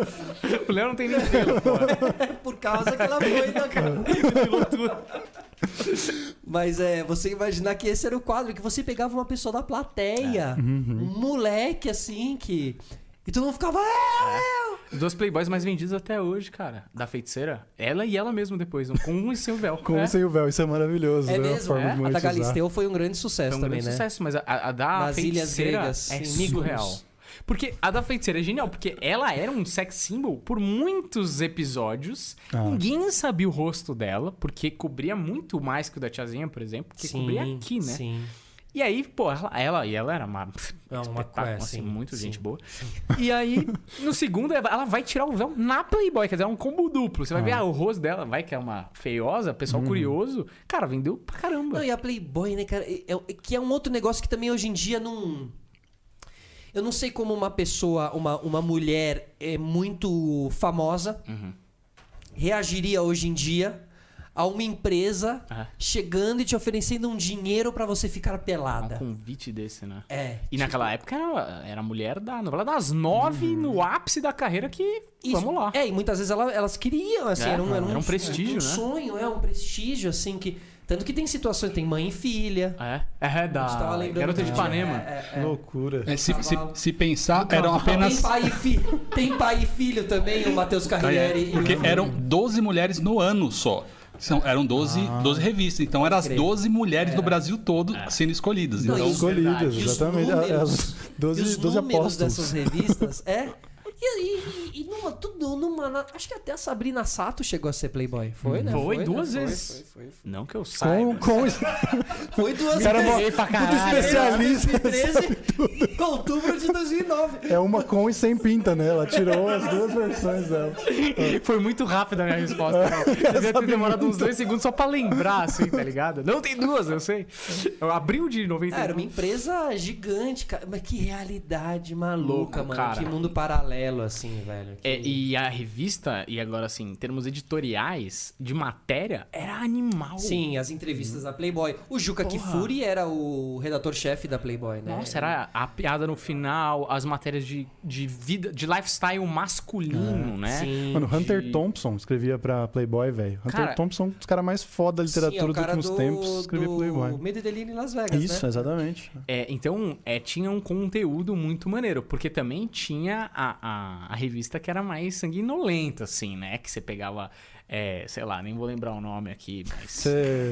O Léo não tem nem pelo, pô. Por causa que ela foi, né, cara? Depilou tudo. Mas é, você imaginar que esse era o quadro, que você pegava uma pessoa da plateia, um moleque assim, que. E todo mundo ficava. "É, Os dois playboys mais vendidos até hoje, cara. Da feiticeira. Ela e ela mesmo depois. um Com um e sem o véu. Com é. ou sem o véu, isso é maravilhoso. É né? Mesmo, forma é? de A da. Galisteu foi um grande sucesso Foi um também, grande né? sucesso, mas a, a da Nas Ilhas feiticeira Gregas, é surreal. Porque a da feiticeira é genial, porque ela era um sex symbol por muitos episódios. Ah. Ninguém sabia o rosto dela, porque cobria muito mais que o da tiazinha, por exemplo, porque cobria aqui, né? Sim. E aí, pô, ela, ela e ela era uma, É uma espetáculo, coisa, assim, sim, muito sim. gente boa. E aí, no segundo, ela vai tirar o véu na Playboy, quer dizer, é um combo duplo. Você vai ver ah, o rosto dela, vai que é uma feiosa, pessoal Uhum. curioso. Cara, vendeu pra caramba. Não, e a Playboy, né, cara? é- é- que é um outro negócio que também hoje em dia não. Eu não sei como uma pessoa, uma, uma mulher é muito famosa Uhum. reagiria hoje em dia a uma empresa Ah. chegando e te oferecendo um dinheiro pra você ficar Um pelada. convite desse, né? É. E naquela época era, era mulher da novela das nove, no ápice da carreira, que Isso. vamos lá. É, e muitas vezes ela- elas queriam, assim, É, era, um, era, um, era um prestígio, um né? sonho, é um prestígio, assim, que. Tanto que tem situações, tem mãe e filha. É, é da A gente tava lembrando Garota de Ipanema. é, é, Que loucura. É, se, se, se pensar, eram apenas. Tem pai, e fi... tem pai e filho também, o Matheus Carriere. e Porque o- eram 12 mulheres no ano só. São, eram 12, 12 revistas. Então eram as crer. 12 mulheres do Brasil todo sendo escolhidas. Não, Então, Escolhidas, verdade. E os exatamente. números- As E 12, os 12 números apóstolos. dessas revistas, é. E, e, e numa, tudo numa acho que até a Sabrina Sato chegou a ser Playboy. Foi, né? Foi, né? duas Foi, vezes. Foi, foi, foi. Não que eu saiba. Com, com. Foi duas Cara, vezes. Puta caralho. especialista. 2013, outubro de 2009. É uma com e sem pinta, né? Ela tirou as duas versões dela. Foi muito rápida a minha resposta. Cara. Devia ter demorado uns dois segundos só pra lembrar, assim, tá ligado? Não tem duas, eu sei. Eu abril de 90. Ah, era uma empresa gigante, cara. Mas que realidade maluca, Louco, mano. cara. Que mundo paralelo, assim, velho. Que- É, e a revista, e agora assim, em termos editoriais, de matéria, era animal. Sim, as entrevistas da Playboy. O Juca Porra. Kifuri era o redator-chefe da Playboy, né? Nossa, era a piada no final, as matérias de, de vida, de lifestyle masculino, né? Sim. Mano, Hunter de- Thompson escrevia pra Playboy, velho. Hunter Cara- Thompson, um dos caras mais foda da Sim, literatura é o dos últimos do, tempos, escrevia do Playboy. Medo e Delírio em Las Vegas, Isso, né? exatamente. É, então, é, tinha um conteúdo muito maneiro, porque também tinha a, a, a revista que era mais sanguinolenta, assim, né? Que você pegava, é, sei lá, nem vou lembrar o nome aqui, mas.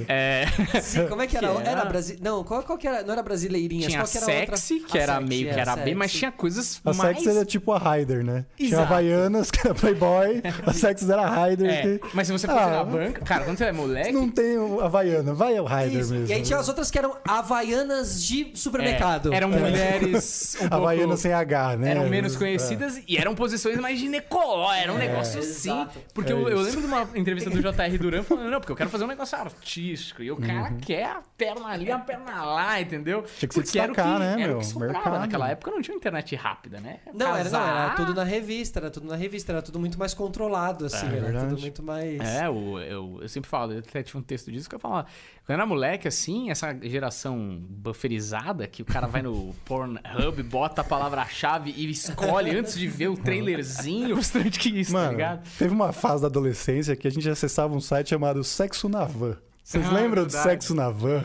É, Sim, como é que era? Que era- Era, Brasi... Não, qual, qual que era? Não era brasileirinha. tinha a qual que era outra? sexy, que A era Sexy, meio que é, era bem, mas Sexy. tinha coisas A mais. Sex era tipo a Ryder, né? Tinha Exato. Havaianas, que era Playboy, a Sex era a Ryder. É, que- mas se você fosse Ah, na banca, cara, quando você é moleque, Não tem o Havaiana, vai Ryder Isso. mesmo. E aí tinha as outras que eram havaianas de supermercado. É, eram mulheres um Havaiana pouco... sem H, né? Eram menos conhecidas e eram posições mais ginecoló, era um negócio assim. exato. Porque É eu, eu lembro de uma entrevista do JR Duran falando, não, porque eu quero fazer um negócio artístico. E o cara quer a perna ali, a perna lá, entendeu? Uhum. Tinha que se o destacar, né, era o meu? que sobrava. Mercado. Naquela época não tinha internet rápida, né? Não, era, não, era Casar- tudo na revista, era tudo na revista, era tudo muito mais controlado, assim, era verdade. tudo muito mais. É, o- eu, eu sempre falo, eu até tinha um texto disso que eu falava. Quando eu era moleque, assim, essa geração bufferizada, que o cara vai no Pornhub, bota a palavra-chave e escolhe antes de ver o trailerzinho, bastante que isso, tá Mano, ligado? teve uma fase da adolescência que a gente acessava um site chamado Sexo na Van. Vocês Ah, lembram do verdade. Sexo na Van?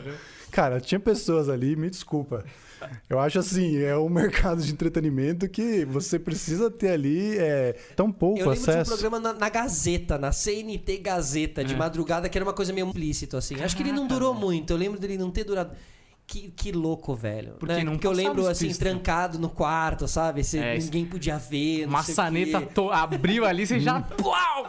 Cara, tinha pessoas ali, me desculpa. Eu acho assim, é um mercado de entretenimento que você precisa ter ali é, tão pouco Eu lembro de um acesso. programa na, na Gazeta, na CNT Gazeta, de madrugada, que era uma coisa meio implícito, assim. Acho que ele não durou muito, eu lembro dele não ter durado. Que, que louco, velho. Porque né? não Porque eu lembro, assim, explícito. trancado no quarto, sabe? Você, É, ninguém podia ver, Maçaneta to- abriu ali, você já. Uau!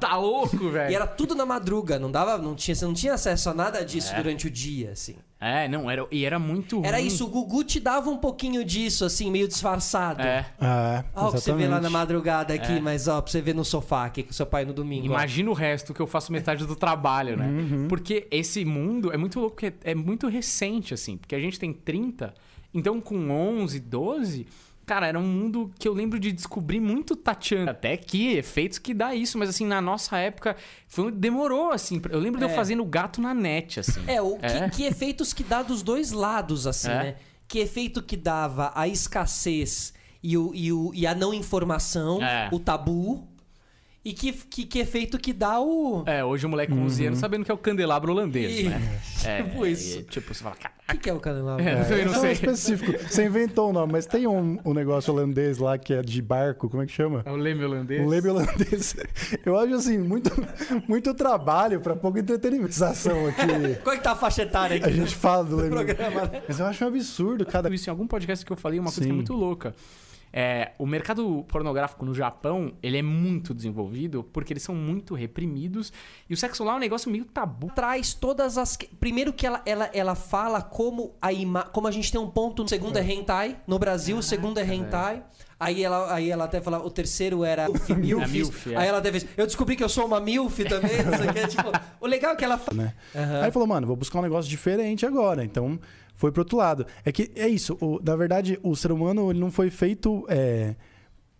Tá louco, velho. E era tudo na madruga, não dava, não tinha, você não tinha acesso a nada disso É. durante o dia, assim. É, não, era, e era muito Era ruim. isso, o Gugu te dava um pouquinho disso, assim, meio disfarçado. É. Ah, Ó, o que você vê lá na madrugada aqui, É. mas ó, pra você ver no sofá aqui com seu pai no domingo. ó. Imagina o resto que eu faço metade do trabalho, né? Uhum. Porque esse mundo é muito louco, é, é muito recente, assim. Porque a gente tem 30, então com 11, 12... Cara, era um mundo que eu lembro de descobrir muito tateando. Até que efeitos que dá isso, mas assim, na nossa época, foi, demorou, assim. Eu lembro de eu É. fazendo gato na net, assim. É, o, É. Que, que efeitos que dá dos dois lados, assim, É. né? Que efeito que dava a escassez e, o, e, o, e a não informação, É. o tabu. E que, que, que efeito que dá o. É, hoje o moleque com 11 anos sabendo que é o candelabro holandês, né? É, tipo isso. e, tipo, você fala, cara, O que, que é o candelabro? É, É, eu também não esse é sei. específico. Você inventou o nome, mas tem um, um negócio holandês lá que é de barco, como é que chama? é o leme holandês. Um leme holandês. Eu acho assim, muito, muito trabalho pra pouca entretenimentização aqui. Qual é que tá a faixa etária aqui A gente fala do leme programa, né? Mas eu acho um absurdo cada. isso em algum podcast que eu falei, uma coisa que é muito louca. É, o mercado pornográfico no Japão, ele é muito desenvolvido porque eles são muito reprimidos e o sexo lá é um negócio meio tabu. traz todas as. que- Primeiro que ela, ela, ela fala como a ima... como a gente tem um ponto. Segundo é hentai. No Brasil, o segundo é hentai. Aí ela, aí ela até fala, o terceiro era milf. Milf, é. Aí ela deve. Eu descobri que eu sou uma milf também. quê, tipo, o legal é que ela fala. né? Aí ele falou, mano, vou buscar um negócio diferente agora. Então foi pro outro lado. É que é isso. o- na verdade, o ser humano ele não foi feito é,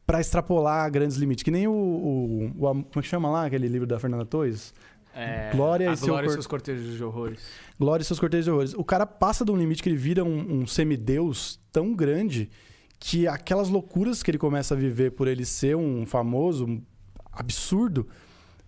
para extrapolar grandes limites. Que nem o, o, o Como é que chama lá aquele livro da Fernanda Torres? É, Glória e seu Glória e cor- seus cortejos de horrores. Glória e seus cortejos de horrores. O cara passa de um limite que ele vira um, um semideus tão grande que aquelas loucuras que ele começa a viver por ele ser um famoso um absurdo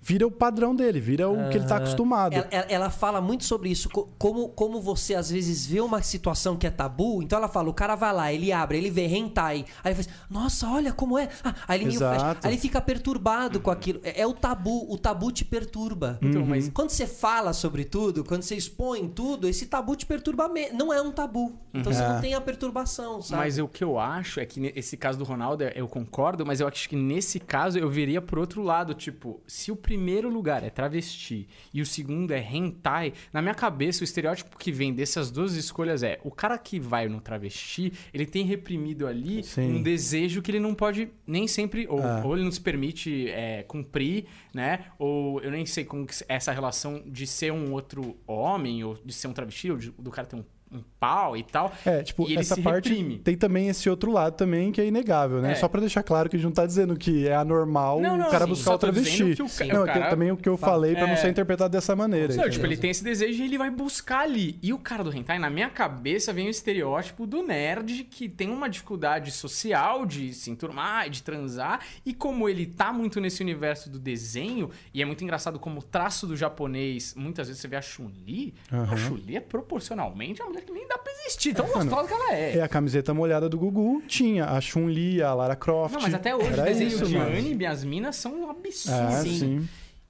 vira o padrão dele, vira o que ele tá acostumado. Ela, ela- fala muito sobre isso, co- como, como você às vezes vê uma situação que é tabu, então ela fala, o cara vai lá, ele abre, ele vê hentai, aí ele faz, nossa, olha como é, Ah, aí ele, fecha, aí ele fica perturbado com aquilo, é, é o tabu, o tabu te perturba. Então, Uhum. mas Quando você fala sobre tudo, quando você expõe tudo, esse tabu te perturba, me- não é um tabu, então você É. não tem a perturbação, sabe? Mas o que eu acho é que nesse caso do Ronaldo, eu concordo, mas eu acho que nesse caso eu viria pro outro lado. Tipo, se o primeiro lugar é travesti e o segundo é hentai, na minha cabeça o estereótipo que vem dessas duas escolhas é o cara que vai no travesti, ele tem reprimido ali Sim. um desejo que ele não pode nem sempre, ou, É. ou ele não se permite é, cumprir, né? Ou eu nem sei como que essa relação de ser um outro homem, ou de ser um travesti, ou de- do cara ter um, um pau e tal. É, tipo, e essa parte reprime. tem também esse outro lado também que é inegável, né? É. Só pra deixar claro que a gente não tá dizendo que é anormal Não, não, o cara sim, buscar o travesti. o ca- não, o é cara- também o que eu falei pra não É. ser interpretado dessa maneira. Não, tipo, ele tem esse desejo e ele vai buscar ali. E o cara do hentai, na minha cabeça, vem o estereótipo do nerd que tem uma dificuldade social de se enturmar, de transar. E como ele tá muito nesse universo do desenho, e é muito engraçado como o traço do japonês, muitas vezes você vê a Chun-Li, a Chun-Li é proporcionalmente uma mulher que nem dá pra existir, tão gostosa que ela é. É a camiseta molhada do Gugu, tinha a Chun-Li, a Lara Croft. Não, mas até hoje, Era desenho isso, de mano. anime, as minas são absurdas. É, Sim. sim.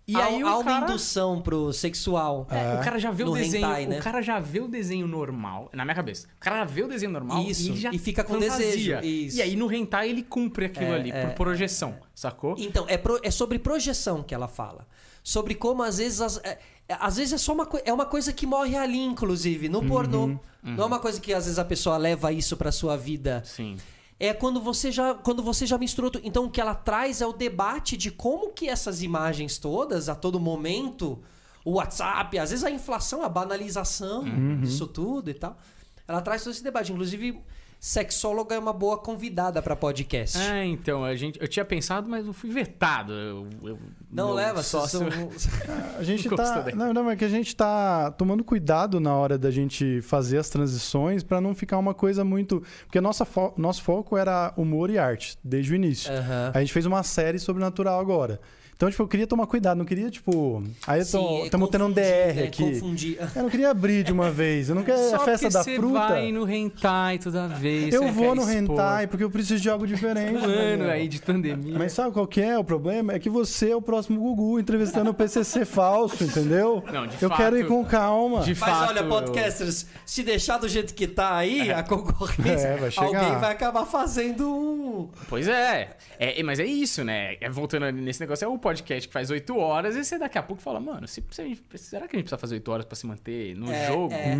E Há- aí há o uma cara... indução pro sexual. É, o cara já vê o desenho, hentai, né? o cara já vê o desenho normal, na minha cabeça. O cara já vê o desenho normal Isso, e, já e fica com fantasia. desejo, isso. E aí no hentai ele cumpre aquilo É, ali é, por projeção, sacou? Então, é, pro- é sobre projeção que ela fala. Sobre como às vezes. as- é, é- às vezes é só uma, é uma coisa que morre ali, inclusive, no pornô. Não é uma coisa que às vezes a pessoa leva isso pra sua vida. Sim. É quando você já quando você já misturou. tu- Então o que ela traz é o debate de como que essas imagens todas, a todo momento, o WhatsApp, às vezes a inflação, a banalização disso tudo e tal. Ela traz todo esse debate. Inclusive, sexóloga é uma boa convidada pra podcast. É, então, a gente, eu tinha pensado, mas eu fui vetado. Eu, eu- Não leva, sócio. sócio. A gente Não tá. Não, não, é que a gente tá tomando cuidado na hora da gente fazer as transições pra não ficar uma coisa muito. Porque nossa fo... nosso foco era humor e arte, desde o início. Aham. A gente fez uma série sobrenatural agora. Então, tipo, eu queria tomar cuidado, não queria, tipo. Aí Sim, estamos tendo um DR né? aqui. Confundir. Eu não queria abrir de uma vez. Eu não quero Só a festa porque da você fruta. vai no hentai toda vez. Eu você vou no expor. hentai porque eu preciso de algo diferente. Um ano Daniel. aí de pandemia. Mas sabe qual que é o problema? É que você é o próximo Gugu entrevistando o PCC falso, entendeu? Não, de eu fato- quero ir com calma. De Mas fato, olha, eu- podcasters, se deixar do jeito que tá aí, a concorrência, É, vai chegar. alguém vai acabar fazendo um. Pois é. é. Mas é isso, né? É, voltando nesse negócio, é o podcast que faz 8 horas e você daqui a pouco fala, mano, se, se- será que a gente precisa fazer 8 horas pra se manter no É, jogo? é.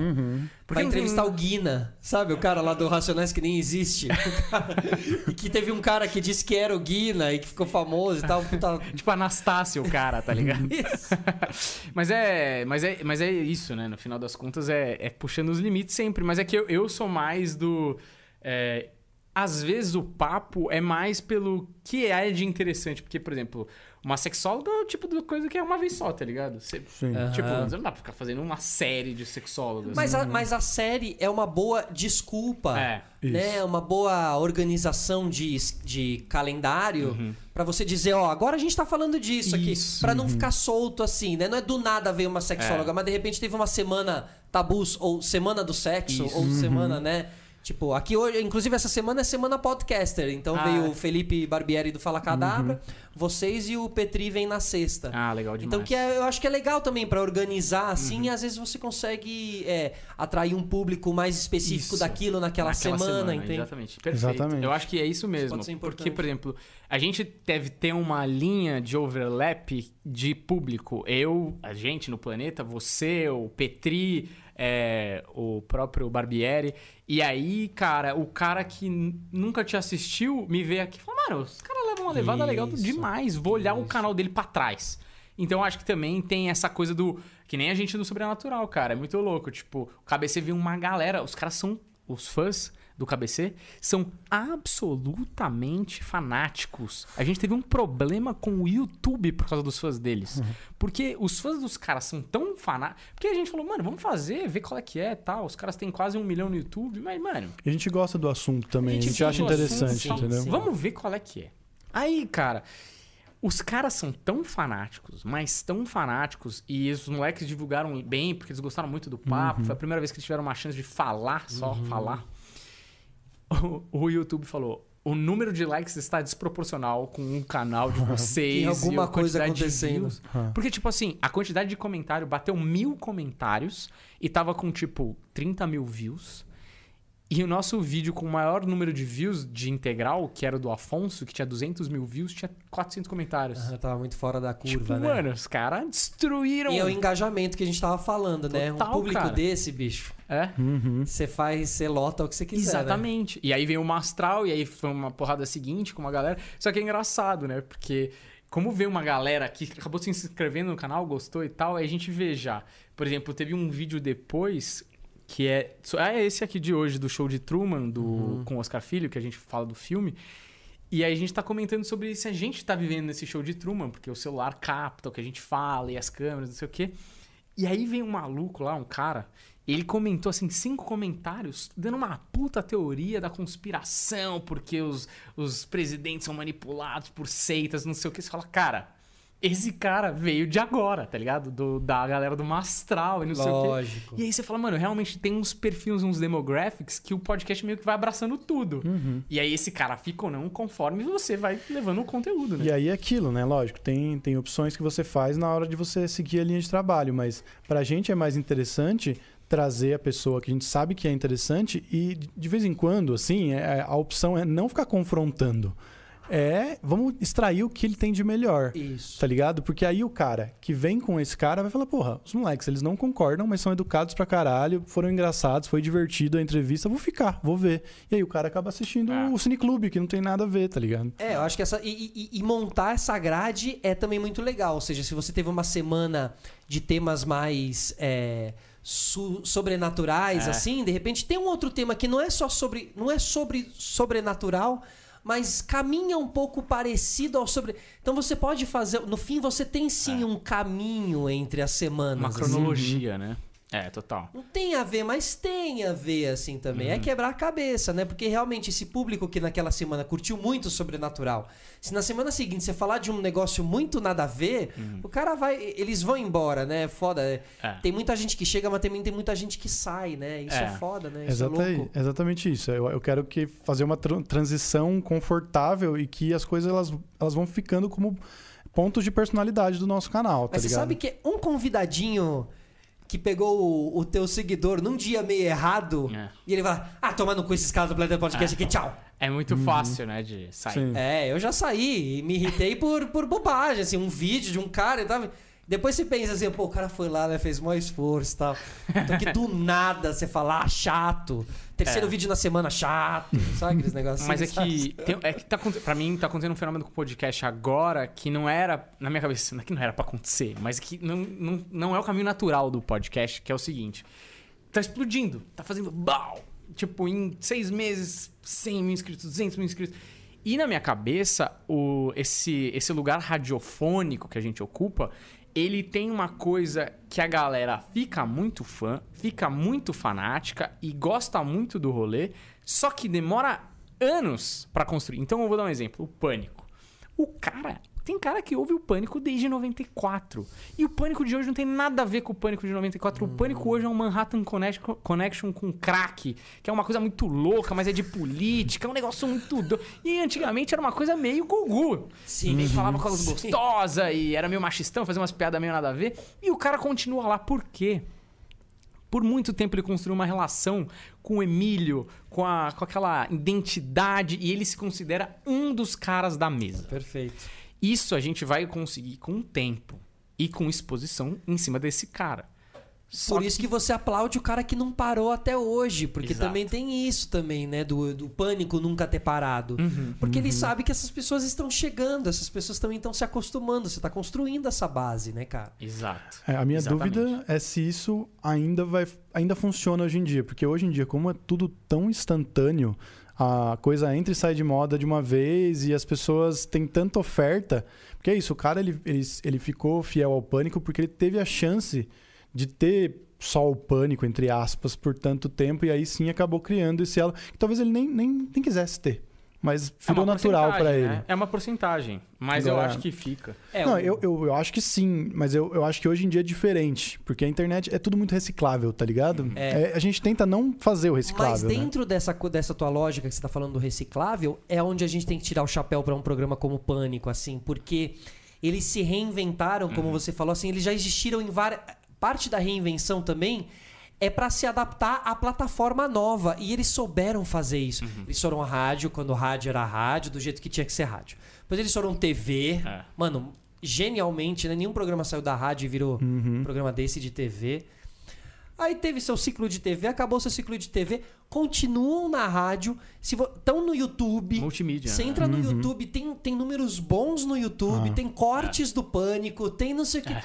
Porque vai não tem- entrevistar o Guina, sabe? O cara lá do Racionais que nem existe. E que teve um cara que disse que era o Guina e que ficou famoso e tal. Puta... Tipo Anastácio, o cara, tá ligado? Isso. mas, é, mas, é, mas é isso, né? No final das contas, é, é puxando os limites sempre. Mas é que eu, eu sou mais do. é, às vezes o papo é mais pelo que é de interessante. Porque, por exemplo, uma sexóloga é o tipo de coisa que é uma vez só, tá ligado? Você, Sim. Tipo, você não dá pra ficar fazendo uma série de sexólogas. Mas a, mas a série é uma boa desculpa. É. Né? Uma boa organização de, de calendário pra você dizer, ó, agora a gente tá falando disso aqui. Pra não ficar solto assim, né? Não é do nada ver uma sexóloga, É. mas de repente teve uma semana tabus, ou semana do sexo, Isso. ou semana, né? Tipo, aqui hoje, inclusive essa semana é semana podcaster. Então Ah, veio é. o Felipe Barbieri do Fala Cadabra, vocês e o Petri vem na sexta. Ah, legal demais. Então que é- eu acho que é legal também pra organizar assim, Uhum. e às vezes você consegue é, atrair um público mais específico Isso. daquilo naquela, Naquela semana, entende? Exatamente. Perfeito. Exatamente. Eu acho que é isso mesmo. pode ser porque, importante. por exemplo, a gente deve ter uma linha de overlap de público. Eu, a gente no planeta, você, o Petri, é, o próprio Barbieri. E aí, cara, o cara que nunca te assistiu me vê aqui e fala, mano, os caras levam uma levada legal Isso. demais. Vou olhar o canal dele pra trás. Então acho que também tem essa coisa do. Que nem a gente no Sobrenatural, cara. É muito louco. Tipo, o KBC viu uma galera. Os caras são. Os fãs do KBC são absolutamente fanáticos. A gente teve um problema com o YouTube por causa dos fãs deles. Porque os fãs dos caras são tão fanáticos. Porque a gente falou, mano, vamos fazer, ver qual é que é tal. Os caras têm quase um milhão no YouTube. Mas, mano, E a gente gosta do assunto também, a gente, gosta acha do assunto, interessante, sim, entendeu? sim. Vamos ver qual é que é. Aí, cara, Os caras são tão fanáticos, mas tão fanáticos, e os moleques divulgaram bem, porque eles gostaram muito do papo. Foi a primeira vez que eles tiveram uma chance de falar, só falar. O, YouTube falou: o número de likes está desproporcional com o canal de vocês. Tem alguma e coisa acontecendo. Porque, tipo assim, a quantidade de comentário bateu mil comentários e tava com, tipo, 30 mil views. E o nosso vídeo com o maior número de views de integral, que era o do Afonso, que tinha 200 mil views, tinha 400 comentários. Ah, tava muito fora da curva, tipo, né? mano, os caras destruíram. E é o engajamento que a gente tava falando, né? Um Total, público cara. desse, bicho. É, Você faz, você lota o que você quiser. né? exatamente. E aí veio o Mastral, e aí foi uma porrada seguinte com uma galera. Só que é engraçado, né? Porque como veio uma galera que acabou se inscrevendo no canal, gostou e tal, aí a gente vê já. Por exemplo, teve um vídeo depois que é. É esse aqui de hoje, do show de Truman, do, com o Oscar Filho, que a gente fala do filme. E aí a gente tá comentando sobre se a gente tá vivendo nesse show de Truman, porque o celular capta o que a gente fala e as câmeras, não sei o quê. E aí vem um maluco lá, um cara, ele comentou assim, cinco comentários, dando uma puta teoria da conspiração, porque os, os presidentes são manipulados por seitas, não sei o que. Você fala, cara, esse cara veio de agora, tá ligado? Do, da galera do Mastral e não sei o quê. Lógico. E aí você fala, mano, realmente tem uns perfis, uns demographics que o podcast meio que vai abraçando tudo. E aí esse cara fica ou não conforme você vai levando o conteúdo, né? E aí é aquilo, né? Lógico, tem, tem opções que você faz na hora de você seguir a linha de trabalho, mas pra gente é mais interessante trazer a pessoa que a gente sabe que é interessante e de vez em quando, assim, é- a opção é não ficar confrontando. É, vamos extrair o que ele tem de melhor. Isso. Tá ligado? Porque aí o cara que vem com esse cara vai falar, porra, os moleques, eles não concordam, mas são educados pra caralho, foram engraçados, foi divertido a entrevista, vou ficar, vou ver. E aí o cara acaba assistindo Ah. o Cineclube, que não tem nada a ver, tá ligado? É, eu acho que essa. E, e- e montar essa grade é também muito legal. Ou seja, se você teve uma semana de temas mais. é, sobrenaturais, É. assim, de repente tem um outro tema que não é só sobre. não é sobre sobrenatural, mas caminha um pouco parecido ao sobre. Então você pode fazer. No fim, você tem sim um caminho entre as semanas. Uma assim. cronologia, né? É, total. Não tem a ver, mas tem a ver, assim, também. Uhum. É quebrar a cabeça, né? Porque realmente esse público que naquela semana curtiu muito o sobrenatural. Se na semana seguinte você falar de um negócio muito nada a ver, o cara vai. Eles vão embora, né? Foda. Uhum. É. Tem muita gente que chega, mas também tem muita gente que sai, né? Isso é, É. foda, né? Isso é Exata- louco. exatamente isso. Eu, eu quero que fazer uma tran- transição confortável e que as coisas elas, elas vão ficando como pontos de personalidade do nosso canal, tá Mas você ligado? sabe que um convidadinho que pegou o, o teu seguidor num dia meio errado É. e ele fala: Ah, tomando com esses caras do Planeta Podcast aqui, tchau. É muito fácil, né, de sair. Sim. É, eu já saí e me irritei por, por bobagem, assim, um vídeo de um cara e tal. Depois você pensa assim, pô, o cara foi lá, né, fez maior esforço e tal. Então que do nada você fala, ah, chato. Terceiro É. vídeo na semana, chato. Sabe aqueles negócios? Mas é que, tem, é que tá, pra mim tá acontecendo um fenômeno com o podcast agora que não era, na minha cabeça, não é que não era pra acontecer, mas que não, não, não é o caminho natural do podcast, que é o seguinte: tá explodindo, tá fazendo bau! Tipo, em seis meses, 100 mil inscritos, 200 mil inscritos. E na minha cabeça, o, esse, esse lugar radiofônico que a gente ocupa, ele tem uma coisa que a galera fica muito fã, fica muito fanática e gosta muito do rolê, só que demora anos pra construir. Então eu vou dar um exemplo, o Pânico. O cara, tem cara que ouve o Pânico desde 94. E o Pânico de hoje não tem nada a ver com o Pânico de 94. O Pânico hoje é um Manhattan Connection, Connection com crack, que é uma coisa muito louca, mas é de política, é um negócio muito doido. E antigamente era uma coisa meio gugu. Sim. Ele falava com a voz Sim. gostosa e era meio machistão, fazia umas piadas meio nada a ver. E o cara continua lá. Por quê? Por muito tempo ele construiu uma relação com o Emílio, com, a, com aquela identidade, e ele se considera um dos caras da mesa. Perfeito. Isso a gente vai conseguir com o tempo e com exposição em cima desse cara. Só Por isso que você aplaude o cara que não parou até hoje. Porque Exato. também tem isso também, né? Do, do pânico nunca ter parado. Uhum. Porque ele sabe que essas pessoas estão chegando, essas pessoas também estão se acostumando. Você tá construindo essa base, né, cara? Exato. É, a minha Exatamente. dúvida é se isso ainda vai ainda funciona hoje em dia, porque hoje em dia, como é tudo tão instantâneo, a coisa entra e sai de moda de uma vez e as pessoas têm tanta oferta, porque é isso, o cara ele, ele, ele ficou fiel ao pânico porque ele teve a chance de ter só o pânico, entre aspas, por tanto tempo, e aí sim acabou criando esse elo que talvez ele nem, nem, nem quisesse ter. Mas É virou natural porcentagem, pra ele. né? É uma porcentagem, mas eu Agora- acho que fica. É, não, o- eu, eu, eu acho que sim, mas eu, eu acho que hoje em dia é diferente. Porque a internet é tudo muito reciclável, tá ligado? É. É, a gente tenta não fazer o reciclável. Mas né? dentro dessa, co- dessa tua lógica que você tá falando do reciclável, é onde a gente tem que tirar o chapéu pra um programa como Pânico, assim, porque eles se reinventaram, como você falou, assim, eles já existiram em várias. Parte da reinvenção também é pra se adaptar à plataforma nova. E eles souberam fazer isso. Eles foram a rádio, quando rádio era rádio, do jeito que tinha que ser rádio. Depois eles foram TV. É. Mano, genialmente, né? Nenhum programa saiu da rádio e virou um programa desse de TV. Aí teve seu ciclo de TV, acabou seu ciclo de TV, continuam na rádio, estão no YouTube. Multimídia, Você né? entra no YouTube, tem, tem números bons no YouTube, Ah. tem cortes do pânico, tem não sei o que. É.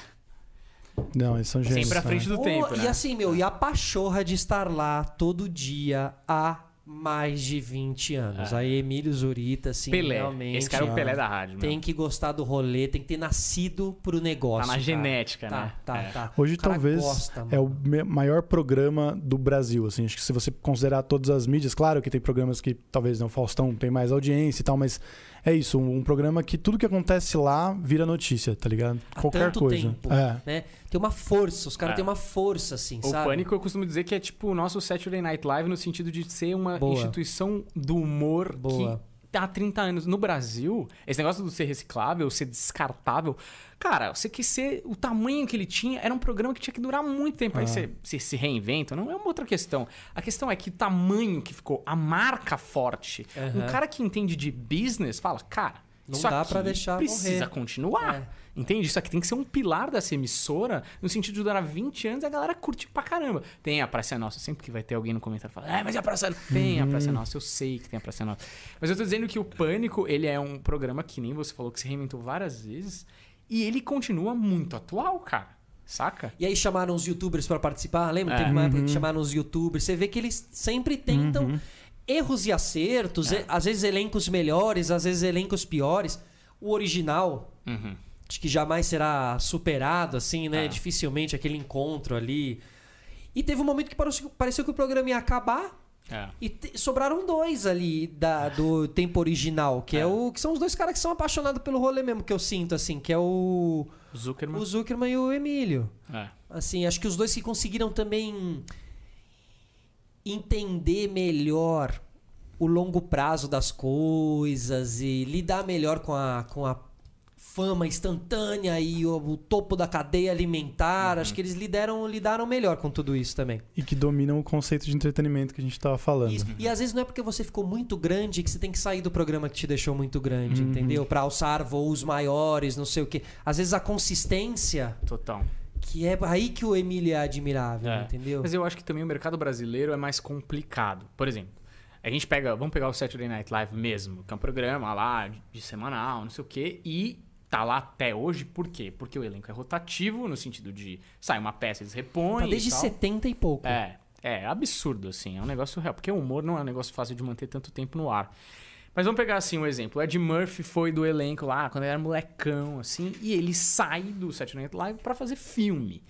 Não, eles são gênios. Sempre à frente né? do tempo, e né? assim, meu, e a pachorra de estar lá todo dia há mais de 20 anos. Aí Emílio Zurita, assim, Pelé. realmente. Esse cara é o Pelé da rádio, Tem meu. que gostar do rolê, tem que ter nascido pro negócio. Tá na cara. genética, Tá, né? Tá, É. tá. Hoje O talvez gosta, é o maior programa do Brasil, assim. Acho que se você considerar todas as mídias, claro que tem programas que talvez não Faustão tem mais audiência e tal, mas é isso, um, um programa que tudo que acontece lá vira notícia, tá ligado? Há Qualquer tanto coisa. tempo, É. né? Tem uma força, os caras É. têm uma força, assim, O sabe? Pânico eu costumo dizer que é tipo o nosso Saturday Night Live no sentido de ser uma Boa. instituição do humor Boa. que há 30 anos. No Brasil, esse negócio do ser reciclável, ser descartável, cara, você quer ser o tamanho que ele tinha, era um programa que tinha que durar muito tempo. Aí Ah. você, você se reinventa, não é uma outra questão. A questão é que o tamanho que ficou, a marca forte. Aham. Um cara que entende de business fala, cara, Não isso dá aqui pra deixar precisa morrer. continuar. É. Entende? Isso aqui tem que ser um pilar dessa emissora, no sentido de durar 20 anos e a galera curte pra caramba. Tem a Praça é Nossa, sempre que vai ter alguém no comentário falando, ah, mas e a Praça é Nossa? Tem a Praça é Nossa, eu sei que tem a Praça é Nossa. Mas eu tô dizendo que o Pânico, ele é um programa que nem você falou, que se reinventou várias vezes, e ele continua muito atual, cara. Saca? E aí chamaram os youtubers pra participar, lembra? É. Teve uma época Uhum. que chamaram os youtubers. Você vê que eles sempre tentam erros e acertos, É. às vezes elencos melhores, às vezes elencos piores. O original, Uhum. Que jamais será superado, assim, né? É. Dificilmente aquele encontro ali. E teve um momento que pareceu, pareceu que o programa ia acabar. É. E te- sobraram dois ali da, do tempo original, que é. É. o que são os dois caras que são apaixonados pelo rolê mesmo, que eu sinto, assim, que é o, O Zuckerman. o Zuckerman e o Emílio. É. Assim, acho que os dois que conseguiram também entender melhor o longo prazo das coisas e lidar melhor com a, com a fama instantânea e o, o topo da cadeia alimentar. Acho que eles lidaram, lidaram melhor com tudo isso também. E que dominam o conceito de entretenimento que a gente tava falando. Isso. E às vezes não é porque você ficou muito grande que você tem que sair do programa que te deixou muito grande, entendeu? Pra alçar voos maiores, não sei o quê. Às vezes a consistência, Total. que é aí que o Emílio é admirável, É. entendeu? Mas eu acho que também o mercado brasileiro é mais complicado. Por exemplo, a gente pega, vamos pegar o Saturday Night Live mesmo, que é um programa lá de, de semanal, não sei o quê, e tá lá até hoje, por quê? Porque o elenco é rotativo, no sentido de sai uma peça, eles repõem. Tá desde e tal. 70 e pouco. É, é absurdo, assim, é um negócio real. Porque o humor não é um negócio fácil de manter tanto tempo no ar. Mas vamos pegar assim um exemplo. O Ed Murphy foi do elenco lá quando ele era molecão, assim, e ele sai do Saturday Night Live pra fazer filme.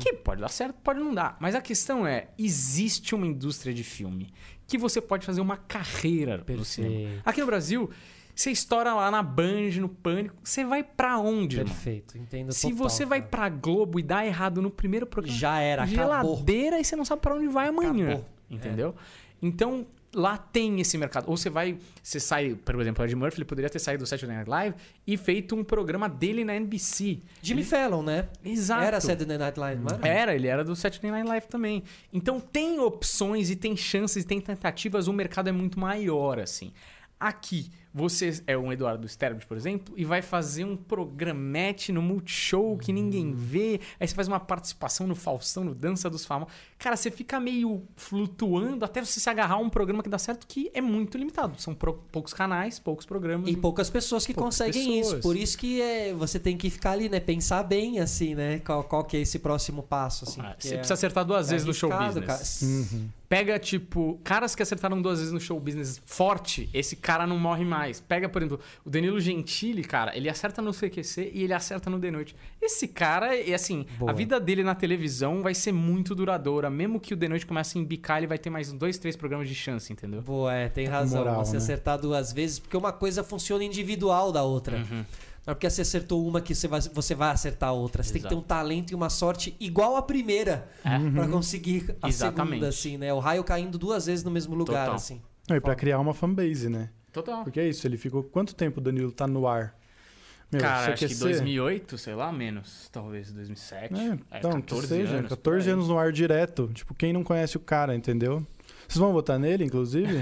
Que pode dar certo, pode não dar. Mas a questão é: existe uma indústria de filme que você pode fazer uma carreira no Perfeito. cinema. Aqui no Brasil, você estoura lá na Band, no Pânico, você vai pra onde, irmão? Perfeito, entendo Se total, você vai pra Globo e dá errado no primeiro programa, Já era, acabou. geladeira e você não sabe pra onde vai amanhã. Acabou. Entendeu? Então, lá tem esse mercado. Ou você vai, você sai, por exemplo, o Ed Murphy, ele poderia ter saído do Saturday Night Live e feito um programa dele na NBC. Jimmy Fallon, né? Exato. Era Saturday Night Live, não era? Era, ele era do Saturday Night Live também. Então tem opções e tem chances, tem tentativas, o mercado é muito maior, assim. Aqui, você é um Eduardo Sterbit, por exemplo, e vai fazer um programete no Multishow que ninguém vê. Aí você faz uma participação no Faustão, no Dança dos Famosos. Cara, você fica meio flutuando até você se agarrar a um programa que dá certo que é muito limitado. São poucos canais, poucos programas. E poucas pessoas que Poucas conseguem isso. pessoas. Por isso que é, você tem que ficar ali, né? Pensar bem, assim, né? Qual, qual que é esse próximo passo, assim. Ah, você é- precisa acertar duas é vezes no show business. cara. Uhum. Pega, tipo, caras que acertaram duas vezes no show business forte, esse cara não morre mais. Pega, por exemplo, o Danilo Gentili, cara, ele acerta no CQC e ele acerta no The Noite. Esse cara, e assim, Boa. a vida dele na televisão vai ser muito duradoura. Mesmo que o The Noite comece a embicar, ele vai ter mais dois, três programas de chance, entendeu? Boa, é, tem razão. Moral, você né? acertar duas vezes, porque uma coisa funciona individual da outra. Uhum. Não é porque você acertou uma que você vai, você vai acertar a outra. Você tem que ter um Exato. talento e uma sorte igual à primeira É. pra conseguir a Exatamente. segunda, assim, né? O raio caindo duas vezes no mesmo lugar, Total. assim. Não, e pra criar uma fanbase, né? Total. Porque é isso, ele ficou. Quanto tempo o Danilo tá no ar? Meu, Cara, acho que CQC? 2008, sei lá, menos. Talvez 2007. É, É, então, que seja, anos, 14 por aí. anos no ar direto. Tipo, quem não conhece o cara, entendeu? Vocês vão votar nele, inclusive?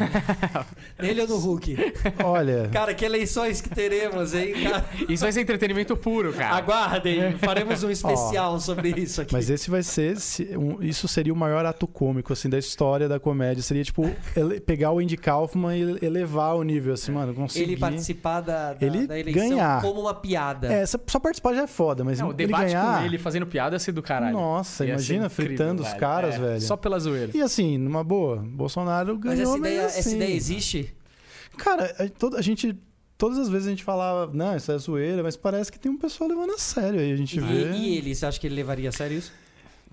Nele ou no Hulk? Olha, Cara, que eleições que teremos, hein? Cara, Isso vai ser entretenimento puro, cara. Aguardem, faremos um especial sobre isso aqui. mas esse vai ser. se- um- isso seria o maior ato cômico, assim, da história da comédia. Seria, tipo, ele- pegar o Andy Kaufman e elevar o nível, assim, mano, conseguir. Ele participar da, da, Ele da eleição ganhar. como uma piada. É, só participar já é foda, mas Não, o ele debate ganhar. com ele fazendo piada ia ser do caralho. Nossa, Ia imagina incrível, fritando os velho. caras, É, velho. Só pela zoeira. E assim, numa boa, Bolsonaro Mas ganhou, essa ideia, mas assim, essa ideia existe? Cara, a, toda- a gente. Todas as vezes a gente falava, não, isso é zoeira, mas parece que tem um pessoal levando a sério aí. A gente vê. E, e ele, você acha que ele levaria a sério isso?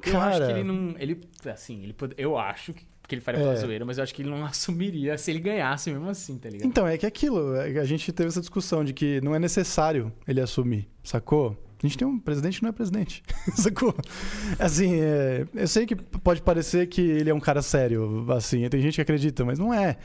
Eu acho Cara. que ele não. Ele, assim, ele pode, eu acho que, que ele faria É. zoeira, mas eu acho que ele não assumiria se ele ganhasse mesmo assim, tá ligado? Então, é que aquilo, é a gente teve essa discussão de que não é necessário ele assumir, sacou? A gente tem um presidente que não é presidente, sacou? Assim, é, eu sei que pode parecer que ele é um cara sério, assim, tem gente que acredita, mas não é.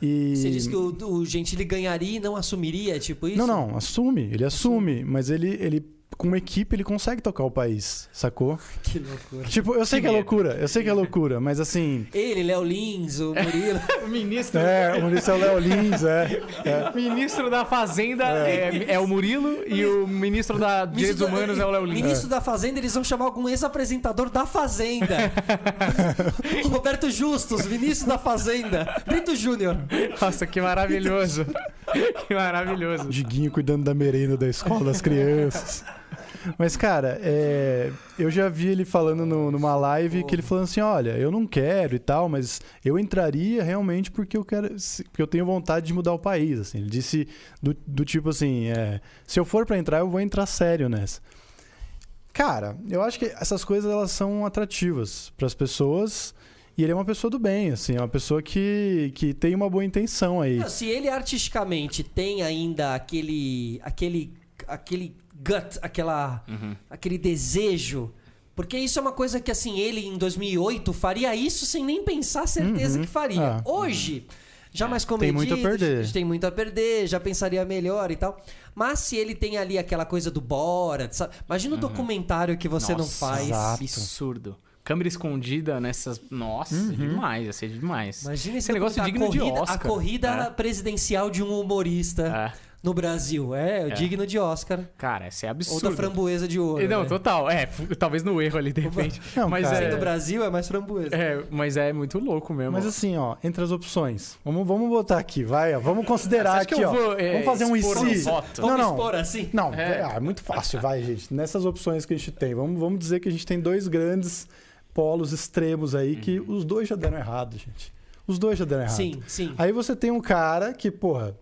E... Você disse que o, o Gentili ganharia e não assumiria, tipo isso? Não, não, assume, ele assume, mas ele, ele, com uma equipe, ele consegue tocar o país, sacou? Que loucura. Tipo, eu sei que, Que é loucura, eu sei que é loucura, mas assim. Ele, Léo Lins, o Murilo. O ministro, É, o ministro é o Léo Lins, é. é. ministro da Fazenda é. é o Murilo e o ministro da Direitos Ministro da- Humanos é o Léo Lins. Ministro da Fazenda, eles vão chamar algum ex-apresentador da Fazenda. Roberto Justus, ministro da Fazenda. Brito Júnior. Nossa, que maravilhoso. que maravilhoso. Diguinho cuidando da merenda da escola das crianças. Mas, cara, é, eu já vi ele falando no- numa live que ele falando assim: olha, eu não quero e tal, mas eu entraria realmente porque eu quero. Porque eu tenho vontade de mudar o país. Assim. Ele disse do, do tipo assim: é, se eu for pra entrar, eu vou entrar sério nessa. Cara, eu acho que essas coisas elas são atrativas para as pessoas. E ele é uma pessoa do bem, assim, é uma pessoa que, que tem uma boa intenção aí. Não, se ele artisticamente tem ainda aquele. aquele. aquele gut, aquela. aquele desejo. Porque isso é uma coisa que, assim, ele em 2008 faria isso sem nem pensar a certeza Uhum. que faria. Ah. Hoje, já mais Tem comedido, muito a perder. tem muito a perder, já pensaria melhor e tal. Mas se ele tem ali aquela coisa do Borat, sabe? Imagina o documentário que você não Nossa, faz. exato. Absurdo. Câmera escondida nessas. Nossa, demais, ia ser demais. Imagina esse, negócio documentário, digno a de corrida, Oscar. A corrida É. presidencial de um humorista É. no Brasil. É, digno de Oscar. Cara, isso é Ou absurdo. da framboesa de ouro. Não, né? total. É, talvez no erro ali, de repente. Não, mas cara. É, Brasil é mais framboesa. é. Mas é muito louco mesmo. Mas assim, ó, entre as opções. Vamos, vamos botar aqui, vai, ó. Vamos considerar que aqui, eu ó. vou, é, vamos fazer um expor IC. voto? Não, Vamos não. expor assim? Não, É. é. ah, é muito fácil, vai, gente. Nessas opções que a gente tem, vamos, vamos dizer que a gente tem dois grandes polos extremos aí que Uhum. os dois já deram errado, gente. Os dois já deram errado. Sim, sim. Aí você tem um cara que, porra,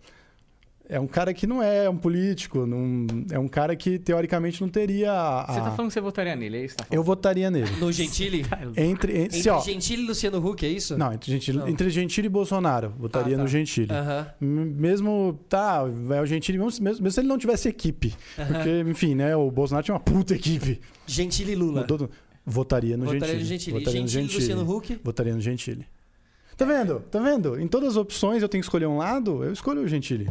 é um cara que não é um político, não, é um cara que teoricamente não teria a, Você tá a- falando que você votaria nele, é isso tá Eu votaria nele. No Gentili? Entre, entre, Entre se, ó, Gentili e Luciano Huck, é isso? não, entre Gentili, Não. entre Gentili e Bolsonaro, votaria Ah, tá. no Gentili. Aham. M- Mesmo, tá, é o Gentili, mesmo, mesmo se ele não tivesse equipe. Porque, enfim, né, o Bolsonaro tinha uma puta equipe. Gentili e Lula. Votaria no Votaria Gentili. no Gentili. Votaria no Gentili, Gentili. Luciano Huck. Votaria no Gentili. Tá vendo? Tá vendo? Em todas as opções eu tenho que escolher um lado, eu escolho o Gentili.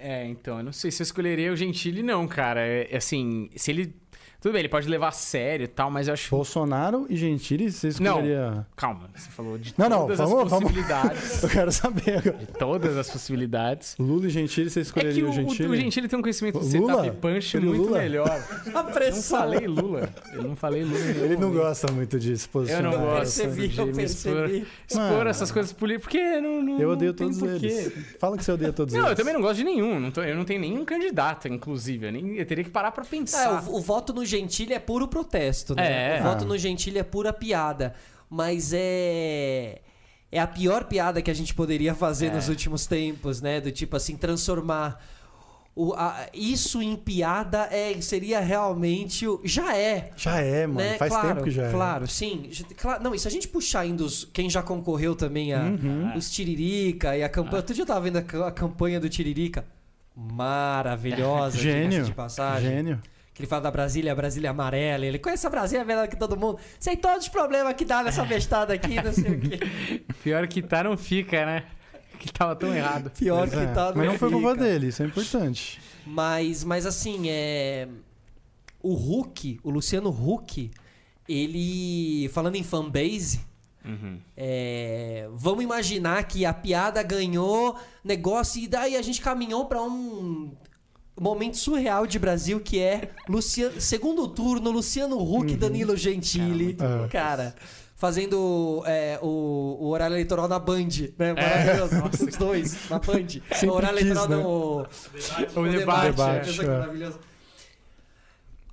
É, então, eu não sei se eu escolheria o Gentili, não, cara. É, é assim, se ele. Tudo bem, ele pode levar a sério e tal, mas eu acho. Bolsonaro e Gentili, você Não. escolheria... Calma, você falou de Não, não, todas vamos- as vamos- possibilidades. Eu quero saber agora. de todas as possibilidades. Lula e Gentili, você É escolheria que o, o Gentili? o Gentili tem um conhecimento de Lula? setup punch o muito Lula? melhor. A Eu não pressão. falei Lula. Eu não falei Lula. Ele não momento. gosta muito disso, Eu posicionar. não gosto percebi, de eu percebi. expor Mano. essas coisas políticas. Porque não, não, Eu odeio não todos eles. Fala que você odeia todos Não, eles. eu também não gosto de nenhum. Não tô- eu não tenho nenhum candidato, inclusive. Eu, nem, eu teria que parar pra É, pensar. o, o voto no Gentili é puro protesto, né? É. O voto Ah. no Gentili é pura piada. Mas é. é a pior piada que a gente poderia fazer É. nos últimos tempos, né? Do tipo assim, transformar o, a- isso em piada é, seria realmente. o- Já é. Já é, mano. né? Faz claro, tempo que já é. Claro, sim. Já- Claro, não, e se a gente puxar ainda os, quem já concorreu também a Uhum. os Tiririca e a Ah. campanha. Outro dia eu tava vendo a, a campanha do Tiririca. Maravilhosa, Gênio. de passagem. Gênio. Que ele fala da Brasília, a Brasília amarela. Ele conhece a Brasília melhor que todo mundo. Sei todos os problemas que dá nessa bestada aqui, não sei o quê. Pior que tá, não fica, né? Que tava tão errado. Pior Pois que é. tá. Mas não foi culpa dele, isso é importante. Mas, mas assim, é. O Hulk, o Luciano Huck, ele. Falando em fanbase, Uhum. é, vamos imaginar que a piada ganhou negócio e daí a gente caminhou pra um momento surreal de Brasil que é Luciano, segundo turno, Luciano Huck e Danilo Gentili. Cara. Cara, fazendo é, o, o horário eleitoral na Band, né? Maravilhoso. Os dois, na Band. Sempre o horário quis, eleitoral né? não, o, O debate, debate. é.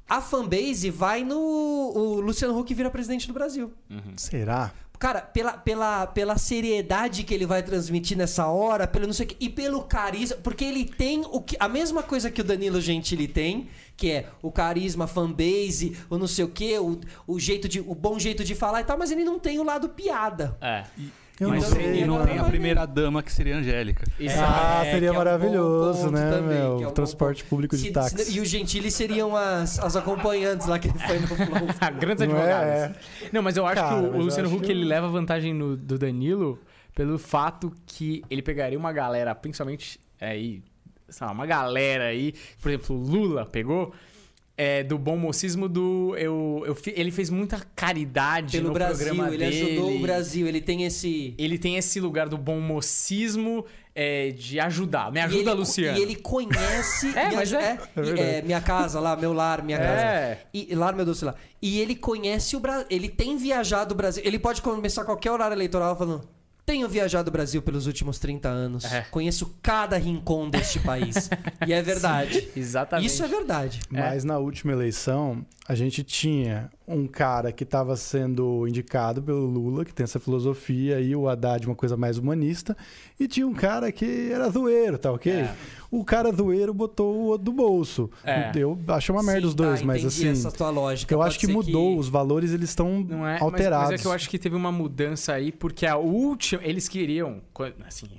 A fanbase vai no. O Luciano Huck vira presidente do Brasil. Será? Cara, pela, pela, pela seriedade que ele vai transmitir nessa hora, pelo não sei o que, e pelo carisma, porque ele tem o que, a mesma coisa que o Danilo Gentili tem, que é o carisma, fanbase, o não sei o que, o, o jeito de, o bom jeito de falar e tal, mas ele não tem o lado piada. É. Eu Mas não sei. não tem a primeira dama que seria a Angélica. Ah, É, seria é um maravilhoso, ponto né, também, meu? é um Transporte ponto. público de Se- táxi. se- E o Gentili seriam as, as acompanhantes lá que ele foi no Flow. Ah, grandes é? Não, mas eu acho Cara, que o, o Luciano Huck que- ele leva vantagem no- do Danilo pelo fato que ele pegaria uma galera, principalmente aí, sei lá, uma galera aí, por exemplo, o Lula pegou. É, do bom mocismo do. Eu, eu, ele fez muita caridade Pelo no Brasil, programa ele dele. ajudou o Brasil, ele tem esse. Ele tem esse lugar do bom mocismo é, de ajudar. Me e ajuda, ele, Luciano. E ele conhece. É, e mas é. e- verdade. minha casa lá, meu lar, minha casa. É. E lar, meu Deus, sei lá. E ele conhece o Brasil. Ele tem viajado o Brasil. Ele pode começar qualquer horário eleitoral falando. Tenho viajado o Brasil pelos últimos 30 anos. É. Conheço cada rincão deste país. e é verdade. Exatamente. Isso é verdade. Mas na última eleição, a gente tinha um cara que estava sendo indicado pelo Lula, que tem essa filosofia, e o Haddad, uma coisa mais humanista, e tinha um cara que era zoeiro, tá ok? É. O cara zoeiro botou o outro do bolso. É. Eu acho uma merda Sim, os dois, tá, mas assim. essa tua lógica. Eu Pode acho que mudou, os valores eles estão é, alterados. Mas, é que eu acho que teve uma mudança aí, porque a última. Eles queriam. Assim.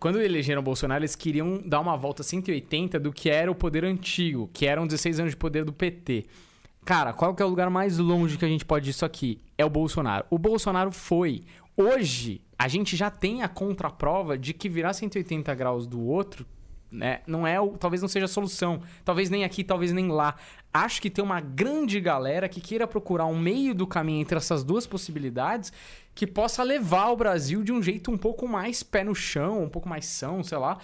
Quando elegeram o Bolsonaro, eles queriam dar uma volta 180 do que era o poder antigo, que eram 16 anos de poder do PT. Cara, qual que é o lugar mais longe que a gente pode disso aqui? É o Bolsonaro. O Bolsonaro foi. Hoje, a gente já tem a contraprova de que virar 180 graus do outro, né? Não é talvez não seja a solução. Talvez nem aqui, talvez nem lá. Acho que tem uma grande galera que queira procurar um meio do caminho entre essas duas possibilidades que possa levar o Brasil de um jeito um pouco mais pé no chão, um pouco mais são, sei lá.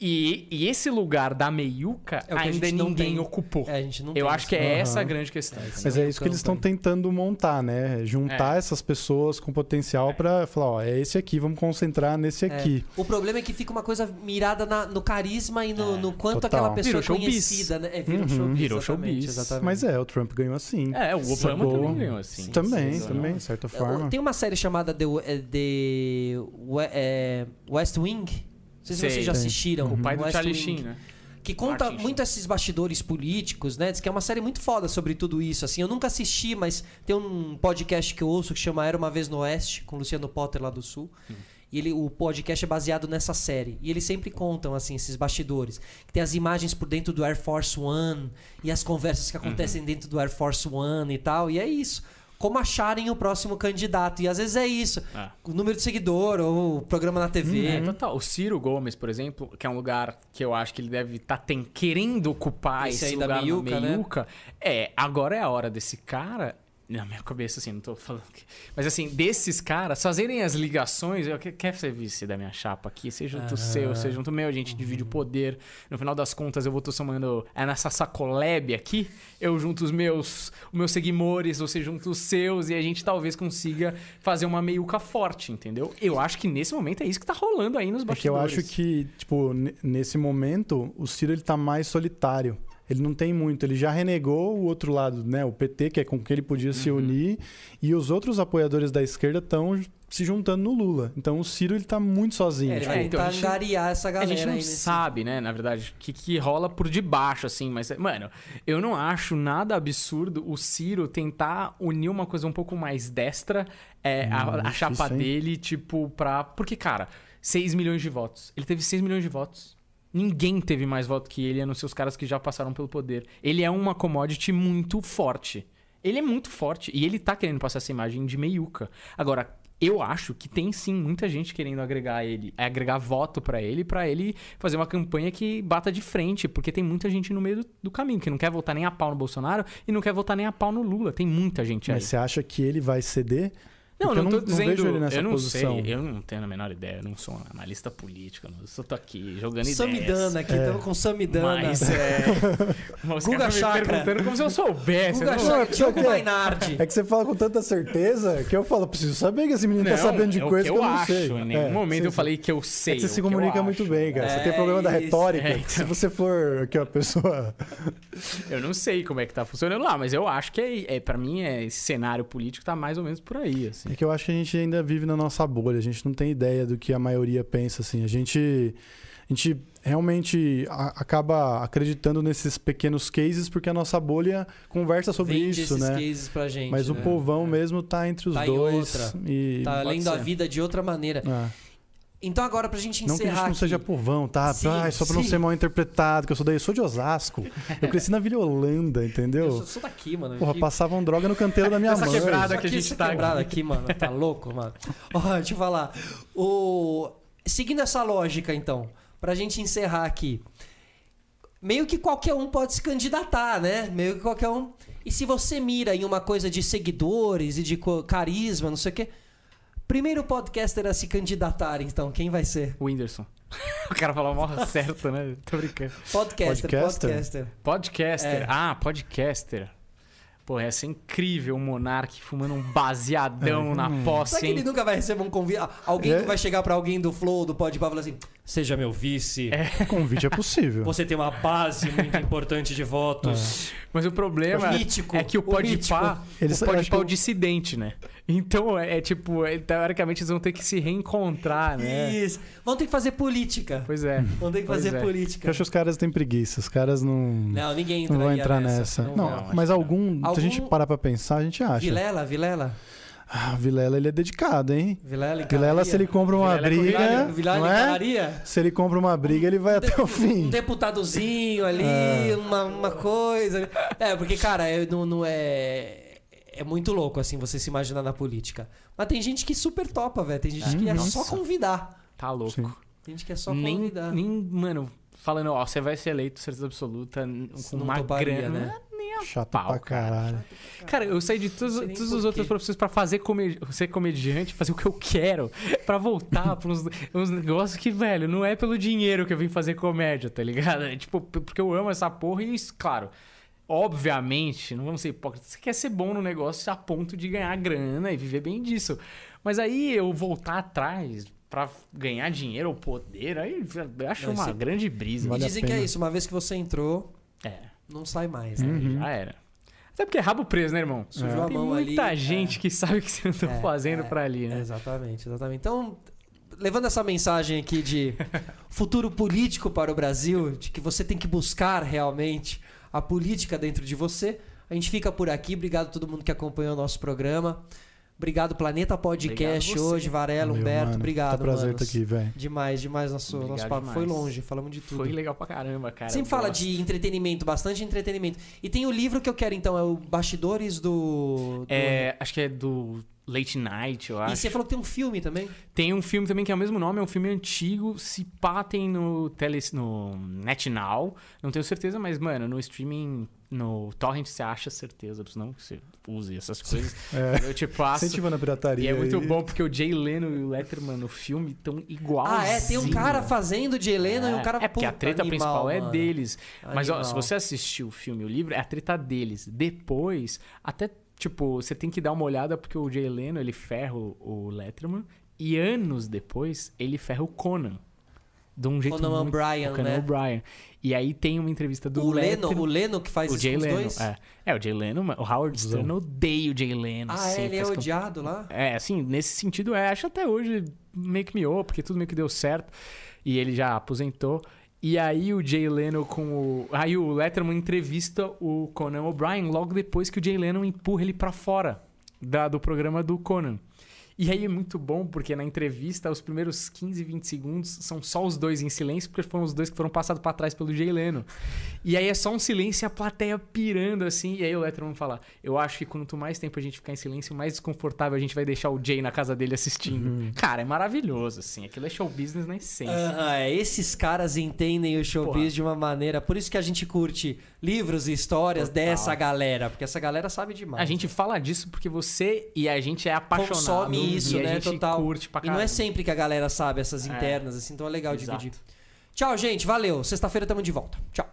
E, e esse lugar da meiuca É o que a ainda gente não ninguém tem. ocupou. É, a gente não Eu tem acho isso. que é essa a grande questão. Mas é isso que eles estão tentando montar, né? Juntar essas pessoas com potencial pra falar, ó, é esse aqui, vamos concentrar nesse É. aqui. O problema é que fica uma coisa mirada na- no carisma e no, no quanto total. aquela pessoa Virou é showbiz. conhecida, né? É, virou Uhum. showbiz. Virou exatamente, showbiz. Exatamente. Mas é, o Trump ganhou assim. É, o Obama Sacou? também ganhou assim. Também, Sim, também, de certa forma. Tem uma série chamada The, eh, The eh, West Wing. Não sei se Sei. vocês já assistiram. O pai do West Charlie Sheen, né? Que conta Martin muito esses bastidores políticos, né? Diz que é uma série muito foda sobre tudo isso. Assim, eu nunca assisti, mas tem um podcast que eu ouço que chama Era uma vez no Oeste, com o Luciano Potter lá do Sul. E ele, o podcast é baseado nessa série. E eles sempre contam, assim, esses bastidores. Que tem as imagens por dentro do Air Force One e as conversas que acontecem dentro do Air Force One e tal. E é isso. Como acharem o próximo candidato. E às vezes é isso. Ah. O número de seguidor ou o programa na TV. É, total. O Ciro Gomes, por exemplo, que é um lugar que eu acho que ele deve estar querendo ocupar Esse esse, aí da lugar meiuca, né? É, agora é a hora desse cara. Na minha cabeça, assim, não tô falando. Que... Mas assim, desses caras fazerem as ligações. Eu que- quer ser vice da minha chapa aqui? Você junta o seu, você junta o meu, a gente divide o poder. No final das contas, eu vou tô somando. É nessa sacolebe aqui. Eu junto os meus, os meus seguidores, você junta os seus, e a gente talvez consiga fazer uma meiuca forte, entendeu? Eu acho que nesse momento é isso que tá rolando aí nos É que eu bastidores. acho que, tipo, nesse momento, o Ciro ele tá mais solitário. Ele não tem muito. Ele já renegou o outro lado, né? O PT, que é com que ele podia se Uhum. unir, e os outros apoiadores da esquerda estão se juntando no Lula. Então o Ciro ele tá muito sozinho. É, ele tipo, vai então, tentar a essa A galera gente não aí nesse- sabe, né, na verdade, o que, que rola por debaixo, assim, mas, mano, eu não acho nada absurdo o Ciro tentar unir uma coisa um pouco mais destra, é, a, a chapa dele, tipo, pra. Porque, cara, 6 milhões de votos. Ele teve 6 milhões de votos. Ninguém teve mais voto que ele, a não ser os caras que já passaram pelo poder. Ele é uma commodity muito forte. Ele é muito forte. E ele tá querendo passar essa imagem de meiuca. Agora, eu acho que tem sim muita gente querendo agregar ele, agregar voto pra ele, pra ele fazer uma campanha que bata de frente, porque tem muita gente no meio do, do caminho que não quer votar nem a pau no Bolsonaro e não quer votar nem a pau no Lula. Tem muita gente aí. Mas você acha que ele vai ceder? Não, Porque não eu tô dizendo. vejo ele nessa eu não posição. sei, eu não tenho a menor ideia, eu não sou um analista político, eu não- eu só tô aqui jogando ideias. Samidana aqui, estamos com Samidana. Mas é. Mas Guga Chakra. perguntando como se eu soubesse. Guga eu não- Chakra, que Diogo? Mainardi. É que você fala com tanta certeza que eu falo, preciso saber que esse menino tá Não, sabendo de é coisa que que eu, eu não acho. sei. Em nenhum É, momento sim, eu falei que eu sei. É que você se eu comunica acho. muito bem, cara. Você É tem problema da isso. retórica. É, então. Se você for aqui, uma pessoa. Eu não sei como é que tá funcionando lá, mas eu acho que é, é para mim é, esse cenário político tá mais ou menos por aí, assim. É que eu acho que a gente ainda vive na nossa bolha. A gente não tem ideia do que a maioria pensa, assim. A gente. A gente realmente a- acaba acreditando nesses pequenos cases porque a nossa bolha conversa sobre Vende isso, esses né? cases pra gente. Mas o né? povão mesmo tá entre os Tá em dois. outra. E... Tá lendo a ser. vida de outra maneira. É. Então agora pra gente Não que a encerrar gente não aqui. seja povão, tá? Sim, Ai, só pra não sim. ser mal interpretado, que eu sou daí, eu sou de Osasco. Eu cresci na Vila Holanda, entendeu? Eu sou, sou daqui, mano. Porra, passavam droga no canteiro da minha Essa mãe. quebrada Só que a gente essa tá quebrada aqui, mano. Tá louco, mano. Ó, deixa eu falar. O... Seguindo essa lógica, então, pra gente encerrar aqui. Meio que qualquer um pode se candidatar, né? Meio que qualquer um. E se você mira em uma coisa de seguidores e de carisma, não sei o quê. Primeiro podcaster a se candidatar, então, quem vai ser? O Whindersson. o cara falou mal certo, né? Tô brincando. Podcaster, Podcaster? podcaster. Podcaster. É. Ah, podcaster. Pô, ia ser incrível um monarque fumando um baseadão na posse, Será que ele nunca vai receber um convite? Ah, Alguém É? que vai chegar pra alguém do Flow, do Podpah, e falar assim: Seja meu vice. O convite é possível. Você tem uma base muito importante de votos. Mas o problema O mítico, é que o o Podpah, o acho Podpah é o o- dissidente, né? Então, é, é tipo, é, teoricamente eles vão ter que se reencontrar, né? Isso. Vão ter que fazer política. Pois é. Vão ter que Pois fazer é. Eu política. acho que os caras têm preguiça. Os caras não. Não, ninguém Não vão entrar nessa. Não, Não, vão. acho mas não. algum, Se a gente Algum- parar pra pensar, a gente acha. Vilela, Vilela. Ah, Vilela, ele é dedicado, hein? Vilela, Vilela, se ele compra uma Vilela é briga. Vilela, Vilela não é? Se ele compra uma briga, ele vai até o Um fim. deputadozinho ali, É. uma, uma coisa. É, porque, cara, é, não, não é. É muito louco, assim, você se imaginar na política. Mas tem gente que super topa, velho. Tem gente que é Nossa. só convidar. Tá louco. Sim. Tem gente que é só nem, convidar. nem, mano, falando, ó, você vai ser eleito, certeza absoluta, com Não uma toparia, grana. né? Nem a Chato pau, pra cara. caralho. Cara, eu saí de todas, as outras quê. profissões pra fazer come- ser comediante, fazer o que eu quero, pra voltar pra uns, uns negócios que, velho, não é pelo dinheiro que eu vim fazer comédia, tá ligado? É tipo, porque eu amo essa porra e, claro, obviamente, não vamos ser hipócritas, você quer ser bom no negócio a ponto de ganhar grana e viver bem disso. Mas aí eu voltar atrás pra ganhar dinheiro ou poder, aí eu acho Não, uma grande brisa. E Vale dizem que é isso, uma vez que você entrou, É, não sai mais, né? Uhum. já era. Até porque é rabo preso, né, irmão? Sujou a Tem mão ali, muita é. gente que sabe o que você tá É, fazendo é, pra ali, né? Exatamente, exatamente. Então, levando essa mensagem aqui de futuro político para o Brasil, de que você tem que buscar realmente a política dentro de você, a gente fica por aqui. Obrigado a todo mundo que acompanhou o nosso programa. Obrigado, Planeta Podcast Obrigado hoje, Varela, Humberto. mano. Obrigado, Tá prazer estar aqui, velho. Demais, demais nosso, Obrigado nosso papo. Foi demais. longe, falamos de tudo. Foi legal pra caramba, cara. Sempre fala gosto. de entretenimento, bastante entretenimento. E tem o livro que eu quero, então, é o Bastidores do. do- É, acho que é do Late Night, eu E acho. você falou que tem um filme também? Tem um filme também que é o mesmo nome, é um filme antigo. Se pá, tem no, tele, no NetNow. Não tenho certeza, mas, mano, no streaming, no Torrent você acha certeza, senão você use essas coisas. É. Eu te passo. Incentivando a pirataria. E é muito aí. bom porque o Jay Leno e o Letterman no filme estão igual. Ah, é? Tem um cara fazendo de Helena e um cara É, porque a treta animal, principal é mano. deles. Mas ó, Animal. se você assistiu o filme e o livro, é a treta deles. Depois, até, tipo, você tem que dar uma olhada porque o Jay Leno, ele ferra o, Letterman. E anos depois, ele ferra o Conan. de um jeito Conan muito... O'Brien, o Conan né? O'Brien. E aí tem uma entrevista do o Leno, Letterman- o Leno que faz o isso Jay com os Leno, dois? é. É, o Jay Leno, o Howard Stern odeia o Jay Leno. Ah, assim, é, ele é odiado lá? É, assim, nesse sentido, é, acho até hoje meio que miou, porque tudo meio que deu certo. E ele já aposentou. E aí o Jay Leno com o. Aí o Letterman entrevista o Conan O'Brien logo depois que o Jay Leno empurra ele pra fora da- do programa do Conan. E aí é muito bom, porque na entrevista, os primeiros 15, 20 segundos são só os dois em silêncio, porque foram os dois que foram passados pra trás pelo Jay Leno. E aí é só um silêncio e a plateia pirando, assim. E aí o Letterman fala: Eu acho que quanto mais tempo a gente ficar em silêncio, mais desconfortável a gente vai deixar o Jay na casa dele assistindo. Cara, é maravilhoso, assim. Aquilo é show business na essência. Ah, é, esses caras entendem o showbiz Porra. de uma maneira. Por isso que a gente curte livros e histórias Total. dessa galera, porque essa galera sabe demais. A gente fala disso porque você e a gente é apaixonado. consome isso, e né? A gente Total. curte pra e não é sempre que a galera sabe essas É. internas, assim, então é legal Exato. dividir. Tchau, gente. Valeu. Sexta-feira tamo de volta. Tchau.